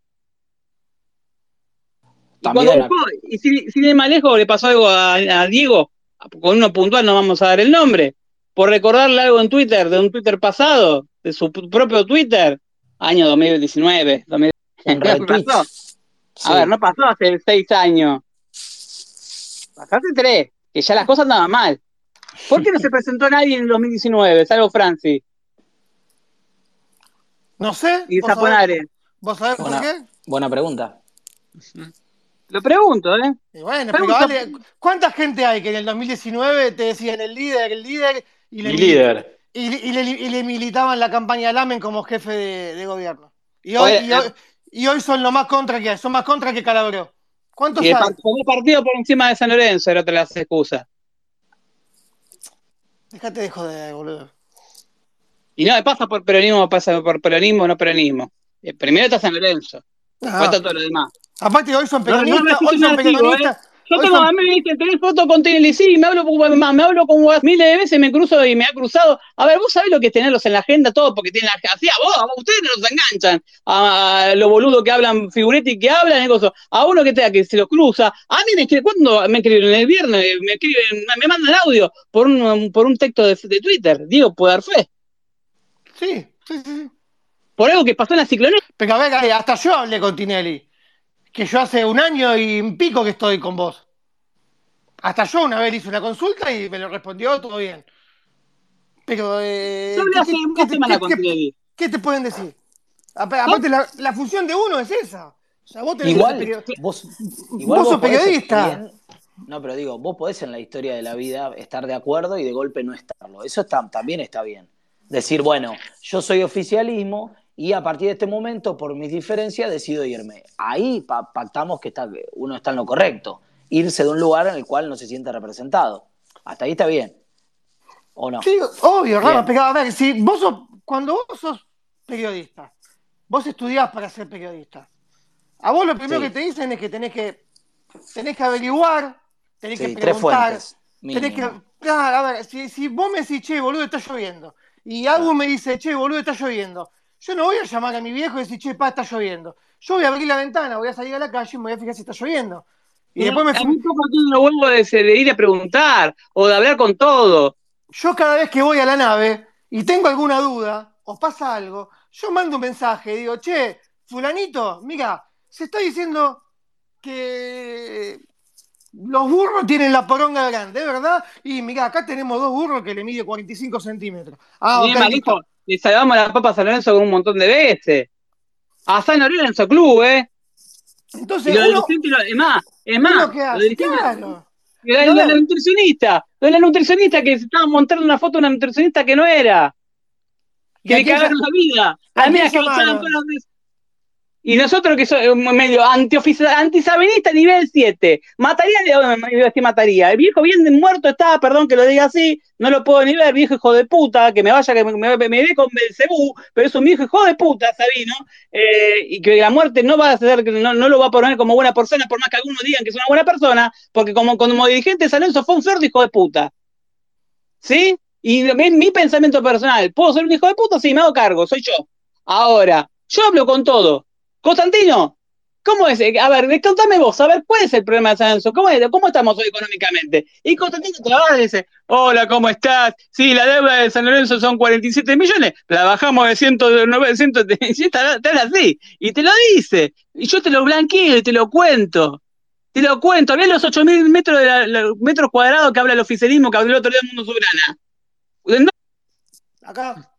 Y, cuando, y si, si de más lejos le pasó algo a, a Diego, con uno puntual no vamos a dar el nombre, por recordarle algo en Twitter, de un Twitter pasado, de su propio Twitter, año 2019. 2019. [laughs] pasó? A ver, no pasó hace seis años. Pasó hace tres, que ya las cosas andaban mal. ¿Por qué no se presentó nadie en el 2019, salvo Francis? No sé. Y ¿Vos Zaponare. ¿Vos sabés por qué? buena pregunta. Lo pregunto, ¿eh? Y bueno, Pero ¿cuánta gente hay que en el 2019 te decían el líder, el líder, y le, Mi líder. y, y le, y le militaban la campaña Lamen como jefe de, de gobierno? Y hoy, Oye, y, hoy, y hoy son lo más contra que hay, son más contra que Calabró. ¿Cuántos Y el partido por encima de San Lorenzo era otra de las excusas. Déjate de joder, boludo. Y no, pasa por peronismo, pasa por peronismo, no peronismo. Eh, Primero está San Lorenzo, Ah, falta todo lo demás. aparte hoy son No, no, peronistas, no, hoy son peronistas. Yo hoy tengo, son- a mí me dicen, tenés foto con Tinelli, sí, me hablo, con- me hablo con vos miles de veces, me cruzo y me ha cruzado. A ver, vos sabés lo que es tenerlos en la agenda, todo, porque tienen la así a vos, a ustedes los enganchan, a, los boludos que hablan figuretti que hablan, y cosas. a uno que tenga que se los cruza, a mí me escriben, ¿cuándo me escriben? El viernes, me escriben, me mandan audio por un, por un texto de, de Twitter, digo, puedo dar fe, Sí, sí, sí, por algo que pasó en la cicloneta. Pero a ver, Ale, hasta yo hablé con Tinelli. Que yo hace un año y un pico que estoy con vos. Hasta yo una vez hice una consulta y me lo respondió todo bien. Pero, eh, Yo ¿qué- hace qué- qué qué- qué- Tinelli. ¿Qué te pueden decir? Apa- Aparte, la, la función de uno es esa. O sea, vos tenés Igual, que vos, vos sos podés periodista. bien- no, pero digo, vos podés en la historia de la vida estar de acuerdo y de golpe no estarlo. Eso está, también está bien. Decir, bueno, yo soy oficialismo y a partir de este momento, por mis diferencias, decido irme. Ahí pa- pactamos que está, uno está en lo correcto. Irse de un lugar en el cual no se siente representado. Hasta ahí está bien. ¿O no? Sí, obvio, Rama, Bien. pero a ver, si vos sos, cuando vos sos periodista, vos estudiás para ser periodista. A vos lo primero Sí. que te dicen es que tenés que tenés que averiguar, tenés Sí, que tres preguntar, fuentes. tenés que. Claro, a ver, si, si vos me decís, che, boludo, está lloviendo, y algo me dice, che, boludo, está lloviendo, yo no voy a llamar a mi viejo y decir, che, pa, está lloviendo. Yo voy a abrir la ventana, voy a salir a la calle y me voy a fijar si está lloviendo. Y después me tienen los huevos de, de ir a preguntar o de hablar con todo. yo cada vez que voy a la nave y tengo alguna duda o pasa algo, yo mando un mensaje y digo, che, fulanito, mira, se está diciendo que los burros tienen la poronga grande, ¿es verdad? Y mira, acá tenemos dos burros que le mide 45 centímetros. Ah, Ni ok, más listo. Le salvamos la papa a San Lorenzo con un montón de veces. A San Lorenzo Club, ¿eh? Y Entonces, lo uno, lo- es más, es más, lo hace, claro. y la, No, la- la nutricionista, lo de la nutricionista que se estaba montando una foto de una nutricionista que no era, ¿Y que a le cagaron la vida. a A mí que llamaron? echaban veces. Y nosotros que somos medio antiofici- antisabenista nivel 7, mataría, iba a mataría, el viejo bien muerto estaba, perdón que lo diga así, no lo puedo ni ver, viejo hijo de puta, que me vaya, que me, me, me dé con Belcebú, pero es un viejo hijo de puta, Sabino, eh, y que la muerte no va a ser, no, no lo va a poner como buena persona, por más que algunos digan que es una buena persona, porque como, como dirigente de San Lorenzo fue un cerdo hijo de puta. ¿Sí? Y mi, mi pensamiento personal, ¿puedo ser un hijo de puta? Sí, me hago cargo, soy yo. Ahora, yo hablo con todo. Constantino, ¿cómo es? A ver, contame vos, a ver, ¿cuál es el problema de San Lorenzo? ¿Cómo, es? ¿Cómo estamos hoy económicamente? Y Constantino va y dice, hola, ¿cómo estás? Sí, la deuda de San Lorenzo son 47 millones, la bajamos de 109, 100, tal así, y te lo dice, y yo te lo blanqueo y te lo cuento. Te lo cuento, ves los 8.000 metros, de metros cuadrados que habla el oficialismo que habló el otro día el Mundo Soberana. Acá.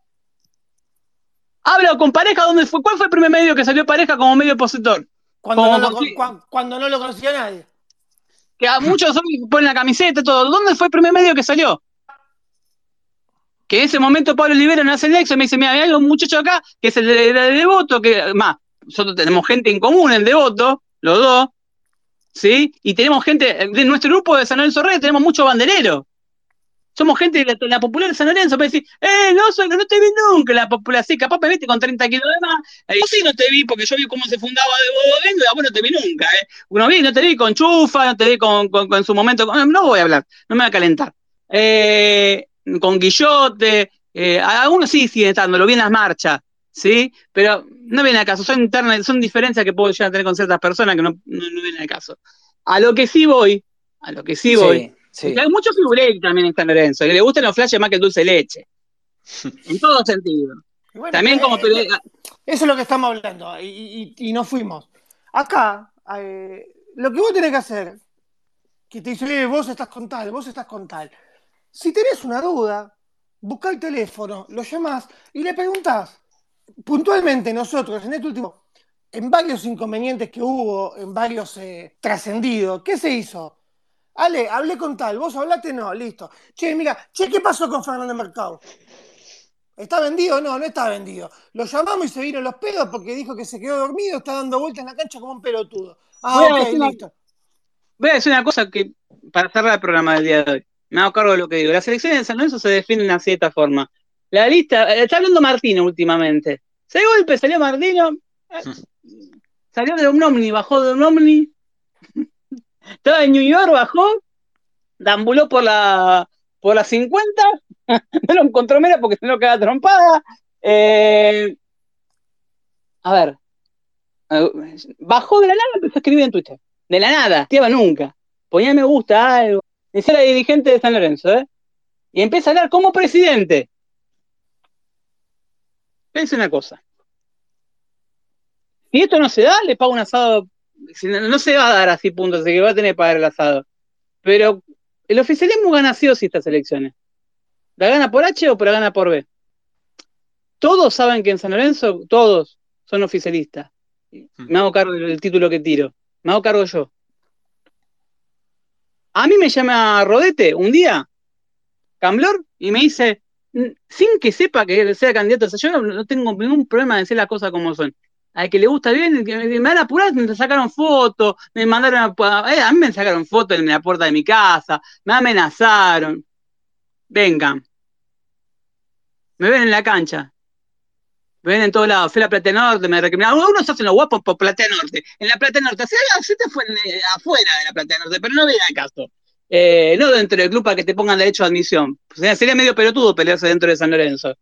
Habla con pareja, ¿dónde fue? ¿Cuál fue el primer medio que salió pareja como medio opositor? Cuando, Como no lo, cuan- cuando no lo conocía nadie. Que a muchos hoy ponen la camiseta y todo. ¿Dónde fue el primer medio que salió? Que en ese momento Pablo Olivera no hace el nexo y me dice, mira, hay un muchacho acá que es el de, de Devoto, que más, nosotros tenemos gente en común en Devoto, los dos, ¿sí? Y tenemos gente, de nuestro grupo de San Lorenzo Rey tenemos muchos bandereros. Somos gente de la, popular de San Lorenzo, me decís, eh, no, soy, no te vi nunca la popular, sí, capaz me viste con 30 kilos de más, yo sí no te vi, porque yo vi cómo se fundaba de Bodo y a vos no te vi nunca, eh. Uno vi, no te vi con Chufa, no te vi con, con, su momento, no voy a hablar, no me voy a calentar. Eh, con Guillote, eh, algunos sí siguen estando, lo vi en las marchas, ¿sí? Pero no viene al caso, son internas, son diferencias que puedo llegar a tener con ciertas personas que no, no, no vienen al caso. A lo que sí voy, a lo que sí voy, hay mucho figurel también en San Lorenzo, que le gustan los flashes más que el dulce leche. [laughs] en todo sentido. también como eh, Eso es lo que estamos hablando, y, y, no fuimos. Acá, eh, lo que vos tenés que hacer, que te dice, vos estás con tal, vos estás con tal. Si tenés una duda, busca el teléfono, lo llamás y le preguntás. Puntualmente nosotros, en este último, en varios inconvenientes que hubo, en varios eh, trascendidos, ¿qué se hizo? Ale, hablé con tal, vos hablaste, no, listo. Che, mira, che, ¿qué pasó con Fernando Mercado? ¿Está vendido? No, no está vendido. Lo llamamos y se vino los pedos porque dijo que se quedó dormido, está dando vueltas en la cancha como un pelotudo. Ah, ok, listo. voy a decir una cosa que, para cerrar el programa del día de hoy, me hago cargo de lo que digo. Las elecciones de San Lorenzo se definen así de esta forma. La lista, eh, está hablando Martino últimamente. Se golpe, salió Martino, eh, [laughs] salió de un Omni, bajó de un Omni, estaba en New York, bajó, dambuló por la, por las [laughs] 50, no lo encontró mera porque se lo queda trompada. Eh, a ver, bajó de la nada empezó a escribir en Twitter. De la nada, estaba nunca. Ponía me gusta algo. Decía la dirigente de San Lorenzo, ¿eh? Y empieza a hablar como presidente. Pense una cosa. Si esto no se da, le pago un asado no, se va a dar así puntos, así que va a tener que pagar el asado. Pero el oficialismo gana sí o sí estas elecciones. ¿La gana por H o la gana por B? Todos saben que en San Lorenzo, todos son oficialistas. Hmm. Me hago cargo del título que tiro. Me hago cargo yo. A mí me llama Rodete un día, Camblor, y me dice, sin que sepa que sea candidato, yo no, no tengo ningún problema de decir las cosas como son al que le gusta bien, me van a apurar, me sacaron fotos, me mandaron a, eh, a mí me sacaron fotos en la puerta de mi casa, me amenazaron. Vengan. Me ven en la cancha. Me ven en todos lados. Fui a la Plata Norte, me recriminaron. Uno se hacen los guapos por Plata Norte. En la Plata Norte. Se te fue eh, afuera de la Plata Norte, pero no viene al caso. Eh, no dentro del club para que te pongan derecho a admisión. sería medio pelotudo pelearse dentro de San Lorenzo.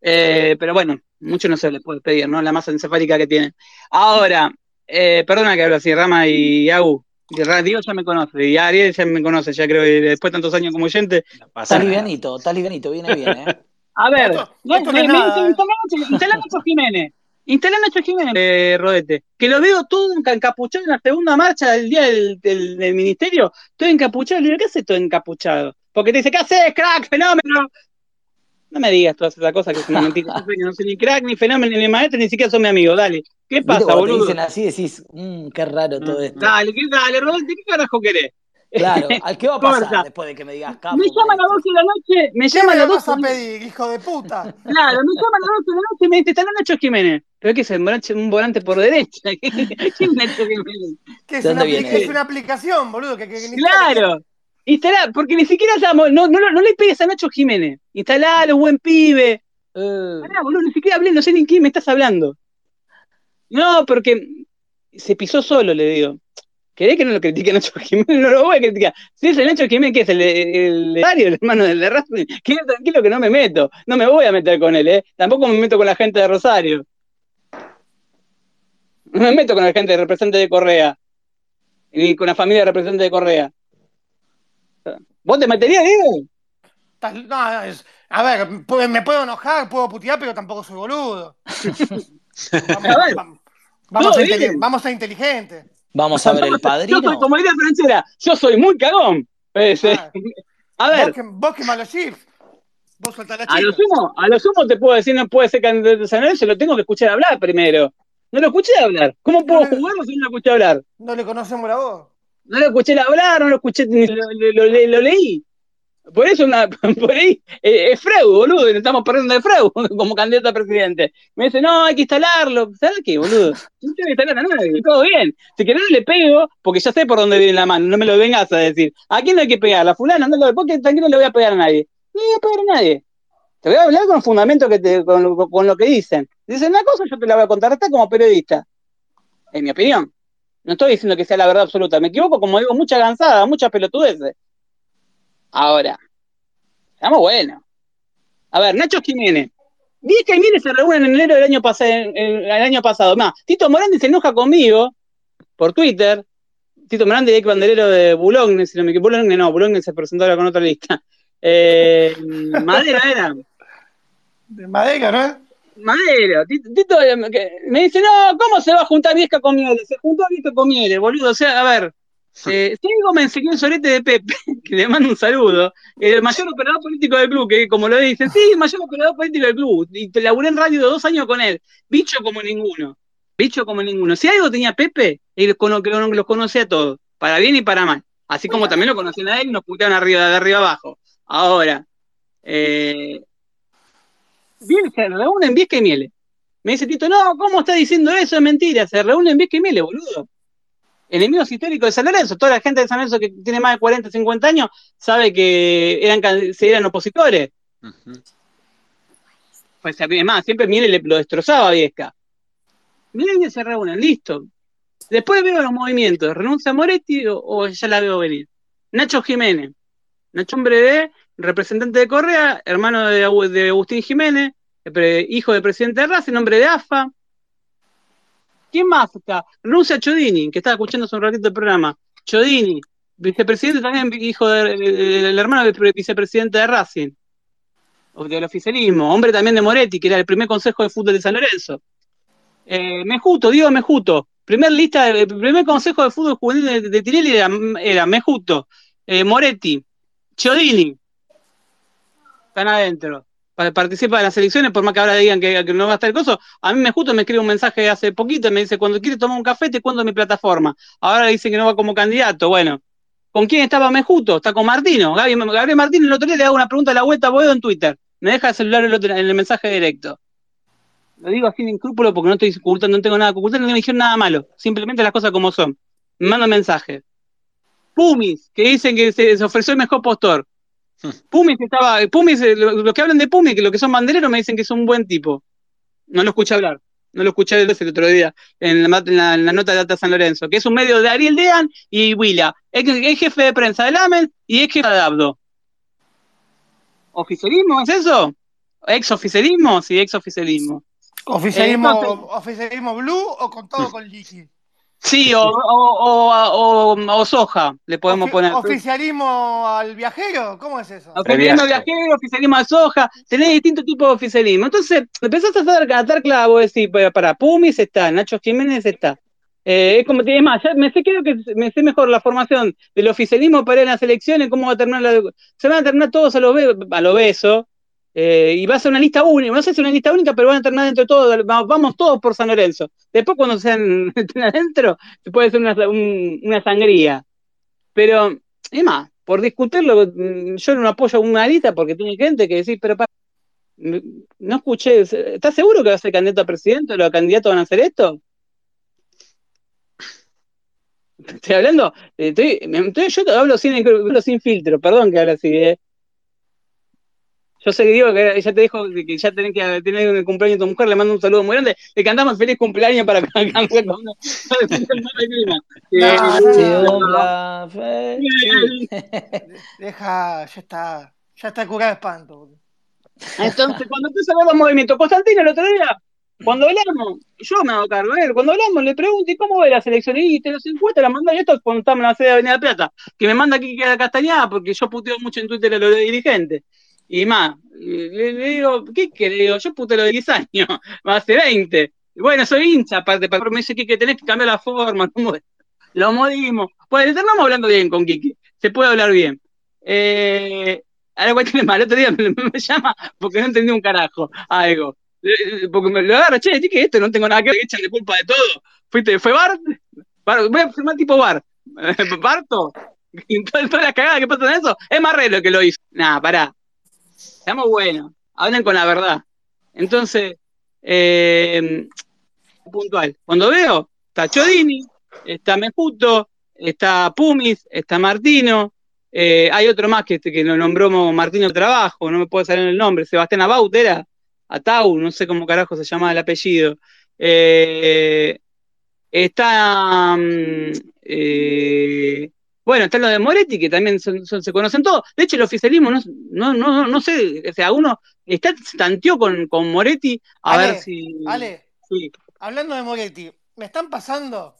Eh, pero bueno, mucho no se le puede pedir, ¿no? La masa encefálica que tiene. Ahora, eh, perdona que hablo así, Rama y Agu. Diego ya me conoce, y Ariel ya me conoce, ya creo que después de tantos años como oyente. Está livianito, está livianito, viene bien, ¿eh? A ver, instalá Nacho Jiménez. Instalá Nacho Jiménez, eh, Rodete. Que lo veo todo encapuchado en la segunda marcha del día del, del, ministerio. Todo encapuchado. Le digo, ¿qué haces todo encapuchado? Porque te dice, ¿qué haces, crack, fenómeno? No me digas todas esas cosas que es [laughs] una mentira. no soy ni crack, ni fenómeno, ni maestro, ni siquiera son mi amigo. Dale. ¿Qué pasa, boludo? Te dicen así, decís, mmm, qué raro todo esto. Dale, ¿qué, dale, Rodolfo, ¿qué carajo querés? Claro, [laughs] ¿al qué va a pasar después de que me digas capo? Me llama a las 12 de la noche, me llama a las 12 vas a pedir, hijo de puta? [laughs] Claro, me llama a las 12 de la noche y me dice, está Nacho Jiménez. Pero ¿qué es un volante, un volante por derecha? ¿Quién es Nacho Jiménez? Que es, una, es una aplicación, boludo. Que, que, claro. Instalá, porque ni siquiera estamos, no, no, no le pegues a Nacho Jiménez. Instalalo, buen pibe. Uh. boludo, ni siquiera hablé, no sé ni quién me estás hablando. No, porque se pisó solo, le digo. ¿Querés que no lo critique a Nacho [laughs] Jiménez? No lo voy a criticar. Si es el Nacho Jiménez, ¿qué es? ¿El, el, el, hermano del de Racing? Quédate tranquilo que no me meto. No me voy a meter con él, ¿eh? Tampoco me meto con la gente de Rosario. No me meto con la gente de representante de Correa. Ni con la familia de representante de Correa. ¿Vos te meterías, Diego? No, es, a ver, me puedo enojar, puedo putear, pero tampoco soy boludo. [laughs] vamos, a, ser vamos, a inteligentes. Vamos a ver el padrino. Yo soy, como diría Franchera, yo soy muy cagón. a ver. Vos que, malos chips. Vos la a lo, sumo, a lo sumo te puedo decir, no puede ser candidato de San se lo tengo que escuchar hablar primero. No lo escuché hablar. ¿Cómo puedo jugarlo si no lo escuché hablar? No le conocemos la voz. No lo escuché hablar, no lo escuché, lo, lo, leí. Por eso, [laughs] por ahí, eh, es Freud, boludo, estamos perdiendo de Freud [laughs] como candidato a presidente. Me dice, no, hay que instalarlo. ¿Sabes qué, boludo? [laughs] No tengo que instalar a nadie, todo bien. Si querés le pego, porque ya sé por dónde viene la mano, no me lo vengas a decir. ¿A quién no hay que pegar? ¿La fulana? No, porque tranquilo no le voy a pegar a nadie. No voy a pegar a nadie. Te voy a hablar con fundamento que te, con, lo que dicen. Dicen una cosa, yo te la voy a contratar como periodista. En mi opinión. No estoy diciendo que sea la verdad absoluta. Me equivoco, como digo, mucha gansada, muchas pelotudeces. Ahora, estamos buenos. A ver, Nacho Jiménez. Que Jiménez se reúnen en enero del año, pasado, el año pasado. Más, Tito Morandi se enoja conmigo por Twitter. Tito Morandi es banderero de Boulogne, si no me equivoco. Boulogne no, Boulogne se presentó ahora con otra lista. Eh, [laughs] Madera era. De Madera, ¿no? Madera. Tito me dice, no, ¿cómo se va a juntar Viesca con Miele? Se juntó a Viesca con Miele, boludo. O sea, a ver, eh, si algo me enseñó el solete de Pepe, [laughs] que le mando un saludo, el mayor operador político del club, que como lo dicen, sí, el mayor operador político del club, y te laburé en radio dos años con él, bicho como ninguno, bicho como ninguno. Si algo tenía Pepe, él los conocía a todos, para bien y para mal. Así como también lo conocían a él y nos puteaban arriba, de arriba abajo. Ahora, eh, bien, se reúnen Viesca y Miele. Me dice Tito, no, ¿cómo está diciendo eso? Es mentira, se reúnen Viesca y Miele, boludo enemigos históricos de San Lorenzo. Toda la gente de San Lorenzo que tiene más de 40, 50 años sabe que eran, se eran opositores. Pues además, siempre Miele lo destrozaba a Viesca. Miren se reúnen, listo. Después veo los movimientos, renuncia a Moretti o, ya la veo venir. Nacho Jiménez. Nacho Hombre de representante de Correa, hermano de, Agustín Jiménez, hijo del presidente de Racing, nombre de AFA, ¿Quién más está? Rusia Chodini, que estaba escuchando hace un ratito el programa. Chodini, vicepresidente también, hijo del hermano del vicepresidente de Racing, del oficialismo, hombre también de Moretti, que era el primer consejo de fútbol de San Lorenzo. Eh, Mejuto, Diego Mejuto, primer lista, primer consejo de fútbol juvenil de, Tirelli era, Mejuto, eh, Moretti, Chodini, están adentro participa de las elecciones, por más que ahora digan que, no va a estar el coso, a mí me justo me escribe un mensaje hace poquito, me dice, cuando quiere tomar un café te cuento mi plataforma. Ahora dice que no va como candidato, bueno. ¿Con quién estaba Mejuto? Está con Martino. Gabriel Martínez el otro día le hago una pregunta a la vuelta a en Twitter. Me deja el celular el en el mensaje directo. Lo digo así de incrúpulo porque no estoy ocultando, no tengo nada que ocultar, no me dijeron nada malo. Simplemente las cosas como son. Me manda mensaje. Pumis, que dicen que se ofreció el mejor postor. Pumis estaba, Pumis, eh, los que hablan de Pumis, que los que son bandereros me dicen que es un buen tipo. No lo escuché hablar, no lo escuché el otro día en la, nota de Data San Lorenzo, que es un medio de Ariel Dean y Willa, es, jefe de prensa de Lamen y es jefe de Abdo. ¿Oficialismo es eso? ¿Ex oficialismo? Sí, ex oficialismo. ¿Oficialismo, ¿oficialismo blue o con todo con Ligi? Sí, o, o, o, soja, le podemos poner. ¿Oficialismo al viajero? ¿Cómo es eso? Oficialismo al viajero, oficialismo al soja, tenés distintos tipos de oficialismo. Entonces, empezás a hacer, a dar clavo, decir, para Pumis está, Nacho Jiménez está. Eh, es como te más, ya me sé creo que me sé mejor la formación del oficialismo para ir a las elecciones, cómo va a terminar la, se van a terminar todos a lo, a lo beso, eh, y va a ser una lista única, no sé si una lista única, pero van a terminar dentro de todo, vamos todos por San Lorenzo. Después cuando sean [laughs] adentro, se puede hacer una, sangría. Pero, es más, por discutirlo, mm, yo no apoyo una lista porque tiene gente que decir, pero no escuché, ¿estás seguro que va a ser candidato a presidente? ¿Los candidatos van a hacer esto? [laughs] Estoy hablando, estoy, yo hablo sin, hablo sin filtro, perdón que ahora sí, eh. Yo sé que digo que ya te dijo que ya tenés que tener el cumpleaños de tu mujer, le mando un saludo muy grande, le cantamos feliz cumpleaños para que Deja, ya está, ya está curado de espanto. Entonces, cuando empieza a ver los movimientos, Constantino el otro día, cuando hablamos, yo me hago cargo de él, cuando hablamos le pregunto, ¿y cómo ve la selección? Y te los encuestas, la manda, y esto cuando estamos en la sede de Avenida Plata, que me manda aquí que queda Castañada, porque yo puteo mucho en Twitter a los dirigentes. Y más, le, digo, ¿qué querés? Yo puteo de 10 años, [laughs] más de 20. bueno, soy hincha, aparte, pero me dice que tenés que cambiar la forma, [laughs] lo modimos. Pues estamos hablando bien con Kiki, se puede hablar bien. Eh, ahora cualquier mal, el otro día [laughs] me, llama porque no entendí un carajo, algo. Porque me lo agarro, che, ¿qué esto? No tengo nada que ver, de culpa de todo. Fuiste, ¿Fue Bart? voy a firmar tipo Bart. ¿Barto? toda la cagada que pasa en eso, es Marrelo que lo hizo. Nah, pará. Estamos buenos, hablen con la verdad. Entonces, eh, puntual. Cuando veo, está Chodini, está Mejuto, está Pumis, está Martino, Eh, hay otro más que, que lo nombró Martino Trabajo, no me puedo salir el nombre, Sebastián Abaut era, Atau, no sé cómo carajo se llama el apellido. Eh, está, mm, bueno, está lo de Moretti, que también se conocen todos. De hecho, el oficialismo, no, no, no, no sé, o sea, uno está, tanteó con, con Moretti a ver si... Ale, hablando de Moretti, me están pasando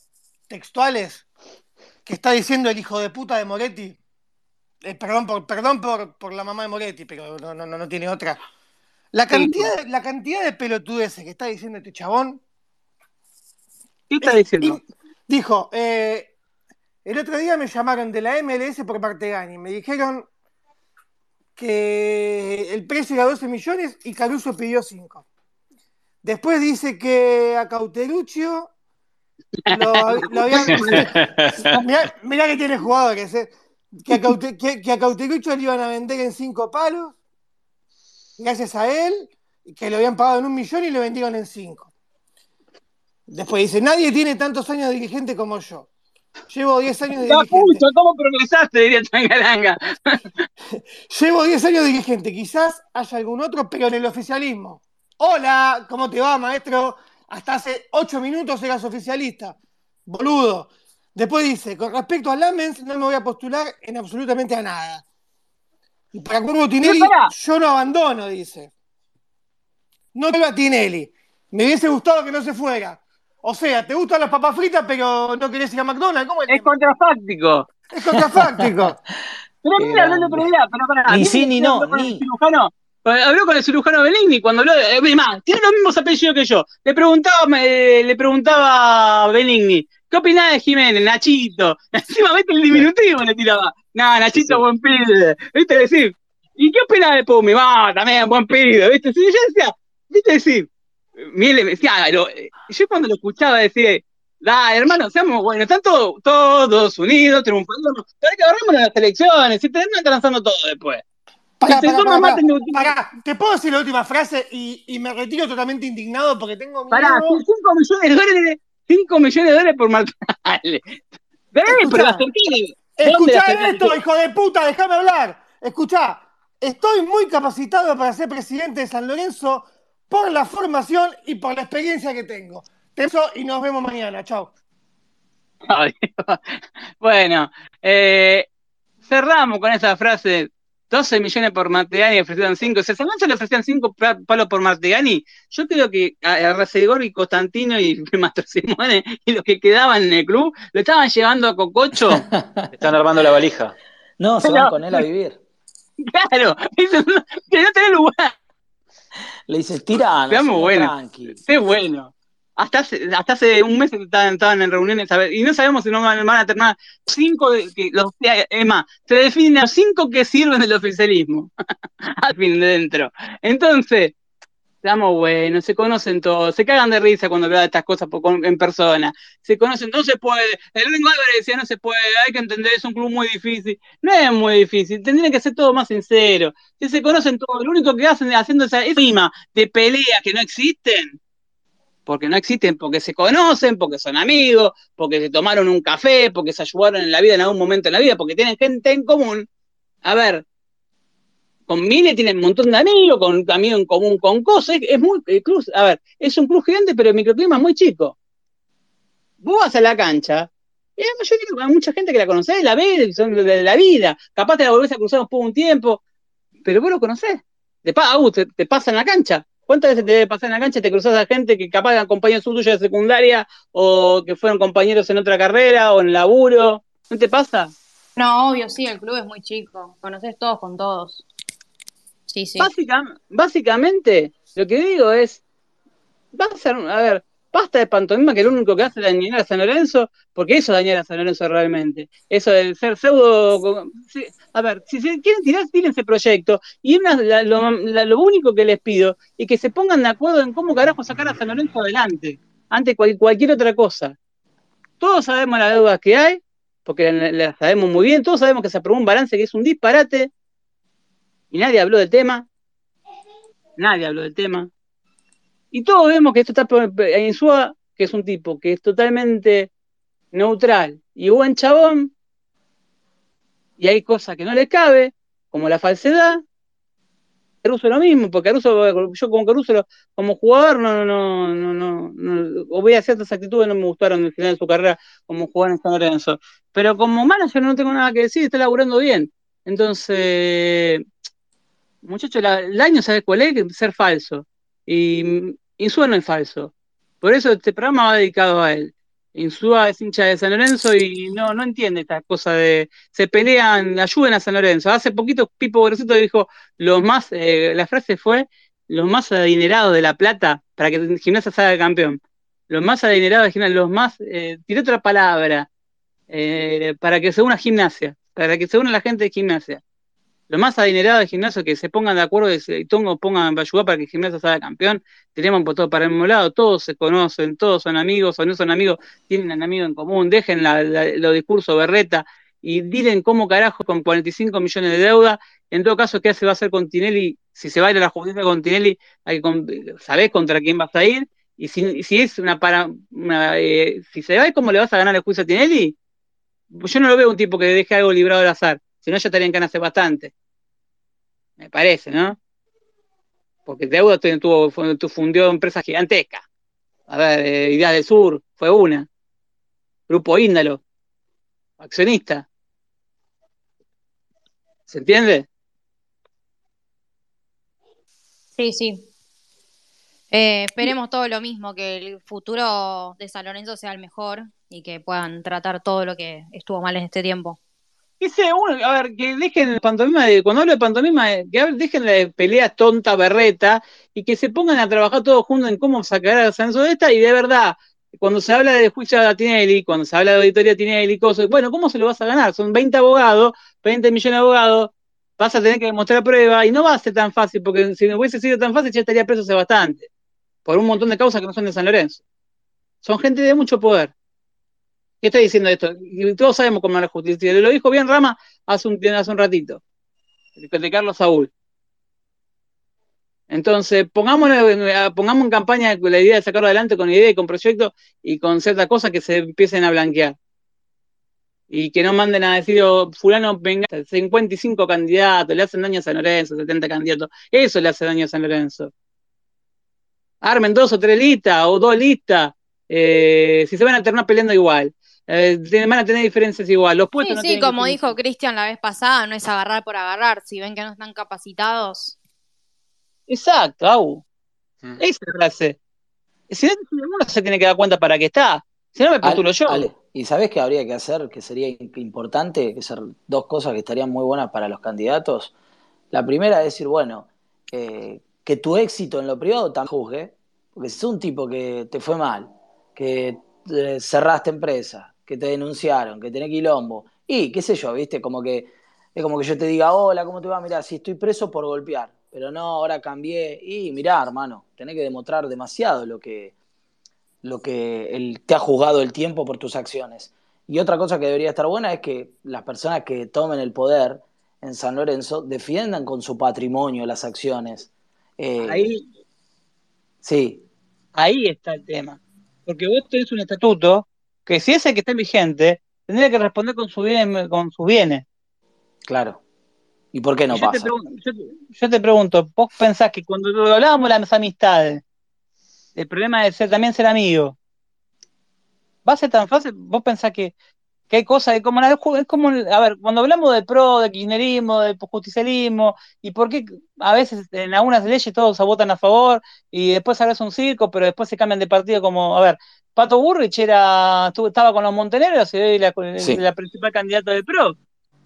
textuales que está diciendo el hijo de puta de Moretti. Eh, perdón por, perdón por, por, la mamá de Moretti, pero no, no, no tiene otra. La cantidad, la cantidad de pelotudeces que está diciendo este chabón. ¿Qué está diciendo? dijo, eh, el otro día me llamaron de la MLS por parte de Gani. Me dijeron que el precio era 12 millones y Caruso pidió 5. Después dice que a Cauteruccio lo, habían. [laughs] mirá, que tiene jugadores. Eh. Que, a Cauteruccio le iban a vender en 5 palos gracias a él, que lo habían pagado en un millón y lo vendieron en cinco. Después dice, nadie tiene tantos años de dirigente como yo. Llevo 10 años de dirigente. ¿Cómo progresaste? Diría Tangaranga. [laughs] Llevo 10 años de dirigente. Quizás haya algún otro, pero en el oficialismo. Hola, ¿cómo te va, maestro? Hasta hace 8 minutos eras oficialista. Boludo. Después dice, con respecto a Lamens, no me voy a postular en absolutamente a nada. Y para Curvo Tinelli, yo no abandono, dice. No te a Tinelli. Me hubiese gustado que no se fuera. O sea, te gustan las papas fritas, pero no querés ir a McDonald's. ¿Cómo es, contrafáctico. Es contrafáctico. [laughs] pero mira, hablando pero para. Ni sí ni no. Ni. habló con el cirujano Benigni cuando habló. Eh, más, tiene los mismos apellidos que yo. Le preguntaba, eh, le preguntaba a Benigni, ¿qué opinás de Jiménez, Nachito? [laughs] Encima, vete el diminutivo, le tiraba. No, Nachito, buen pibe. ¿Viste? Decir, ¿y qué opina de Pumi? Va, también, buen pibe. ¿Viste? Yo decía, ¿viste? Decir, Me decía, yo cuando lo escuchaba decía, da, hermano, seamos buenos, están todos unidos, triunfando, pero hay que agarrarnos las elecciones, y terminan lanzando todo después. Pará, pará, pará, pará, te puedo decir la última frase y, y, me retiro totalmente indignado porque tengo miedo. Pará, 5 millones de dólares, 5 millones de dólares por Martínez. Pero la Escuchá esto, hijo de puta, déjame hablar. Escuchá, estoy muy capacitado para ser presidente de San Lorenzo por la formación y por la experiencia que tengo. Eso y nos vemos mañana. Chao. [laughs] bueno, eh, cerramos con esa frase. 12 millones por Martegani ofrecieron 5. Si a San Lorenzo le ofrecían 5 palos por Martegani, yo creo que a Recegor y Constantino [laughs] y Mastro Simone y los que quedaban en el club lo estaban llevando a Cococho. [laughs] Están armando la valija. No, se van con él a vivir. Claro, que no tenés lugar. Le dices, tira, no, muy bueno. Qué bueno. Hasta hace, hasta hace un mes estaban, estaban en reuniones y no sabemos si no van, a terminar cinco, que los, es más, se definen los cinco que sirven del oficialismo [laughs] al fin de dentro. Entonces, estamos buenos, se conocen todos, se cagan de risa cuando hablan de estas cosas en persona, se conocen, no se puede, el único Álvarez decía no se puede, hay que entender, es un club muy difícil, no es muy difícil, tendrían que ser todo más sincero, si se conocen todos, lo único que hacen haciendo esa rima de peleas que no existen, porque no existen, porque se conocen, porque son amigos, porque se tomaron un café, porque se ayudaron en la vida en algún momento en la vida, porque tienen gente en común. A ver, con Mile tienen un montón de amigos, con amigos en común con cosas, es, muy, cruz, a ver, es un club gigante, pero el microclima es muy chico. Vos vas a la cancha, y hay, mucha gente que la conocés, la ves, son de la vida, capaz te la volvés a cruzar por un tiempo, pero vos lo conocés. Te, te, te pasa en la cancha, ¿Cuántas veces te pasar en la cancha y te cruzas a gente que capaz de compañeros tuya de secundaria o que fueron compañeros en otra carrera o en laburo? ¿No te pasa? No, obvio, sí, el club es muy chico. Conoces todos con todos. Básicamente, lo que digo es, va a ser, a ver, basta de pantomima que lo único que hace dañar a San Lorenzo, porque eso dañar a San Lorenzo realmente. Eso de ser pseudo. a ver, si se quieren tirar, ese proyecto. Y lo, único que les pido es que se pongan de acuerdo en cómo carajo sacar a San Lorenzo adelante, ante cualquier otra cosa. Todos sabemos las deudas que hay, porque las sabemos muy bien, todos sabemos que se aprobó un balance que es un disparate, y nadie habló del tema. Nadie habló del tema. Y todos vemos que esto está en Sua, que es un tipo que es totalmente neutral y buen chabón, y hay cosas que no le cabe, como la falsedad. Caruso lo mismo, porque Caruso, yo como Caruso, como jugador, no, no, no, no, no, o veía ciertas actitudes no me gustaron el final de su carrera como jugador en San Lorenzo. Pero como manager no tengo nada que decir, está laburando bien. Entonces, muchachos, el año, ¿sabes cuál es? Ser falso. Y Insúa no es falso. Por eso este programa va dedicado a él. Insúa es hincha de San Lorenzo y no, no entiende esta cosa de se pelean, ayuden a San Lorenzo. Hace poquito Pipo Grosito dijo los más, eh, la frase fue los más adinerados de La Plata para que Gimnasia salga campeón. Los más adinerados de Gimnasia, los más, eh, otra palabra, eh, para que se una Gimnasia, para que se una la gente de Gimnasia lo más adinerado del gimnasio que se pongan de acuerdo y todos pongan ayudar para que el gimnasio salga campeón, tenemos todo para el mismo lado, todos se conocen, todos son amigos o no son amigos, tienen un amigo en común, dejen los discursos berreta y digan cómo carajo con 45 millones de deuda, en todo caso, ¿qué se va a hacer con Tinelli? Si se va a ir a la justicia con Tinelli, hay sabés contra quién vas a ir, y si, si es una para, eh, si se va, ¿cómo le vas a ganar el juicio a Tinelli? Yo no lo veo un tipo que deje algo librado al azar. Si no, ya estarían ganas hace bastante. Me parece, ¿no? Porque Deuda tuvo, fundió empresas gigantescas. A ver, eh, Ideas del Sur fue una. Grupo Índalo, accionista. ¿Se entiende? Sí, sí. Eh, esperemos todo lo mismo, que el futuro de San Lorenzo sea el mejor y que puedan tratar todo lo que estuvo mal en este tiempo uno, a ver, que dejen pantomima de, cuando hablo de pantomima, eh, que dejen la pelea tonta, berreta, y que se pongan a trabajar todos juntos en cómo sacar a Sanso de esta, y de verdad, cuando se habla de juicio a Tinelli, cuando se habla de auditoría Tinelli, cosas, bueno, ¿cómo se lo vas a ganar? Son 20 abogados, 20 millones de abogados, vas a tener que demostrar prueba, y no va a ser tan fácil, porque si no hubiese sido tan fácil, ya estaría preso hace bastante, por un montón de causas que no son de San Lorenzo. Son gente de mucho poder. ¿Qué estoy diciendo esto? Todos sabemos cómo es la justicia. Lo dijo bien Rama hace un, hace un ratito, de Carlos Saúl. Entonces, pongamos, pongamos en campaña la idea de sacarlo adelante con idea y con proyectos y con ciertas cosas que se empiecen a blanquear. Y que no manden a decir, oh, fulano, venga, 55 candidatos, le hacen daño a San Lorenzo, 70 candidatos. Eso le hace daño a San Lorenzo. Armen dos o tres listas o dos listas. Eh, si se van a terminar peleando igual. Eh, van a tener diferencias igual. Los puestos sí, sí, como dijo Cristian la vez pasada, no es agarrar por agarrar. Si ven que no están capacitados. Exacto, Au. Mm. Esa es la frase. Si no, uno se tiene que dar cuenta para qué está. Si no, me postulo yo. ¿Y sabés qué habría que hacer? Que sería importante, que ser dos cosas que estarían muy buenas para los candidatos. La primera es decir, bueno, eh, que tu éxito en lo privado te juzgue, porque si es un tipo que te fue mal, que eh, cerraste empresa, que te denunciaron, que tenés quilombo. Y qué sé yo, ¿viste? Como que es como que yo te diga, hola, ¿cómo te va? Mirá, si estoy preso por golpear, pero no, ahora cambié. Y mirá, hermano, tenés que demostrar demasiado lo que, lo que te ha juzgado el tiempo por tus acciones. Y otra cosa que debería estar buena es que las personas que tomen el poder en San Lorenzo defiendan con su patrimonio las acciones. Eh, ahí. Sí. Ahí está el tema. Porque vos tenés un estatuto que si es el que está vigente, tendría que responder con, su bien, con sus bienes. Claro. ¿Y por qué no yo pasa? Te yo, te pregunto, vos pensás que cuando hablábamos de las amistades, el problema de ser también ser amigo, ¿va a ser tan fácil? ¿Vos pensás que, hay cosas de como es como a ver, cuando hablamos de pro, de kirchnerismo, de justicialismo, y por qué a veces en algunas leyes todos se votan a favor y después ahora es un circo, pero después se cambian de partido como, a ver, Pato Burrich era, estaba con los monteneros y la, la principal candidata del PRO.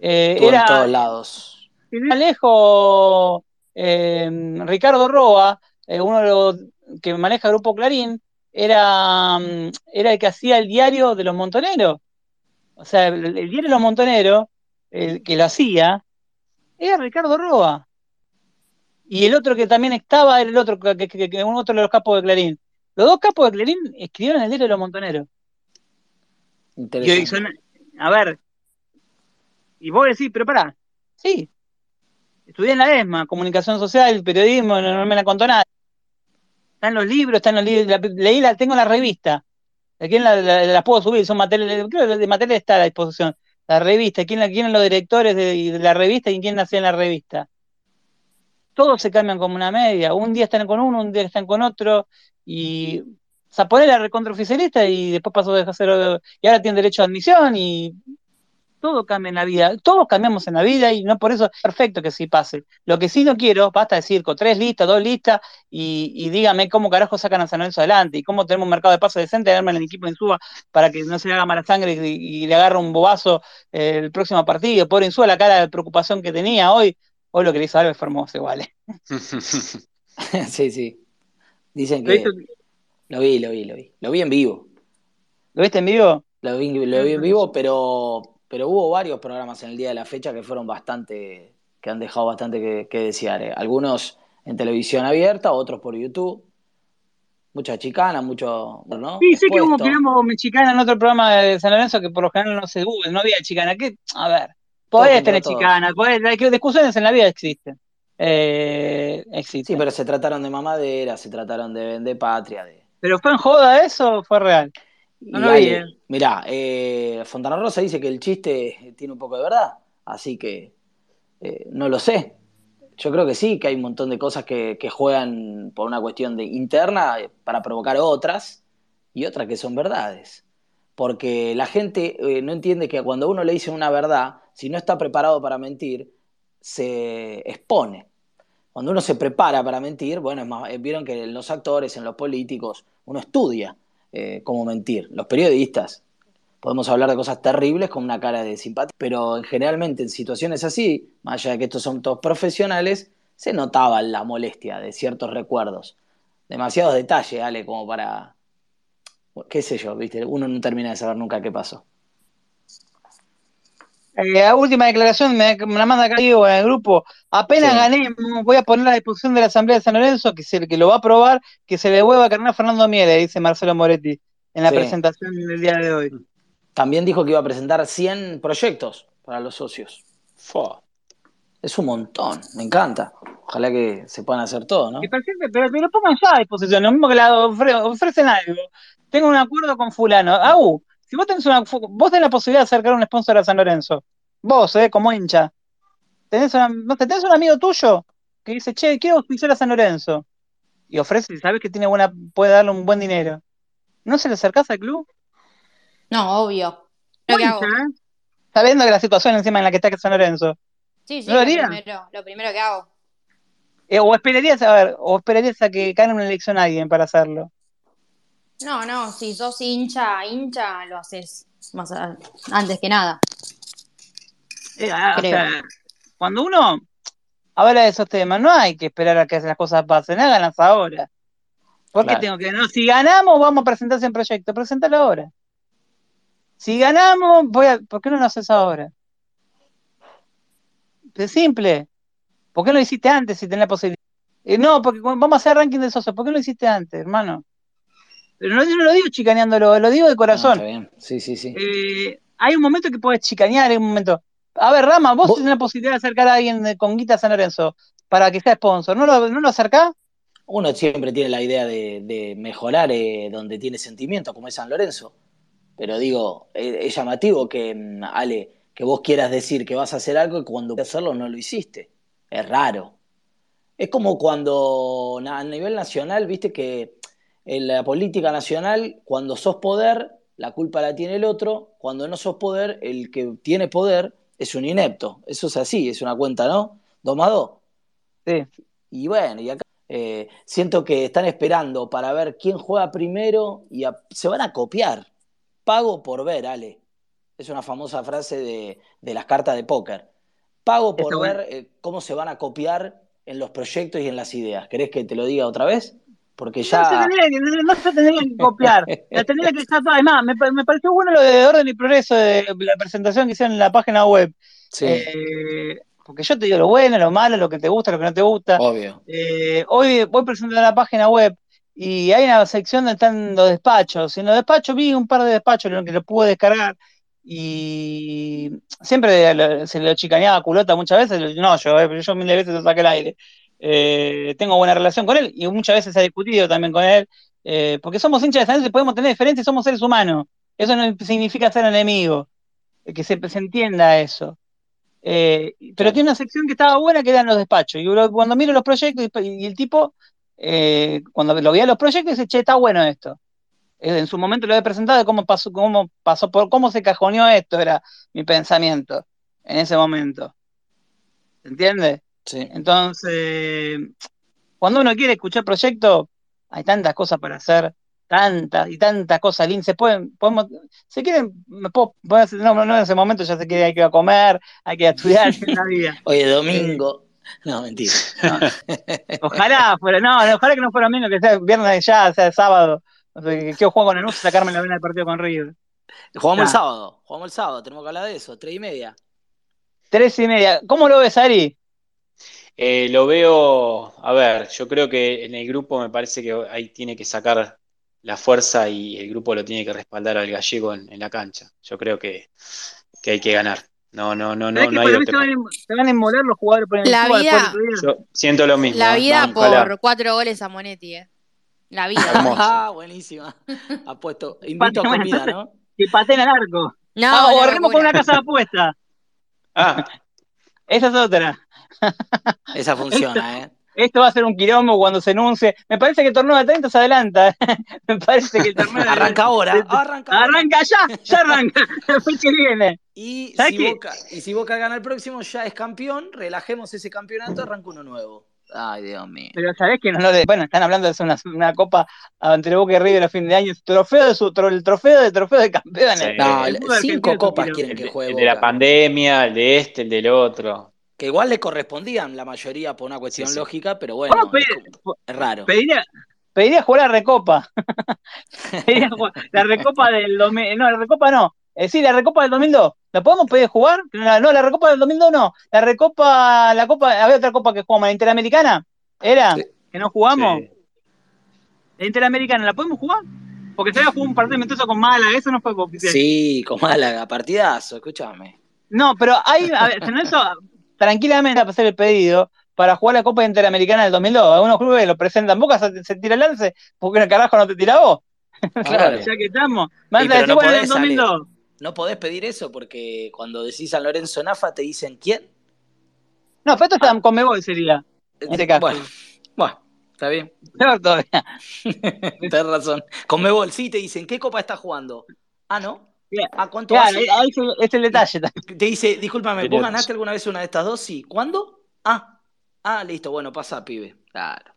Eh, era, en todos lados. Alejo eh, Ricardo Roa, eh, uno de los que maneja el Grupo Clarín, era, mm, era el que hacía el diario de los montoneros. O sea, el, diario de los montoneros, el que lo hacía, era Ricardo Roa. Y el otro que también estaba era el otro, que, que, uno otro de los capos de Clarín. Los dos capos de Clarín escribieron el diario de los montoneros. Interesante. a ver, y vos decís, pero pará, sí, estudié en la ESMA, comunicación social, periodismo, no, me la contó nada. Están los libros, están los libros, leí la, tengo la revista, aquí la, la, puedo subir, son materiales, creo que de materiales está a la disposición. la revista, quién, quién eran los directores de, la revista y quién hacía en la revista. Todos se cambian como una media. Un día están con uno, un día están con otro, y poner la recontraoficialista y después pasó de hacer y ahora tiene derecho a admisión y todo cambia en la vida, todos cambiamos en la vida y no por eso es perfecto que sí pase. Lo que sí no quiero, basta decir con tres listas, dos listas y, dígame cómo carajo sacan a San Lorenzo adelante y cómo tenemos un mercado de paso decente, darme el equipo en suba para que no se le haga mala sangre y, le agarre un bobazo el próximo partido. Pobre Insúa la cara de preocupación que tenía hoy, hoy lo que le hizo Alves fue hermoso igual. ¿eh? [laughs] [laughs] sí, sí. Dicen que... Lo vi, lo vi, lo vi. Lo vi en vivo. ¿Lo viste en vivo? Lo vi, lo vi en vivo, pero pero hubo varios programas en el día de la fecha que fueron bastante, que han dejado bastante que, desear. Eh. Algunos en televisión abierta, otros por YouTube. Mucha chicana, mucho, ¿no? Sí, sé que hubo quilombo chicana en otro programa de San Lorenzo que por lo general no se no había chicana. ¿Qué? A ver, podés tener chicana, podés, discusiones en la vida existen. Eh. Sí, pero se trataron de mamadera, se trataron de vender patria. De... ¿Pero fue en joda eso o fue real? No lo vi, eh. Mirá, eh, Fontana Rosa dice que el chiste tiene un poco de verdad, así que eh, no lo sé. Yo creo que sí, que hay un montón de cosas que, juegan por una cuestión de interna para provocar otras y otras que son verdades. Porque la gente no entiende que cuando uno le dice una verdad, si no está preparado para mentir, se expone. Cuando uno se prepara para mentir, bueno, vieron que en los actores, en los políticos, uno estudia eh, cómo mentir. Los periodistas podemos hablar de cosas terribles con una cara de simpatía, pero generalmente en situaciones así, más allá de que estos son todos profesionales, se notaba la molestia de ciertos recuerdos. Demasiados detalles, Ale, como para, qué sé yo, ¿viste? Uno no termina de saber nunca qué pasó. La eh, última declaración me, la manda acá en el grupo. Apenas gané, voy a poner a disposición de la Asamblea de San Lorenzo, que, se, que lo va a aprobar, que se le vuelva a cargar a Fernando Miele, dice Marcelo Moretti en la presentación del día de hoy. También dijo que iba a presentar 100 proyectos para los socios. Es un montón, me encanta. Ojalá que se puedan hacer todo, ¿no? Pero, pero, pongan ya a disposición, lo mismo que la ofrecen algo. Tengo un acuerdo con fulano. Au, si vos tenés, una, vos tenés la posibilidad de acercar un sponsor a San Lorenzo, vos, eh, como hincha, tenés, ¿no tenés un amigo tuyo que dice, che, quiero auspiciar a San Lorenzo, y ofrece, sabes que tiene buena, puede darle un buen dinero, ¿no se le acercás al club? No, obvio. Lo que hago. ¿eh? Sabiendo que la situación encima en la que está San Lorenzo. Sí, sí, lo, primero, lo primero que hago. Eh, o esperarías a ver, o esperarías a que gane una elección a alguien para hacerlo. No, no, si sos hincha, hincha, lo haces más antes que nada. Eh, ah, cuando uno habla de esos temas, no hay que esperar a que las cosas pasen, háganlas ahora. ¿Por qué tengo que.? No, si ganamos, vamos a presentarse en proyecto, preséntalo ahora. Si ganamos, voy a. ¿Por qué no lo haces ahora? Es simple. ¿Por qué no lo hiciste antes si tenés la posibilidad? Eh, no, porque vamos a hacer ranking de socios. ¿Por qué no lo hiciste antes, hermano? Pero no, lo digo chicaneándolo, lo digo de corazón. está bien. Sí, sí, sí. Eh, hay un momento que puedes chicanear, hay un momento. A ver, Rama, vos, tenés la posibilidad de acercar a alguien con guita San Lorenzo para que sea sponsor. ¿No lo, no lo acercás? Uno siempre tiene la idea de, mejorar eh, donde tiene sentimiento, como es San Lorenzo. Pero digo, es, llamativo que, mm, Ale, que vos quieras decir que vas a hacer algo y cuando hacerlo no lo hiciste. Es raro. Es como cuando a nivel nacional, viste que en la política nacional, cuando sos poder, la culpa la tiene el otro, cuando no sos poder, el que tiene poder es un inepto. Eso es así, es una cuenta, ¿no? Dos más dos. Sí. Y bueno, y acá eh, siento que están esperando para ver quién juega primero y se van a copiar. Pago por ver, Ale. Es una famosa frase de, las cartas de póker. Pago por ver eh, cómo se van a copiar en los proyectos y en las ideas. ¿Querés que te lo diga otra vez? Porque ya. No se tendría, que copiar. [laughs] la tendría que estar Además, me, me, pareció bueno lo de orden y progreso de la presentación que hicieron en la página web. Sí. Eh, porque yo te digo lo bueno, lo malo, lo que te gusta, lo que no te gusta. Obvio. Eh, hoy voy presentando la página web y hay una sección donde están los despachos. En los despachos vi un par de despachos en los que lo pude descargar y siempre se lo chicaneaba culota muchas veces. No, yo, eh, yo miles de veces lo saqué el aire. Eh, tengo buena relación con él y muchas veces he discutido también con él, eh, porque somos hinchas de San y podemos tener diferencias, somos seres humanos. Eso no significa ser enemigo que se, se entienda eso. Eh, pero tiene una sección que estaba buena que eran los despachos. Y cuando miro los proyectos y, el tipo, eh, cuando lo veía los proyectos, dice, che, está bueno esto. Eh, en su momento lo había presentado de cómo pasó, cómo pasó por cómo se cajoneó esto, era mi pensamiento en ese momento. ¿Se entiende? Sí. Entonces, cuando uno quiere escuchar proyectos, hay tantas cosas para hacer tantas y tantas cosas lindas. Se pueden, podemos, si quieren, me puedo, no, no, en ese momento ya sé que hay que ir a comer, hay que ir a estudiar en [laughs] la vida. Oye, domingo. No, mentira. [laughs] Ojalá fuera, no, ojalá que no fuera domingo, que sea viernes ya, sea sábado. O sea, que quiero jugar con el y sacarme la vena del partido con River. Jugamos el sábado, jugamos el sábado, tenemos que hablar de eso, tres y media. Tres y media. ¿Cómo lo ves, Ari? Eh, lo veo, a ver, yo creo que en el grupo me parece que ahí tiene que sacar la fuerza y el grupo lo tiene que respaldar al gallego en, la cancha. Yo creo que, hay que ganar. No, no, no, no, no hay. Se van, a inmolar los jugadores por el La vida, Yo siento lo mismo. La ¿eh? vida por cuatro goles a Monetti, eh. La vida. ah, buenísima. Apuesto. [laughs] Invito a comida, ¿no? Que pateen al arco. No, ah, o con una casa de apuesta. ah. [laughs] Esa es otra. Esa funciona, ¿eh? Esto va a ser un quilombo cuando se enuncie. Me parece que el torneo de 30 se adelanta. [laughs] Me parece que el torneo Arranca ahora. arranca, arranca ya, ya arranca. [laughs] Que viene. Y si, Boca, y si Boca gana el próximo, ya es campeón. Relajemos ese campeonato, arranca uno nuevo. Ay, Dios mío. Pero sabés que no lo de... Bueno, están hablando de hacer una, una copa entre Boca y River a fin de año. Trofeo de su, el trofeo de trofeo de campeones. No, cinco copas quieren que juegue. El de la pandemia, el de este, el del otro que igual le correspondían la mayoría por una cuestión lógica, pero bueno, es, raro. Pediría, pediría jugar la Recopa. [laughs] la Recopa del 2000, no, la Recopa no. Eh, sí, la Recopa del 2002. ¿La podemos pedir jugar? No, la Recopa del 2002 no. La Recopa, la Copa, había otra Copa que jugamos, la Interamericana. ¿Era? Que no jugamos. La Interamericana, ¿la podemos jugar? Porque se había jugado un partido amistoso con Málaga, eso no fue oficial. Sí, con Málaga, partidazo, escúchame. No, pero hay, a ver, eso, tranquilamente a hacer el pedido para jugar la Copa Interamericana del 2002. Algunos clubes lo presentan, Boca se, se tira el lance, porque el carajo no te tira vos. claro, ya que estamos. no, podés 2002. no podés pedir eso porque cuando decís San Lorenzo Nafa te dicen quién. No, pero esto está ah. con Mebol sería. En este caso. Bueno, bueno está bien. Peor todavía. [laughs] Razón. Con Mebol, sí te dicen, ¿qué copa estás jugando? Ah, ¿no? ¿A cuánto claro, ahí es el detalle. Te dice, discúlpame, ¿vos ganaste alguna vez una de estas dos? Sí. ¿Cuándo? Ah, ah, listo, bueno, pasa, pibe. Claro.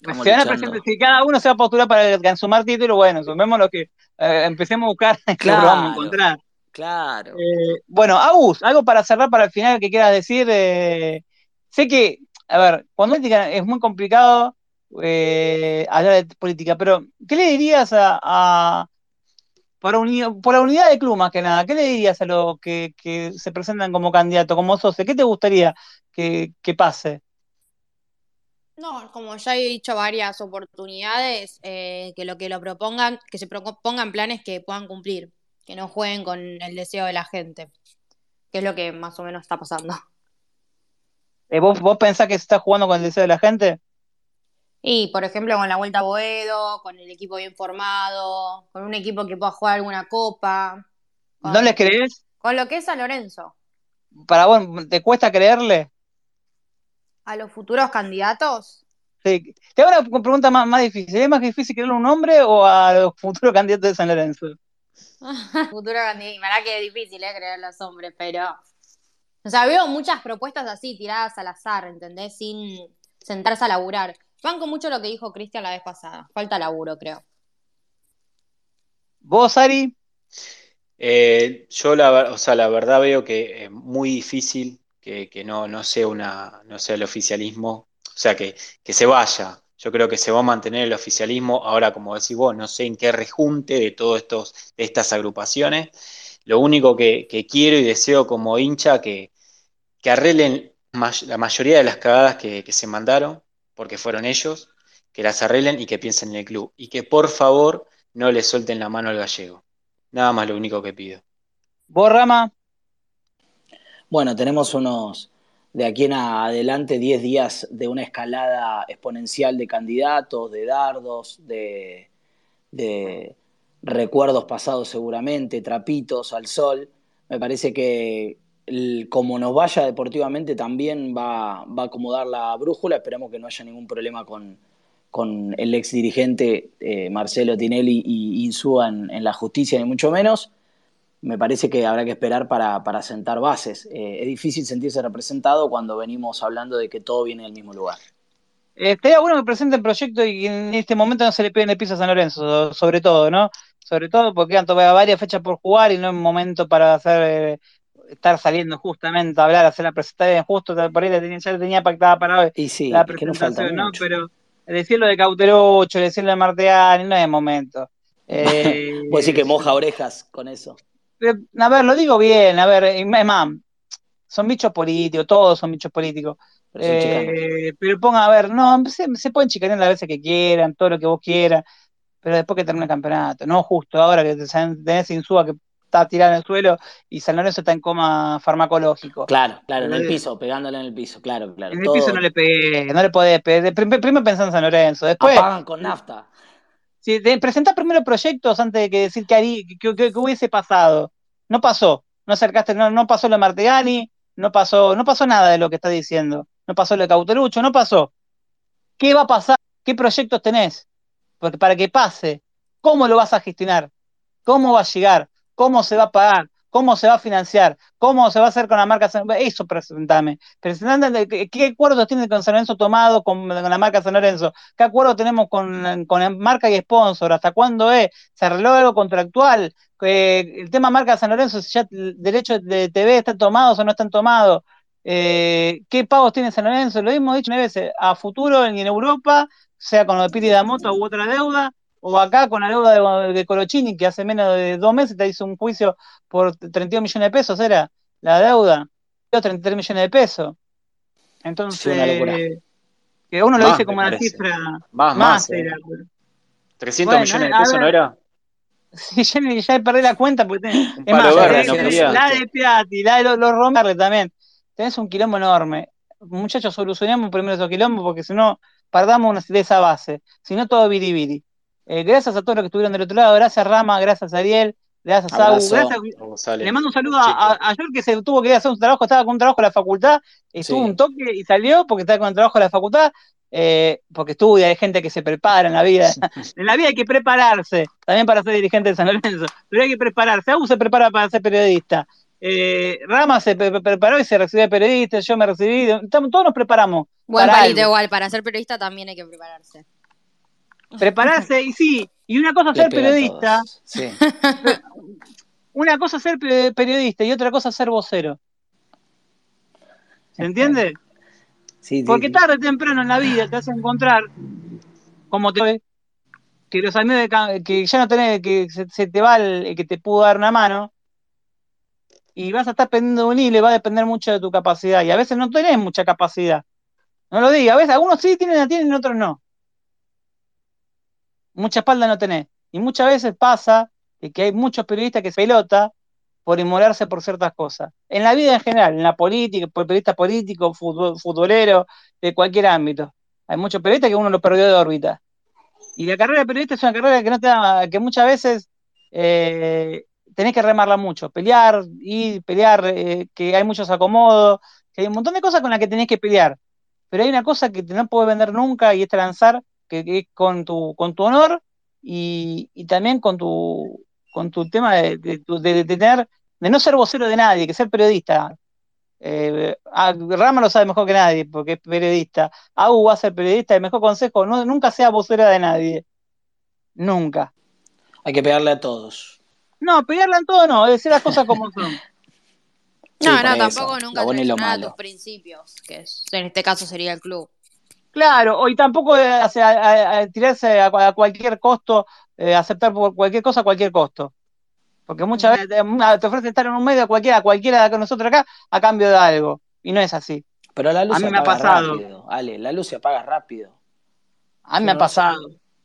Se van a presentar, si cada uno se va a postular para sumar título, bueno, sumemos lo que eh, empecemos a buscar claro, lo vamos a encontrar. Claro. Eh, bueno, Agus, algo para cerrar para el final que quieras decir. Eh, sé que, a ver, cuando es muy complicado hablar de política, pero ¿qué le dirías a por, por la unidad de club más que nada, ¿qué le dirías a los que, se presentan como candidato, como socio? ¿Qué te gustaría que, pase? No, como ya he dicho varias oportunidades, eh, que lo que lo propongan, que se propongan planes que puedan cumplir, que no jueguen con el deseo de la gente, que es lo que más o menos está pasando. Eh, ¿vos, ¿Vos pensás que se está jugando con el deseo de la gente? Y, por ejemplo, con la Vuelta a Boedo, con el equipo bien formado, con un equipo que pueda jugar alguna copa. ¿No les crees? Con lo que es a Lorenzo. Para vos, ¿te cuesta creerle? ¿A los futuros candidatos? Sí. Te hago una pregunta más, difícil. ¿Es más difícil creerle a un hombre o a los futuros candidatos de San Lorenzo? [laughs] Futuro candidato. Verdad que es difícil ¿eh? creer a los hombres, pero. O sea, veo muchas propuestas así tiradas al azar, ¿entendés? Sin sentarse a laburar. Banco mucho lo que dijo Cristian la vez pasada. Falta laburo, creo. ¿Vos, Ari? Eh, yo la, o sea, la verdad veo que es muy difícil que, no, no, sea una, no sea el oficialismo, o sea, que, que, se vaya. Yo creo que se va a mantener el oficialismo. Ahora, como decís vos, no sé en qué rejunte de todas estas agrupaciones. Lo único que, quiero y deseo como hincha que, que arreglen la mayoría de las cagadas que se mandaron, porque fueron ellos, que las arreglen y que piensen en el club. Y que por favor no le suelten la mano al gallego. Nada más lo único que pido. ¿Vos, Rama? Bueno, tenemos unos, de aquí en adelante, 10 días de una escalada exponencial de candidatos, de dardos, de, recuerdos pasados seguramente, trapitos al sol, Me parece que como nos vaya deportivamente también va, va, a acomodar la brújula. Esperemos que no haya ningún problema con, con el ex dirigente eh, Marcelo Tinelli y Insúa en, la justicia, ni mucho menos. Me parece que habrá que esperar para, para sentar bases. Eh, es difícil sentirse representado cuando venimos hablando de que todo viene del mismo lugar. Eh, estaría bueno que presente el proyecto y en este momento no se le peguen el piso a San Lorenzo, sobre todo, ¿no? Sobre todo porque quedan todavía varias fechas por jugar y no es momento para hacer estar saliendo justamente a hablar, hacer la presentación justo, por ahí tenía, ya tenía pactada para hoy y sí, la presentación, ¿no? Pero decirlo de Cauterucho, decirlo de Marteani, no es momento. [laughs] Eh, Puedes decir que moja orejas con eso. Eh, a ver, lo digo bien, a ver, es más, son bichos políticos, todos son bichos políticos. Eh, pero ponga, a ver, no, se, pueden chicanear las veces que quieran, todo lo que vos quieras, pero después que termine el campeonato, no justo ahora que tenés Insúa que está tirado en el suelo y San Lorenzo está en coma farmacológico. Claro, claro, en el piso, pegándole en el piso, claro, claro. En el piso no le pegué, no le podés pegar. Primero pensando en San Lorenzo, después. Apagan con nafta. Sí, presentá primero proyectos antes de que decir que, que, hubiese pasado. No pasó, no acercaste, no, no pasó lo de Martegani, no pasó, no pasó nada de lo que está diciendo no pasó lo de Cauterucho, no pasó. ¿Qué va a pasar? ¿Qué proyectos tenés? Porque para que pase, ¿cómo lo vas a gestionar? ¿Cómo va a llegar? ¿Cómo se va a pagar? ¿Cómo se va a financiar? ¿Cómo se va a hacer con la marca San Lorenzo? Eso presentame. Presentame ¿qué acuerdos tiene con San Lorenzo tomado con, la marca San Lorenzo? ¿Qué acuerdo tenemos con, con marca y sponsor? ¿Hasta cuándo es? ¿Se arregló algo contractual? Eh, el tema marca San Lorenzo, si ya derecho de TV está tomado o no están tomados. Eh, ¿Qué pagos tiene San Lorenzo? Lo hemos dicho una vez, a futuro en Europa, sea con lo de Piri Moto u otra deuda, o acá con la deuda de, de Colochini, que hace menos de dos meses te hizo un juicio por 32 millones de pesos, era la deuda, 33 millones de pesos. Entonces, que uno lo dice como una cifra más, más, 300 eh. millones de pesos, ¿no era? [laughs] Sí, ya, ya perdí la cuenta porque es más, la de Piatti, la de los, los también tenés un quilombo enorme. Muchachos, solucionemos primero esos quilombos porque si no, perdamos de esa base. Si no, todo biribiri. Eh, gracias a todos los que estuvieron del otro lado. Gracias, Rama. Gracias, Ariel. Gracias, a Le mando un saludo a, a, que se tuvo que ir a hacer un trabajo. Estaba con un trabajo en la facultad. Estuvo un toque y salió porque estaba con el trabajo en la facultad. Eh, porque estudia, hay gente que se prepara en la vida. [laughs] en la vida hay que prepararse, también para ser dirigente de San Lorenzo, pero hay que prepararse. Aún se prepara para ser periodista. Eh, Rama se preparó y se recibió de periodista, yo me recibí, todos nos preparamos. Buen palito igual, para ser periodista también hay que prepararse. [laughs] Prepararse, y sí, y una cosa ser periodista, [laughs] una cosa ser periodista y otra cosa ser vocero. ¿Se entiende? Porque tarde o temprano en la vida te vas a encontrar, como te que los amigos que ya no tenés, que se, te va el que te pudo dar una mano, y vas a estar pendiendo de un hilo y va a depender mucho de tu capacidad. Y a veces no tenés mucha capacidad. No lo diga, a veces algunos sí tienen, tienen, otros no. Mucha espalda no tenés. Y muchas veces pasa que hay muchos periodistas que se pelota por inmolarse por ciertas cosas. En la vida en general, en la política, periodista político, futbolero, de cualquier ámbito. Hay muchos periodistas que uno lo perdió de órbita. Y la carrera de periodista es una carrera que no te da, que muchas veces eh, tenés que remarla mucho, pelear y pelear, eh, que hay muchos acomodos, que hay un montón de cosas con las que tenés que pelear. Pero hay una cosa que no puedes vender nunca y es lanzar, que, con tu, con tu honor y, también con tu, con tu tema de, de, tener, de no ser vocero de nadie, que ser periodista. Eh, Rama lo sabe mejor que nadie porque es periodista. Agu va a ser periodista. El mejor consejo, no, nunca sea vocera de nadie. Nunca. Hay que pegarle a todos. No, pelearla en todo no, decir las cosas como son. [laughs] no, no, tampoco nunca traicionar a tus principios, que en este caso sería el club. Claro, y tampoco tirarse a, cualquier costo, eh, aceptar por cualquier cosa a cualquier costo. Porque muchas veces te, ofrecen estar en un medio a cualquiera, a cualquiera de nosotros acá, a cambio de algo. Y no es así. Pero la luz a mí se me ha pasado. rápido, Ale, la luz se apaga rápido. A mí me ha pasado.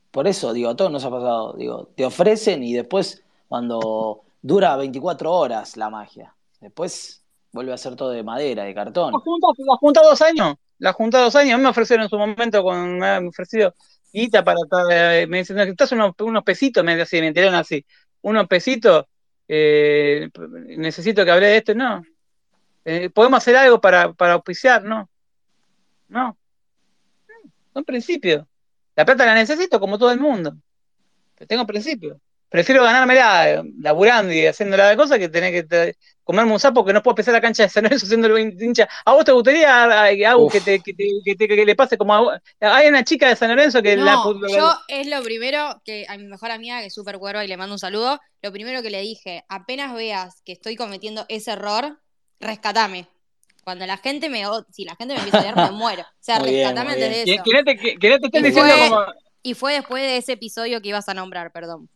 Por eso, digo, a todos nos ha pasado. Digo, te ofrecen y después cuando dura 24 horas la magia. Después vuelve a ser todo de madera, de cartón. La junta, la junta dos años. La junta dos años. Me ofrecieron en su momento, con, me han ofrecido guita para estar, eh, me dicen, necesitas unos, unos pesitos, me decían, me así, unos pesitos, eh, necesito que hable de esto, no. Eh, ¿Podemos hacer algo para, para auspiciar? No. No. Son principios. La plata la necesito como todo el mundo. Tengo principios. Prefiero ganármela laburando y haciendo la cosa que tener que comerme un sapo que no puedo pisar la cancha de San Lorenzo [laughs] siendo el hincha. ¿A vos te gustaría algo que, te, que, te, que, le pase como a Hay una chica de San Lorenzo que no, la. Yo es lo primero que a mi mejor amiga, que es súper cuerva y le mando un saludo, lo primero que le dije, apenas veas que estoy cometiendo ese error, rescatame. Cuando la gente me. Si la gente me empieza a leer, me [laughs] muero. O sea, rescatame antes de eso. te, diciendo como. Y fue después de ese episodio que ibas a nombrar, perdón.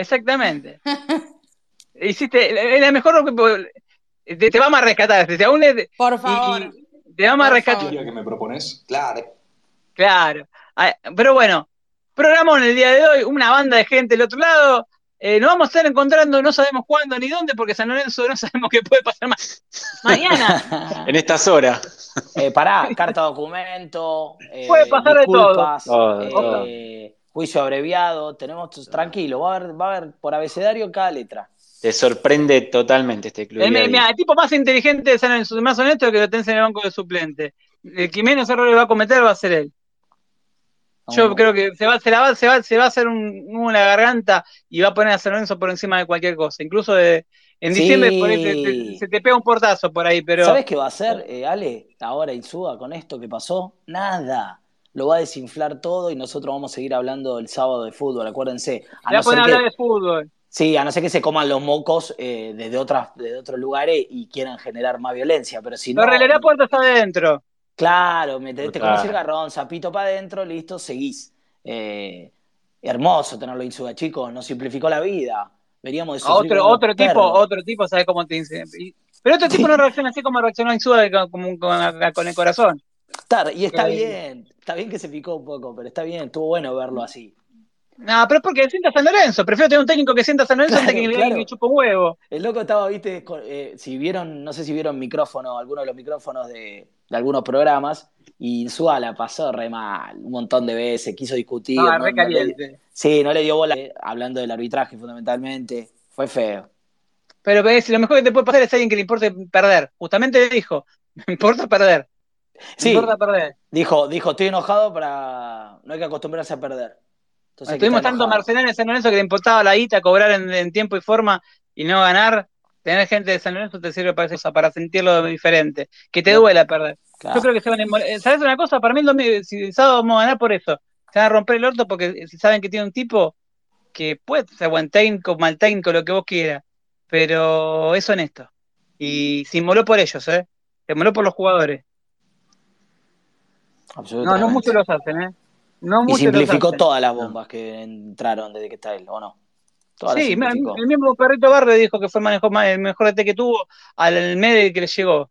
Exactamente. [laughs] Hiciste, es la mejor te, te, vamos a rescatar. Te, aún Por favor. te vamos a rescatar. que me propones? Claro. Claro. Ah, pero bueno, programón el día de hoy, una banda de gente del otro lado. Eh, nos vamos a estar encontrando, no sabemos cuándo ni dónde, porque San Lorenzo no [laughs] sabemos qué puede pasar más. mañana. [laughs] en estas horas. Eh, pará, carta documento. Eh, puede pasar de todo. Eh, juicio abreviado, tenemos tranquilo, va a haber, va a haber por abecedario cada letra. Te sorprende totalmente este club. El, el tipo más inteligente, más honesto que lo tenés en el banco de suplente. El que menos errores va a cometer va a ser él. Yo creo que se va, se, va, se, va, se va a hacer un, una garganta y va a poner a San Lorenzo por encima de cualquier cosa. Incluso de, en diciembre se te pega un portazo por ahí, pero. ¿Sabes qué va a hacer, eh, Ale? Ahora Insúa con esto que pasó. Nada lo va a desinflar todo y nosotros vamos a seguir hablando el sábado de fútbol, acuérdense. A no hablar de fútbol. Sí, a no ser que se coman los mocos eh, desde, otras, de otros lugares y quieran generar más violencia, pero si no... Pero puertas adentro. Claro, metete como el garrón, zapito para adentro, listo, seguís. Eh, hermoso tenerlo en chicos, nos simplificó la vida. Veríamos de otro, otro tipo, otro tipo sabe cómo te dice. Pero otro tipo no [laughs] reacciona así como reaccionó Insúa con, con el corazón y está bien, está bien que se picó un poco, pero está bien, estuvo bueno verlo así. No, pero es porque sienta San Lorenzo. Prefiero tener un técnico que sienta San Lorenzo antes que, claro. que chupa un huevo. El loco estaba, viste, eh, si vieron, no sé si vieron micrófono, algunos de los micrófonos de, algunos programas, y Suala pasó re mal, un montón de veces, quiso discutir. No, re caliente. sí, no le dio bola, eh, hablando del arbitraje fundamentalmente. Fue feo. Pero lo mejor que te puede pasar es alguien que le importe perder. Justamente dijo, [laughs] me importa perder. Sí, Dijo, dijo, estoy enojado para. No hay que acostumbrarse a perder. Entonces, Estuvimos tanto mercenarios en San Lorenzo que le importaba la guita, cobrar en, tiempo y forma y no ganar. Tener gente de San Lorenzo te sirve para eso, para sentirlo diferente. Que te duela perder. Yo creo que se van a ¿Sabes una cosa? Para mí el, si el sábado vamos a ganar por eso. Se van a romper el orto porque saben que tiene un tipo que puede ser buen técnico, mal técnico, lo que vos quieras. Pero es honesto. Y se inmoló por ellos, ¿eh? Se inmoló por los jugadores. No, no muchos los hacen, ¿eh? No y simplificó todas las bombas que entraron desde que está él, ¿o no? sí, el mismo Perrito Barre dijo que fue el, el mejor DT que tuvo al medio que le llegó.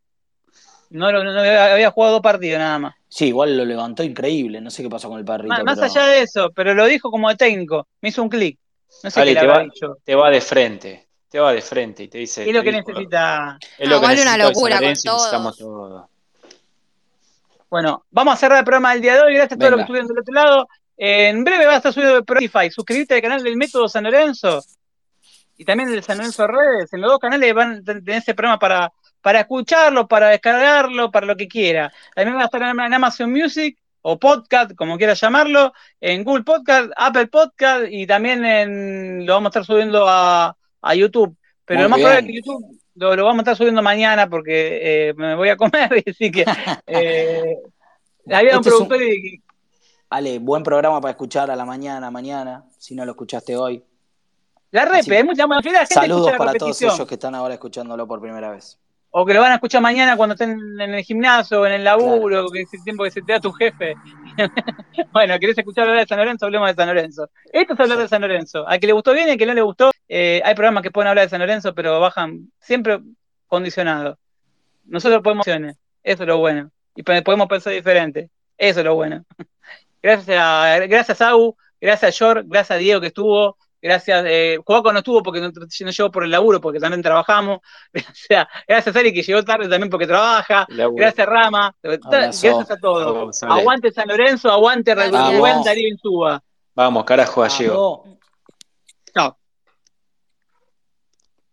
No, había jugado dos partidos nada más. Sí, igual lo levantó increíble, no sé qué pasó con el Perrito. Más, allá de eso, pero lo dijo como de técnico, me hizo un clic. No sé qué te, va, te va de frente, te va de frente y te dice... Es lo que necesita... Es lo que necesita una locura con todo. Bueno, vamos a cerrar el programa del día de hoy. Gracias a todos los que estuvieron del otro lado. en breve va a estar subido el Spotify. Suscríbete al canal del Método San Lorenzo y también del San Lorenzo Redes. En los dos canales van a tener ese programa para, para escucharlo, para descargarlo, para lo que quiera. También va a estar en Amazon Music o podcast, como quieras llamarlo, en Google Podcast, Apple Podcast y también en, lo vamos a estar subiendo a, a YouTube. Pero lo más probable es que YouTube lo, vamos a estar subiendo mañana porque eh, me voy a comer, [laughs] así que eh, había un este productor y... Ale, buen programa para escuchar a la mañana, mañana, si no lo escuchaste hoy. La repe, hay mucha gente Saludos para todos ellos que están ahora escuchándolo por primera vez. O que lo van a escuchar mañana cuando estén en el gimnasio, o en el laburo, que es el tiempo que se te da tu jefe. [laughs] bueno, ¿querés escuchar hablar de San Lorenzo? Hablemos de San Lorenzo. Esto es hablar de San Lorenzo. A que le gustó bien y a que no le gustó, eh, hay programas que pueden hablar de San Lorenzo, pero bajan siempre condicionados. Nosotros podemos eso es lo bueno. Y podemos pensar diferente. Eso es lo bueno. [laughs] gracias a, gracias a U, gracias a George, gracias a Diego que estuvo, gracias, eh, no estuvo porque no, no, llegó por el laburo, porque también trabajamos, [laughs] gracias, gracias a Ari que llegó tarde también porque trabaja, gracias Rama, gracias a todos. Aguante San Lorenzo, aguante Darío Insúa. Vamos, carajo, gallego.